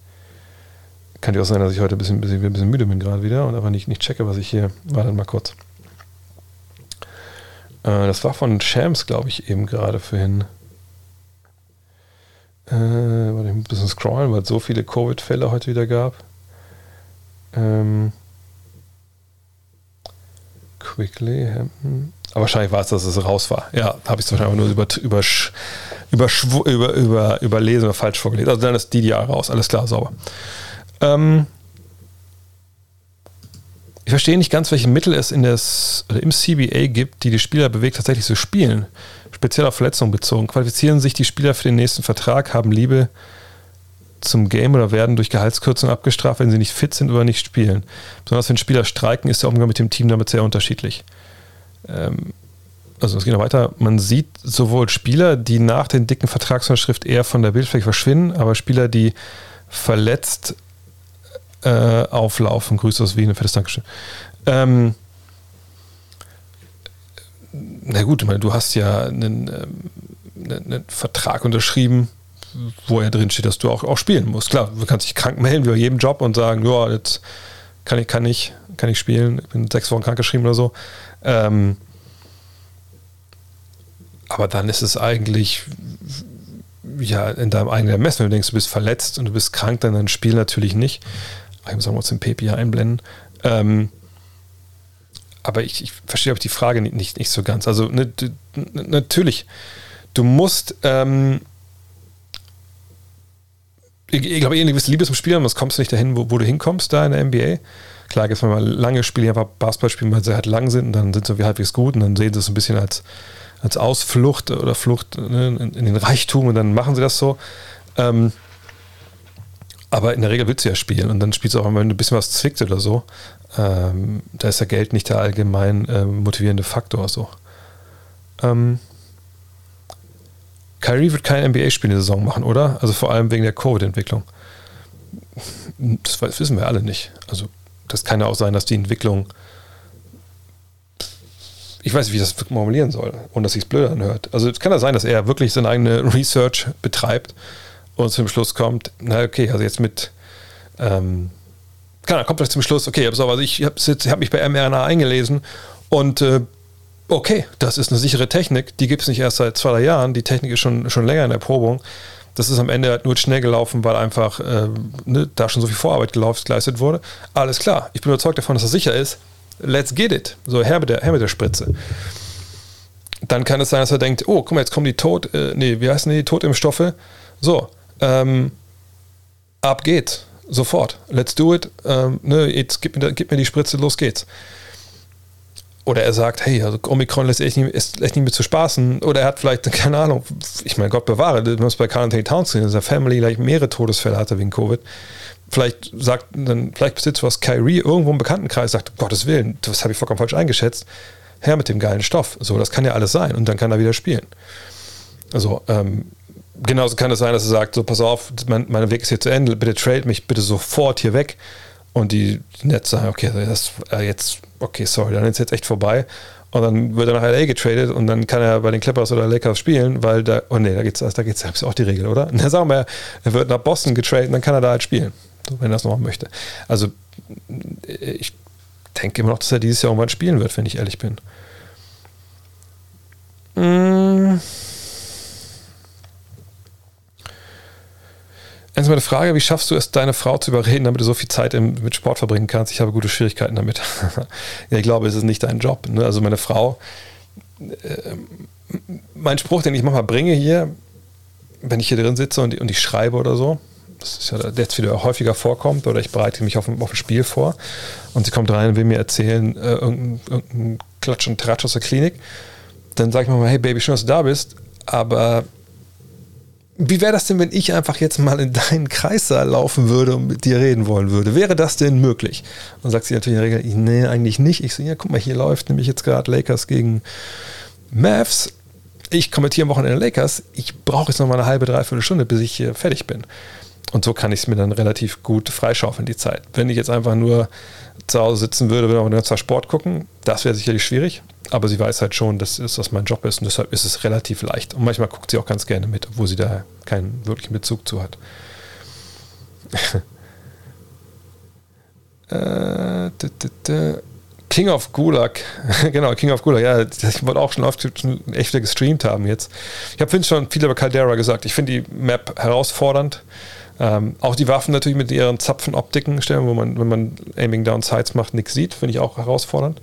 Kann ja auch sein, dass ich heute ein bisschen, bisschen, ein bisschen müde bin gerade wieder und aber nicht, nicht checke, was ich hier. Warte mal kurz. Äh, das war von Shams, glaube ich, eben gerade vorhin. Äh, warte, ich muss ein bisschen scrollen, weil es so viele Covid-Fälle heute wieder gab. Ähm, quickly. Hm. Aber wahrscheinlich war es, dass es raus war. Ja, habe ich es wahrscheinlich nur über, über, über, über, überlesen oder falsch vorgelesen. Also dann ist DDR raus. Alles klar, sauber. Ähm, ich verstehe nicht ganz, welche Mittel es in des, im CBA gibt, die die Spieler bewegt, tatsächlich zu spielen. Speziell auf Verletzungen bezogen. Qualifizieren sich die Spieler für den nächsten Vertrag, haben Liebe zum Game oder werden durch Gehaltskürzung abgestraft, wenn sie nicht fit sind oder nicht spielen. Besonders wenn Spieler streiken, ist der Umgang mit dem Team damit sehr unterschiedlich. Ähm, also es geht noch weiter. Man sieht sowohl Spieler, die nach den dicken Vertragsunterschrift eher von der Bildfläche verschwinden, aber Spieler, die verletzt äh, auflaufen. Grüße aus Wien, fettes Dankeschön. Ähm, na gut, meine, du hast ja einen, ähm, einen Vertrag unterschrieben, wo ja drin steht, dass du auch, auch spielen musst. Klar, du kannst dich krank melden wie bei jedem Job und sagen, ja, jetzt kann ich, kann ich, kann ich spielen, ich bin sechs Wochen krank geschrieben oder so. Ähm, aber dann ist es eigentlich ja in deinem eigenen Ermessen, wenn du denkst, du bist verletzt und du bist krank, dann ein Spiel natürlich nicht. Ich muss auch mal den Pepi hier einblenden. Ähm, aber ich, ich verstehe auch die Frage nicht, nicht, nicht so ganz. Also ne, du, natürlich, du musst, ähm, ich, ich glaube, eine gewisse Liebe zum Spielen, sonst kommst du nicht dahin, wo, wo, du hinkommst, da in der NBA. Klar, es mal lange Spiele, einfach Basketball spielen, weil sie halt lang sind und dann sind sie halbwegs gut und dann sehen sie es ein bisschen als, als Ausflucht oder Flucht ne, in, in, den Reichtum und dann machen sie das so. Ähm, aber in der Regel willst du ja spielen und dann spielst du auch, wenn du ein bisschen was zwickt oder so. Ähm, da ist ja Geld nicht der allgemein äh, motivierende Faktor. So. Ähm, Kyrie wird kein NBA-Spiel in der Saison machen, oder? Also vor allem wegen der Covid-Entwicklung. Das wissen wir alle nicht. Also das kann ja auch sein, dass die Entwicklung ich weiß nicht, wie ich das formulieren soll, ohne dass sich es blöd anhört. Also es kann ja sein, dass er wirklich seine eigene Research betreibt und zum Schluss kommt, na okay, also jetzt mit, ähm, kann, kommt vielleicht zum Schluss, okay, also ich habe hab mich bei mRNA eingelesen und äh, okay, das ist eine sichere Technik, die gibt es nicht erst seit zwei, drei Jahren, die Technik ist schon, schon länger in der Probung. Das ist am Ende halt nur schnell gelaufen, weil einfach äh, ne, da schon so viel Vorarbeit geleistet wurde. Alles klar, ich bin überzeugt davon, dass das sicher ist. Let's get it. So, her mit der, her mit der Spritze dann kann es sein, dass er denkt, oh, guck mal, jetzt kommen die Tod, äh, nee, wie heißen die, Totimpfstoffe? So, ähm, ab geht's. Sofort. Let's do it. Ähm, ne, jetzt gib mir, gib mir die Spritze, los geht's. oder er sagt, hey, also Omikron lässt echt nicht, ist echt nicht mehr zu spaßen. Oder er hat vielleicht, (laughs) keine Ahnung, ich meine, Gott bewahre, du musst bei Carl Anthony Towns sehen, dass er Family gleich mehrere Todesfälle hatte wegen Covid. Vielleicht sagt, dann, vielleicht besitzt was Kyrie irgendwo im Bekanntenkreis, sagt, um Gottes Willen, das habe ich vollkommen falsch eingeschätzt. Her mit dem geilen Stoff. So, das kann ja alles sein. Und dann kann er wieder spielen. Also, ähm, genauso kann es sein, dass er sagt, so, pass auf, mein, mein Weg ist hier zu Ende, bitte trade mich bitte sofort hier weg. Und die Nets sagen, okay, das äh, jetzt, okay, sorry, dann ist jetzt echt vorbei. Und dann wird er nach LA getradet und dann kann er bei den Clippers oder Lakers spielen, weil da, oh nee, da geht's, da geht's, da ist auch die Regel, oder? (laughs) Na, sagen wir, er wird nach Boston getradet, dann kann er da halt spielen, wenn er das noch möchte. Also, ich denke immer noch, dass er dieses Jahr irgendwann spielen wird, wenn ich ehrlich bin. Mmh. Ernst, meine Frage, wie schaffst du es, deine Frau zu überreden, damit du so viel Zeit im, mit Sport verbringen kannst? Ich habe gute Schwierigkeiten damit. (laughs) ja, ich glaube, es ist nicht dein Job. Ne? Also meine Frau, äh, mein Spruch, den ich manchmal bringe hier, wenn ich hier drin sitze und, und ich schreibe oder so, das ist ja jetzt wieder häufiger vorkommt, oder ich bereite mich auf ein, auf ein Spiel vor und sie kommt rein und will mir erzählen, äh, irgendein, irgendein Klatsch und Tratsch aus der Klinik, dann sage ich mal, hey Baby, schön, dass du da bist, aber wie wäre das denn, wenn ich einfach jetzt mal in deinen Kreissaal laufen würde und mit dir reden wollen würde? Wäre das denn möglich? Und sagt sie natürlich in der Regel, nee, eigentlich nicht. Ich so, ja, guck mal, hier läuft nämlich jetzt gerade Lakers gegen Mavs. Ich kommentiere am Wochenende Lakers. Ich brauche jetzt noch mal eine halbe, dreiviertel Stunde, bis ich hier fertig bin. Und so kann ich es mir dann relativ gut freischaufeln, die Zeit. Wenn ich jetzt einfach nur zu Hause sitzen würde, würde auch den ganzen Sport gucken, das wäre sicherlich schwierig. Aber sie weiß halt schon, dass das mein Job ist und deshalb ist es relativ leicht. Und manchmal guckt sie auch ganz gerne mit, obwohl sie da keinen wirklichen Bezug zu hat. (laughs) äh, King of Gulag, (laughs) genau, King of Gulag, ja, ich wollte auch schon oft echt wieder gestreamt haben jetzt. Ich habe schon viel über Caldera gesagt. Ich finde die Map herausfordernd. Ähm, auch die Waffen natürlich mit ihren Zapfenoptiken stellen, wo man, wenn man Aiming Down Sights macht, nichts sieht, finde ich auch herausfordernd.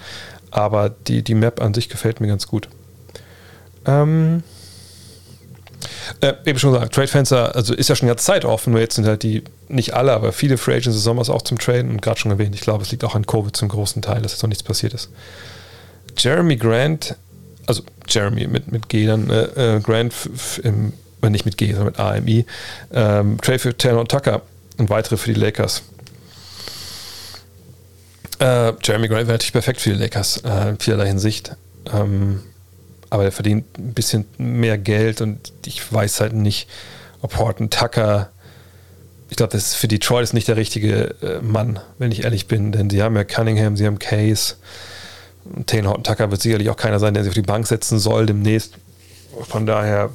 Aber die, die Map an sich gefällt mir ganz gut. Ähm, äh, eben schon gesagt, Trade Fencer, also ist ja schon ganz Zeit offen, nur jetzt sind halt die, nicht alle, aber viele Free Agents des Sommers auch zum Traden und gerade schon erwähnt, ich glaube, es liegt auch an Covid zum großen Teil, dass jetzt noch nichts passiert ist. Jeremy Grant, also Jeremy mit, mit G dann, äh, äh Grant im nicht mit G, sondern mit AMI, ähm, Trade für Taylor und Tucker und weitere für die Lakers. Äh, Jeremy Grant wäre natürlich perfekt für die Lakers äh, in vielerlei Hinsicht. Ähm, aber er verdient ein bisschen mehr Geld und ich weiß halt nicht, ob Horton Tucker. Ich glaube, das ist für Detroit ist nicht der richtige äh, Mann, wenn ich ehrlich bin, denn sie haben ja Cunningham, sie haben Case. Taylor Horton Tucker wird sicherlich auch keiner sein, der sich auf die Bank setzen soll demnächst. Von daher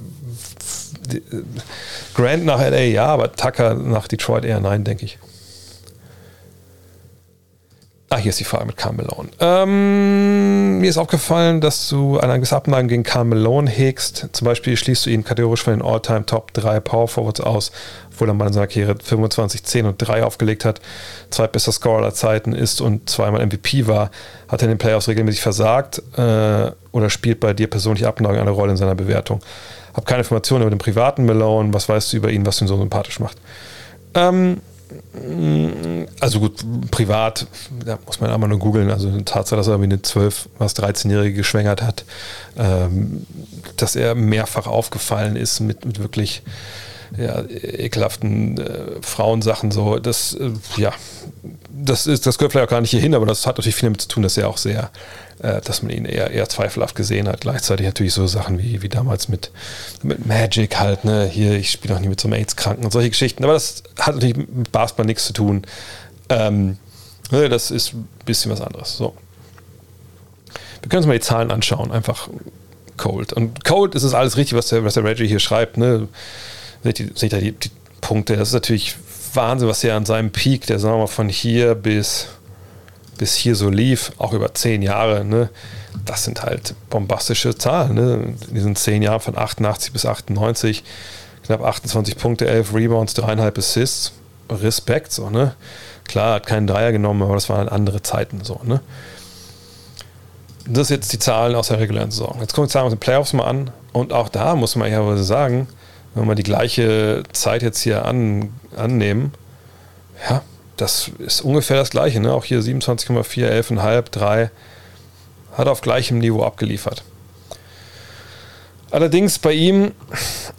Grant nach LA ja, aber Tucker nach Detroit eher nein, denke ich. Ah, hier ist die Frage mit Carl Malone. Ähm, mir ist aufgefallen, dass du eine gewisse Abneigung gegen Carl Malone hegst. Zum Beispiel schließt du ihn kategorisch von den All-Time Top 3 Power Forwards aus, obwohl er mal in seiner Karriere 25, 10 und 3 aufgelegt hat, zweitbester Scorer aller Zeiten ist und zweimal MVP war. Hat er in den Playoffs regelmäßig versagt äh, oder spielt bei dir persönlich Abneigung eine Rolle in seiner Bewertung? Hab keine Informationen über den privaten Malone. Was weißt du über ihn, was ihn so sympathisch macht? Ähm, also gut, privat, da muss man einmal nur googeln. Also die Tatsache, dass er eine 12, was 13-Jährige geschwängert hat, ähm, dass er mehrfach aufgefallen ist mit, mit wirklich ja, ekelhaften äh, Frauensachen so, das, äh, ja, das ist, das gehört vielleicht auch gar nicht hierhin, aber das hat natürlich viel damit zu tun, dass er auch sehr, äh, dass man ihn eher, eher zweifelhaft gesehen hat. Gleichzeitig natürlich so Sachen wie, wie damals mit, mit Magic halt, ne, hier, ich spiele auch nie mit so einem AIDS-Kranken und solche Geschichten, aber das hat natürlich mit Basketball nichts zu tun. Ähm, ne, das ist ein bisschen was anderes. So. Wir können uns mal die Zahlen anschauen, einfach Cold. Und Cold ist es alles richtig, was der, was der Reggie hier schreibt, ne? Seht ihr, seht ihr die, die, Punkte. Das ist natürlich Wahnsinn, was er an seinem Peak, der sagen wir mal von hier bis, bis hier so lief, auch über zehn Jahre, ne? das sind halt bombastische Zahlen. Ne? In diesen zehn Jahren von 88 bis 98, knapp 28 Punkte, 11 Rebounds, dreieinhalb Assists. Respekt, so, ne? Klar, hat keinen Dreier genommen, aber das waren andere Zeiten, so, ne? Das sind jetzt die Zahlen aus der regulären Saison. Jetzt gucken wir uns die Playoffs mal an. Und auch da muss man ja sagen, wenn wir die gleiche Zeit jetzt hier an, annehmen, ja, das ist ungefähr das gleiche. Ne? Auch hier 27,4, 11,5, 3. hat auf gleichem Niveau abgeliefert. Allerdings bei ihm,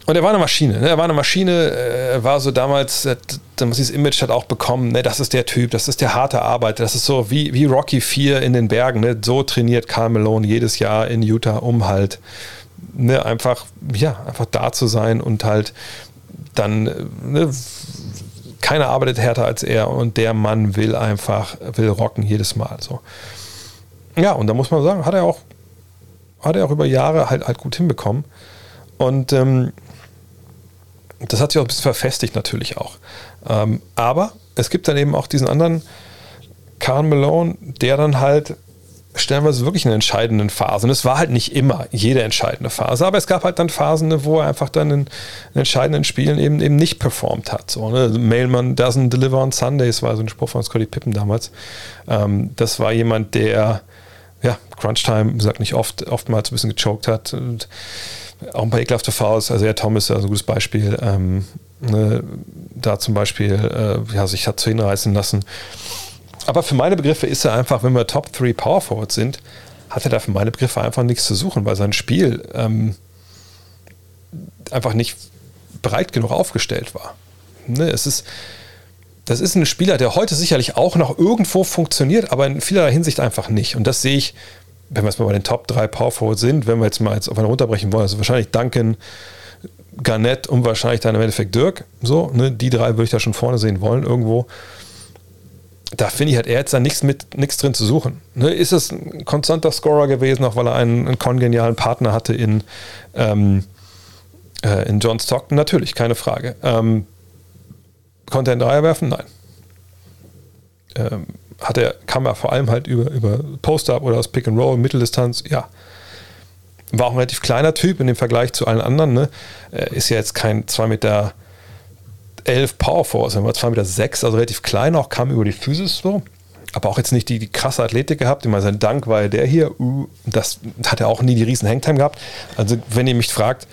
und er war eine Maschine, ne? er war eine Maschine, äh, er war so damals, äh, dieses Image hat auch bekommen, ne? das ist der Typ, das ist der harte Arbeiter, das ist so wie, wie Rocky 4 in den Bergen, ne? so trainiert Carl jedes Jahr in Utah, um halt ne? einfach, ja, einfach da zu sein und halt dann, ne? keiner arbeitet härter als er und der Mann will einfach, will rocken jedes Mal, so. Ja, und da muss man sagen, hat er auch hat er auch über Jahre halt, halt gut hinbekommen. Und ähm, das hat sich auch ein bisschen verfestigt natürlich auch. Ähm, aber es gibt dann eben auch diesen anderen Carl Malone, der dann halt stellenweise wirklich in entscheidenden Phasen. Es war halt nicht immer jede entscheidende Phase, aber es gab halt dann Phasen, wo er einfach dann in, in entscheidenden Spielen eben, eben nicht performt hat. So, ne? Mailman doesn't deliver on Sundays war so ein Spruch von Scotty Pippen damals. Ähm, das war jemand, der ja, Crunch-Time, wie gesagt, nicht oft, oftmals ein bisschen gechoked hat. Und auch ein paar ekelhafte Fouls, also ja, Thomas ist also ein gutes Beispiel. Ähm, ne, da zum Beispiel, äh, ja, sich hat zu hinreißen lassen. Aber für meine Begriffe ist er einfach, wenn wir Top 3 Power Forwards sind, hat er da für meine Begriffe einfach nichts zu suchen, weil sein Spiel ähm, einfach nicht breit genug aufgestellt war. Ne, es ist, das ist ein Spieler, der heute sicherlich auch noch irgendwo funktioniert, aber in vielerlei Hinsicht einfach nicht. Und das sehe ich, wenn wir jetzt mal bei den Top 3 Power Forwards sind, wenn wir jetzt mal jetzt auf eine runterbrechen wollen, also wahrscheinlich Duncan, Garnett und wahrscheinlich dann im Endeffekt Dirk. So, ne, die drei würde ich da schon vorne sehen wollen, irgendwo. Da finde ich, hat er jetzt da nichts mit nichts drin zu suchen. Ne, ist es ein konstanter Scorer gewesen, auch weil er einen, einen kongenialen Partner hatte in, ähm, äh, in John Stockton? Natürlich, keine Frage. Ähm, Konnte er einen Dreier werfen? Nein. Ähm, hat er, kam er vor allem halt über, über Post-Up oder aus Pick and Roll, Mitteldistanz? Ja. War auch ein relativ kleiner Typ in dem Vergleich zu allen anderen. Ne? Ist ja jetzt kein 2 Meter 11 Power Force, er war 2 Meter 6, also relativ klein, auch kam über die Physis so. Aber auch jetzt nicht die, die krasse Athletik gehabt. Ich meine, sein Dank war ja der hier. Uh, das hat er auch nie die riesen Hangtime gehabt. Also, wenn ihr mich fragt,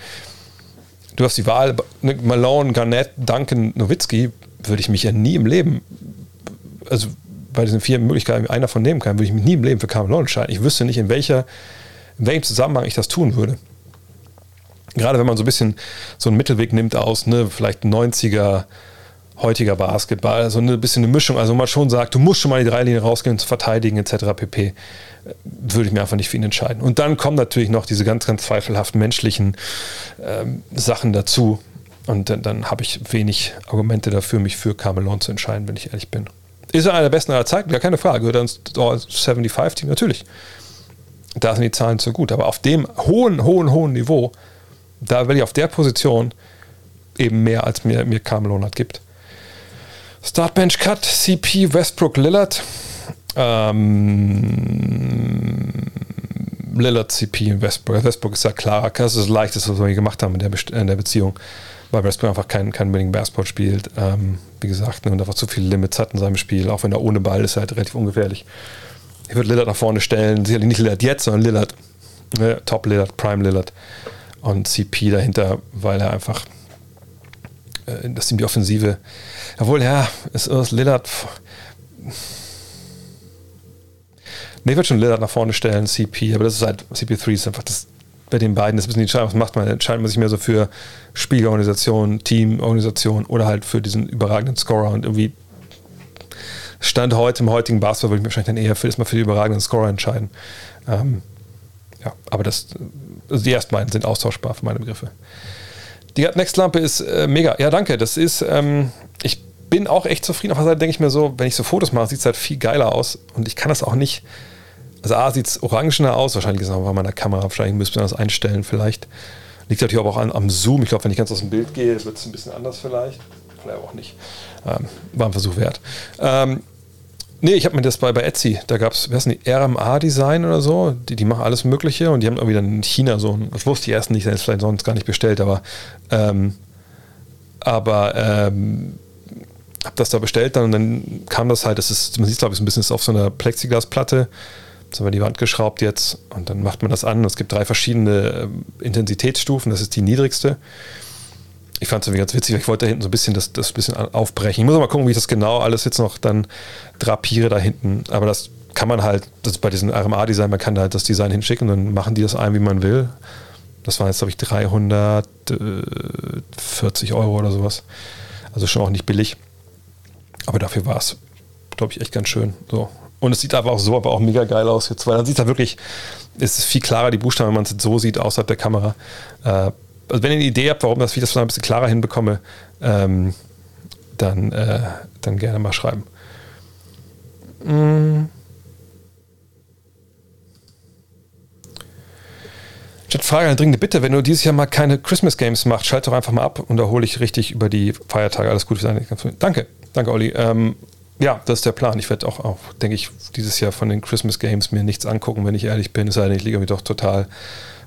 du hast die Wahl, ne, Malone, Garnett, Duncan, Nowitzki, würde ich mich ja nie im Leben, also bei diesen vier Möglichkeiten einer von nehmen kann, würde ich mich nie im Leben für Carmelo entscheiden. Ich wüsste nicht, in, welcher, in welchem Zusammenhang ich das tun würde. Gerade wenn man so ein bisschen so einen Mittelweg nimmt aus, ne, vielleicht 90er, heutiger Basketball, so ein bisschen eine Mischung, also man schon sagt, du musst schon mal die Dreilinie rausgehen, zu verteidigen, etc. pp würde ich mir einfach nicht für ihn entscheiden. Und dann kommen natürlich noch diese ganz, ganz zweifelhaften menschlichen ähm, Sachen dazu. Und dann, dann habe ich wenig Argumente dafür, mich für Carmelon zu entscheiden, wenn ich ehrlich bin. Ist er einer der besten aller Zeiten? Gar keine Frage. Gehört ins 75-Team? Natürlich. Da sind die Zahlen zu gut. Aber auf dem hohen, hohen, hohen Niveau, da will ich auf der Position eben mehr, als mir, mir Carmelon hat gibt. Startbench Cut, CP, Westbrook, Lillard. Ähm, Lillard, CP und Westbrook. Westbrook ist ja klar. Das ist das Leichteste, was wir gemacht haben in der, Be in der Beziehung weil Westbrook einfach kein, kein Winning Basketball spielt. Ähm, wie gesagt, ne, und einfach zu viele Limits hat in seinem Spiel. Auch wenn er ohne Ball ist, halt relativ ungefährlich. Ich würde Lillard nach vorne stellen. Sicherlich nicht Lillard jetzt, sondern Lillard. Ne, Top Lillard, Prime Lillard. Und CP dahinter, weil er einfach äh, das ihm die Offensive. Obwohl, ja, ist, ist Lillard. Ne, ich würde schon Lillard nach vorne stellen, CP, aber das ist halt, CP3 ist einfach das bei den beiden das ist ein bisschen die Entscheidung, was macht man? Entscheidet man sich mehr so für Spielorganisation, Teamorganisation oder halt für diesen überragenden Scorer und irgendwie Stand heute im heutigen Basketball würde ich mich wahrscheinlich dann eher für, erstmal für die überragenden Scorer entscheiden. Ähm, ja, aber das, also die ersten beiden sind austauschbar für meine Begriffe. Die Next-Lampe ist äh, mega. Ja, danke. Das ist, ähm, ich bin auch echt zufrieden. Auf der Seite denke ich mir so, wenn ich so Fotos mache, sieht es halt viel geiler aus und ich kann das auch nicht also A sieht es orangener aus, wahrscheinlich ist es auch bei meiner Kamera, wahrscheinlich müsste man das einstellen vielleicht. Liegt natürlich auch an, am Zoom. Ich glaube, wenn ich ganz aus dem Bild gehe, wird es ein bisschen anders vielleicht. Vielleicht auch nicht. Ähm, war ein Versuch wert. Ähm, nee, ich habe mir das bei, bei Etsy, da gab es, wer ist denn die, RMA-Design oder so, die, die machen alles Mögliche und die haben irgendwie dann in China so das wusste ich erst nicht, das ist vielleicht sonst gar nicht bestellt, aber ähm, aber ähm, habe das da bestellt dann und dann kam das halt, das ist, man sieht glaube ich ein bisschen, ist auf so einer Plexiglasplatte Jetzt haben wir die Wand geschraubt jetzt und dann macht man das an. Es gibt drei verschiedene äh, Intensitätsstufen. Das ist die niedrigste. Ich fand es irgendwie ganz witzig, weil ich wollte da hinten so ein bisschen das, das bisschen aufbrechen. Ich muss mal gucken, wie ich das genau alles jetzt noch dann drapiere da hinten. Aber das kann man halt, das bei diesem RMA-Design, man kann da halt das Design hinschicken und dann machen die das ein, wie man will. Das waren jetzt, glaube ich, 340 Euro oder sowas. Also schon auch nicht billig. Aber dafür war es, glaube ich, echt ganz schön. So. Und es sieht aber auch so, aber auch mega geil aus jetzt, weil dann sieht es da wirklich, es ist viel klarer, die Buchstaben, wenn man es so sieht, außerhalb der Kamera. Äh, also wenn ihr eine Idee habt, warum das, wie ich das ein bisschen klarer hinbekomme, ähm, dann, äh, dann gerne mal schreiben. Mm. Frage eine dringende Bitte, wenn du dieses Jahr mal keine Christmas Games machst, schalt doch einfach mal ab und da hole ich richtig über die Feiertage alles gut. Danke, danke Olli. Ähm, ja, das ist der Plan. Ich werde auch, auch, denke ich, dieses Jahr von den Christmas Games mir nichts angucken, wenn ich ehrlich bin. Es sei denn, ich liege mir doch total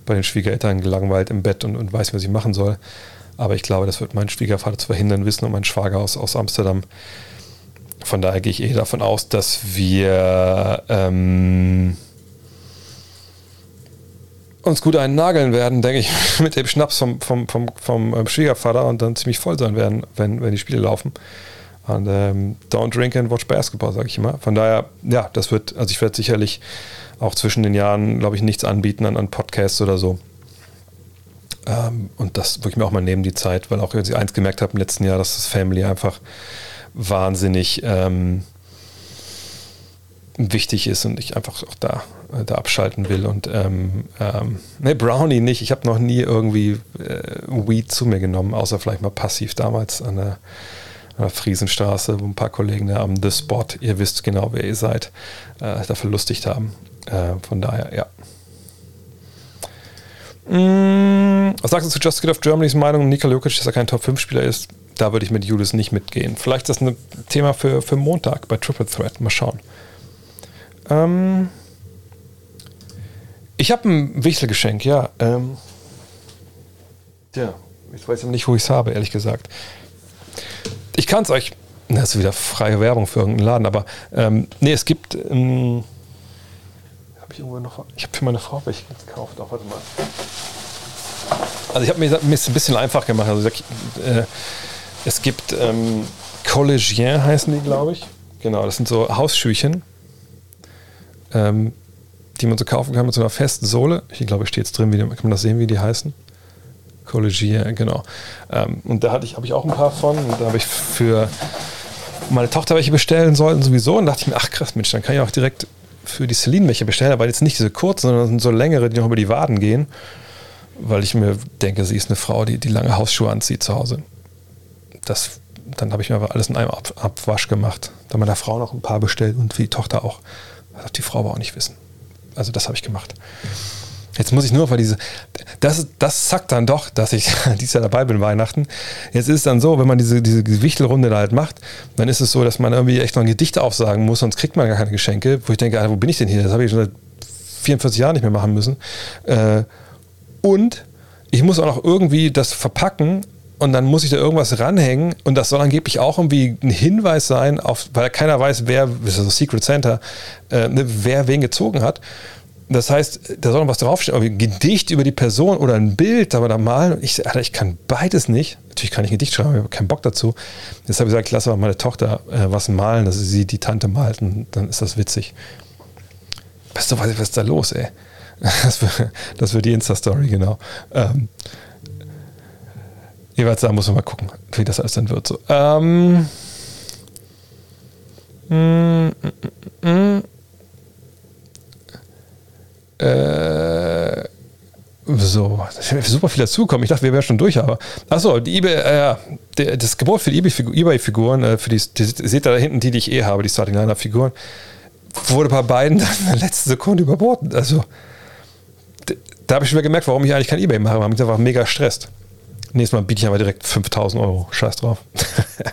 bei den Schwiegereltern gelangweilt im Bett und, und weiß, was ich machen soll. Aber ich glaube, das wird mein Schwiegervater zu verhindern wissen und mein Schwager aus, aus Amsterdam. Von daher gehe ich eh davon aus, dass wir ähm, uns gut einen nageln werden, denke ich, (laughs) mit dem Schnaps vom, vom, vom, vom ähm, Schwiegervater und dann ziemlich voll sein werden, wenn, wenn die Spiele laufen. Und ähm, don't drink and watch basketball, sage ich immer. Von daher, ja, das wird, also ich werde sicherlich auch zwischen den Jahren, glaube ich, nichts anbieten an, an Podcasts oder so. Ähm, und das wirklich mir auch mal nehmen, die Zeit, weil auch wenn ich eins gemerkt habe im letzten Jahr, dass das Family einfach wahnsinnig ähm, wichtig ist und ich einfach auch da, äh, da abschalten will. Und ähm, ne, Brownie nicht. Ich habe noch nie irgendwie äh, Weed zu mir genommen, außer vielleicht mal passiv damals an der Friesenstraße, wo ein paar Kollegen da am The Spot, ihr wisst genau, wer ihr seid, äh, da verlustigt haben. Äh, von daher, ja. Mm, was sagst du zu Just Get of Germany's Meinung, Nikola Jokic, dass er kein Top-5-Spieler ist? Da würde ich mit Julius nicht mitgehen. Vielleicht ist das ein Thema für, für Montag bei Triple Threat. Mal schauen. Ähm ich habe ein Wichtelgeschenk, ja. Ähm ja, ich weiß nicht, wo ich es habe, ehrlich gesagt. Ich kann es euch. Das ist wieder freie Werbung für irgendeinen Laden, aber ähm, nee, es gibt. Ähm, habe ich irgendwo noch. Ich habe für meine Frau welche gekauft. Auch, warte mal. Also ich habe mir es ein bisschen einfach gemacht. Also äh, es gibt ähm, Collégien heißen die, glaube ich. Genau, das sind so Hausschüchen, ähm, die man so kaufen kann mit so einer festen Sohle. Ich glaube, steht jetzt drin, wie, kann man das sehen, wie die heißen? Collegier, genau. Ähm, und da ich, habe ich auch ein paar von. Und da habe ich für meine Tochter welche bestellen sollten sowieso. Und dachte ich mir, ach krass, Mensch, dann kann ich auch direkt für die Celine welche bestellen. Aber jetzt nicht diese kurzen, sondern so längere, die noch über die Waden gehen. Weil ich mir denke, sie ist eine Frau, die, die lange Hausschuhe anzieht zu Hause. Das, dann habe ich mir aber alles in einem Ab Abwasch gemacht. Dann meiner Frau noch ein paar bestellt und für die Tochter auch. Das darf die Frau aber auch nicht wissen. Also das habe ich gemacht. Jetzt muss ich nur, weil diese, das, das zackt dann doch, dass ich (laughs) dieses Jahr dabei bin, Weihnachten. Jetzt ist es dann so, wenn man diese, diese Wichtelrunde da halt macht, dann ist es so, dass man irgendwie echt noch ein Gedicht aufsagen muss, sonst kriegt man gar keine Geschenke, wo ich denke, ah, wo bin ich denn hier? Das habe ich schon seit 44 Jahren nicht mehr machen müssen. Äh, und ich muss auch noch irgendwie das verpacken und dann muss ich da irgendwas ranhängen und das soll angeblich auch irgendwie ein Hinweis sein, auf, weil keiner weiß, wer, das ist so Secret Center, äh, ne, wer wen gezogen hat. Das heißt, da soll noch was draufstehen, ein Gedicht über die Person oder ein Bild, aber da malen. Ich, Alter, ich kann beides nicht. Natürlich kann ich ein Gedicht schreiben, ich habe keinen Bock dazu. Jetzt habe ich gesagt, lasse aber meine Tochter äh, was malen, dass sie die Tante malt und dann ist das witzig. Weißt du, was, was ist da los, ey? (laughs) Das wird, das wird die Insta-Story, genau. Ähm, jeweils da muss man mal gucken, wie das alles dann wird. So. Ähm, mm, mm, mm. Äh, so, super viel dazukommen. Ich dachte, wir wären schon durch, aber. Achso, die eBay, äh, das Gebot für die eBay-Figuren, äh, für die, die, seht ihr da hinten, die, die ich eh habe, die Starting Liner-Figuren, wurde bei beiden (laughs) dann in der letzten Sekunde überboten. Also, da habe ich schon wieder gemerkt, warum ich eigentlich kein eBay mache. Man mich einfach mega stresst. Nächstes Mal biete ich aber direkt 5000 Euro. Scheiß drauf. (laughs)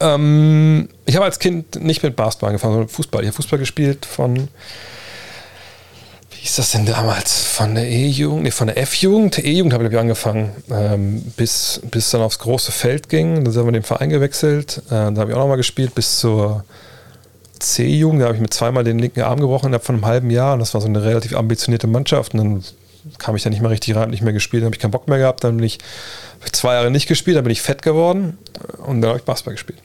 ähm, ich habe als Kind nicht mit Basketball angefangen, sondern Fußball. Ich habe Fußball gespielt von ist das denn damals? Von der E-Jugend, nee, von der F-Jugend, E-Jugend habe ich angefangen, ähm, bis, bis dann aufs große Feld ging. Dann sind wir den Verein gewechselt. Äh, da habe ich auch nochmal gespielt bis zur C-Jugend. Da habe ich mir zweimal den linken Arm gebrochen innerhalb von einem halben Jahr. Und das war so eine relativ ambitionierte Mannschaft. Und dann kam ich da nicht mehr richtig rein, nicht mehr gespielt. Dann habe ich keinen Bock mehr gehabt. Dann bin ich zwei Jahre nicht gespielt. Dann bin ich fett geworden. Und dann habe ich Basketball gespielt.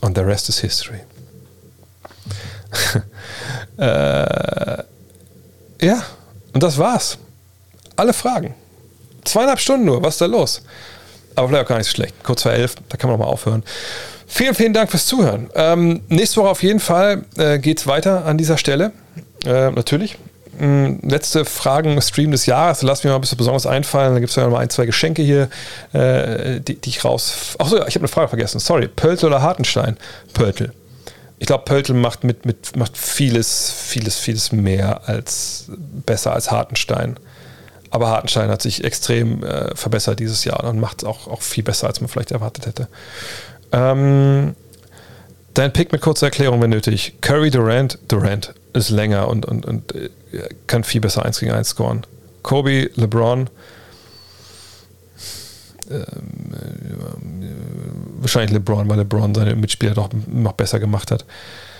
Und the rest is history. (laughs) äh, ja, und das war's. Alle Fragen. Zweieinhalb Stunden nur, was ist da los? Aber vielleicht auch gar nicht so schlecht. Kurz vor elf, da kann man noch mal aufhören. Vielen, vielen Dank fürs Zuhören. Ähm, nächste Woche auf jeden Fall äh, geht es weiter an dieser Stelle. Äh, natürlich. Ähm, letzte Fragen-Stream des Jahres. Lass mir mal ein bisschen besonders einfallen. Da gibt es ja mal ein, zwei Geschenke hier, äh, die, die, ich raus. Achso, ich habe eine Frage vergessen. Sorry. Pöltl oder Hartenstein? Pöltl. Ich glaube, Pöltl macht mit, mit macht vieles, vieles, vieles mehr als besser als Hartenstein. Aber Hartenstein hat sich extrem äh, verbessert dieses Jahr und macht es auch, auch viel besser, als man vielleicht erwartet hätte. Ähm, dein Pick mit kurzer Erklärung, wenn nötig. Curry Durant, Durant ist länger und, und, und äh, kann viel besser 1 gegen 1 scoren. Kobe, LeBron, wahrscheinlich LeBron, weil LeBron seine Mitspieler doch noch besser gemacht hat.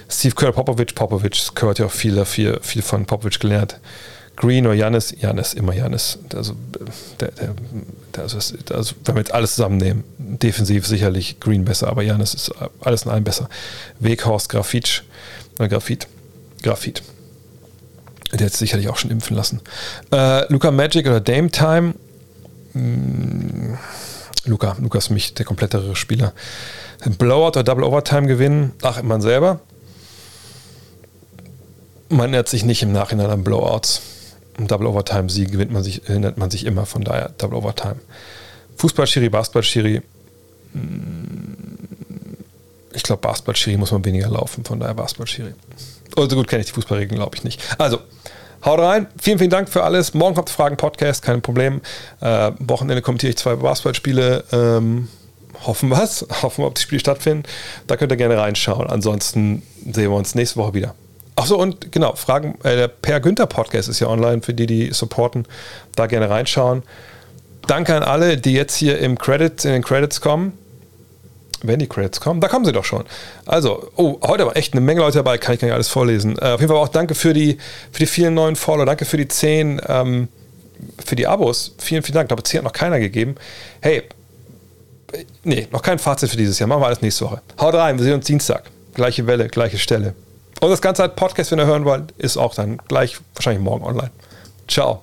Steve Kerr, Popovic, Popovic, Kerr hat ja auch viel, viel, viel von Popovic gelernt. Green oder Janis, Janis, immer Janis. Also, der, der, der, also, also, wenn wir jetzt alles zusammennehmen, defensiv sicherlich Green besser, aber Janis ist alles in allem besser. Weghorst, Grafitsch, äh, Grafit, Grafit. Der hat sicherlich auch schon impfen lassen. Äh, Luca Magic oder Dame Time. Hm, Luca, für mich der komplettere Spieler. Blowout oder Double Overtime gewinnen, ach, man selber. Man erinnert sich nicht im Nachhinein an Blowouts. Double Overtime Sieg gewinnt man sich, erinnert man sich immer, von daher Double Overtime. Fußball-Schiri, Basketball-Schiri. Ich glaube, Basketball-Schiri muss man weniger laufen, von daher Basketball-Schiri. Also gut kenne ich die Fußballregeln, glaube ich nicht. Also, haut rein. Vielen, vielen Dank für alles. Morgen kommt Fragen Podcast, kein Problem. Äh, Wochenende kommentiere ich zwei Basketballspiele. Ähm, hoffen wir es. (laughs) Hoffen wir, ob die Spiele stattfinden. Da könnt ihr gerne reinschauen. Ansonsten sehen wir uns nächste Woche wieder. Achso, und genau, Fragen, äh, der Per Günther Podcast ist ja online für die, die supporten. Da gerne reinschauen. Danke an alle, die jetzt hier im Credit, in den Credits kommen. Wenn die Credits kommen, da kommen sie doch schon. Also, oh, heute war echt eine Menge Leute dabei, kann ich gar nicht alles vorlesen. Äh, auf jeden Fall auch danke für die, für die vielen neuen Follower, danke für die 10, ähm, für die Abos. Vielen, vielen Dank. Ich glaube, 10 hat noch keiner gegeben. Hey, nee, noch kein Fazit für dieses Jahr. Machen wir alles nächste Woche. Haut rein, wir sehen uns Dienstag. Gleiche Welle, gleiche Stelle. Und das Ganze Podcast, wenn ihr hören wollt, ist auch dann gleich wahrscheinlich morgen online. Ciao.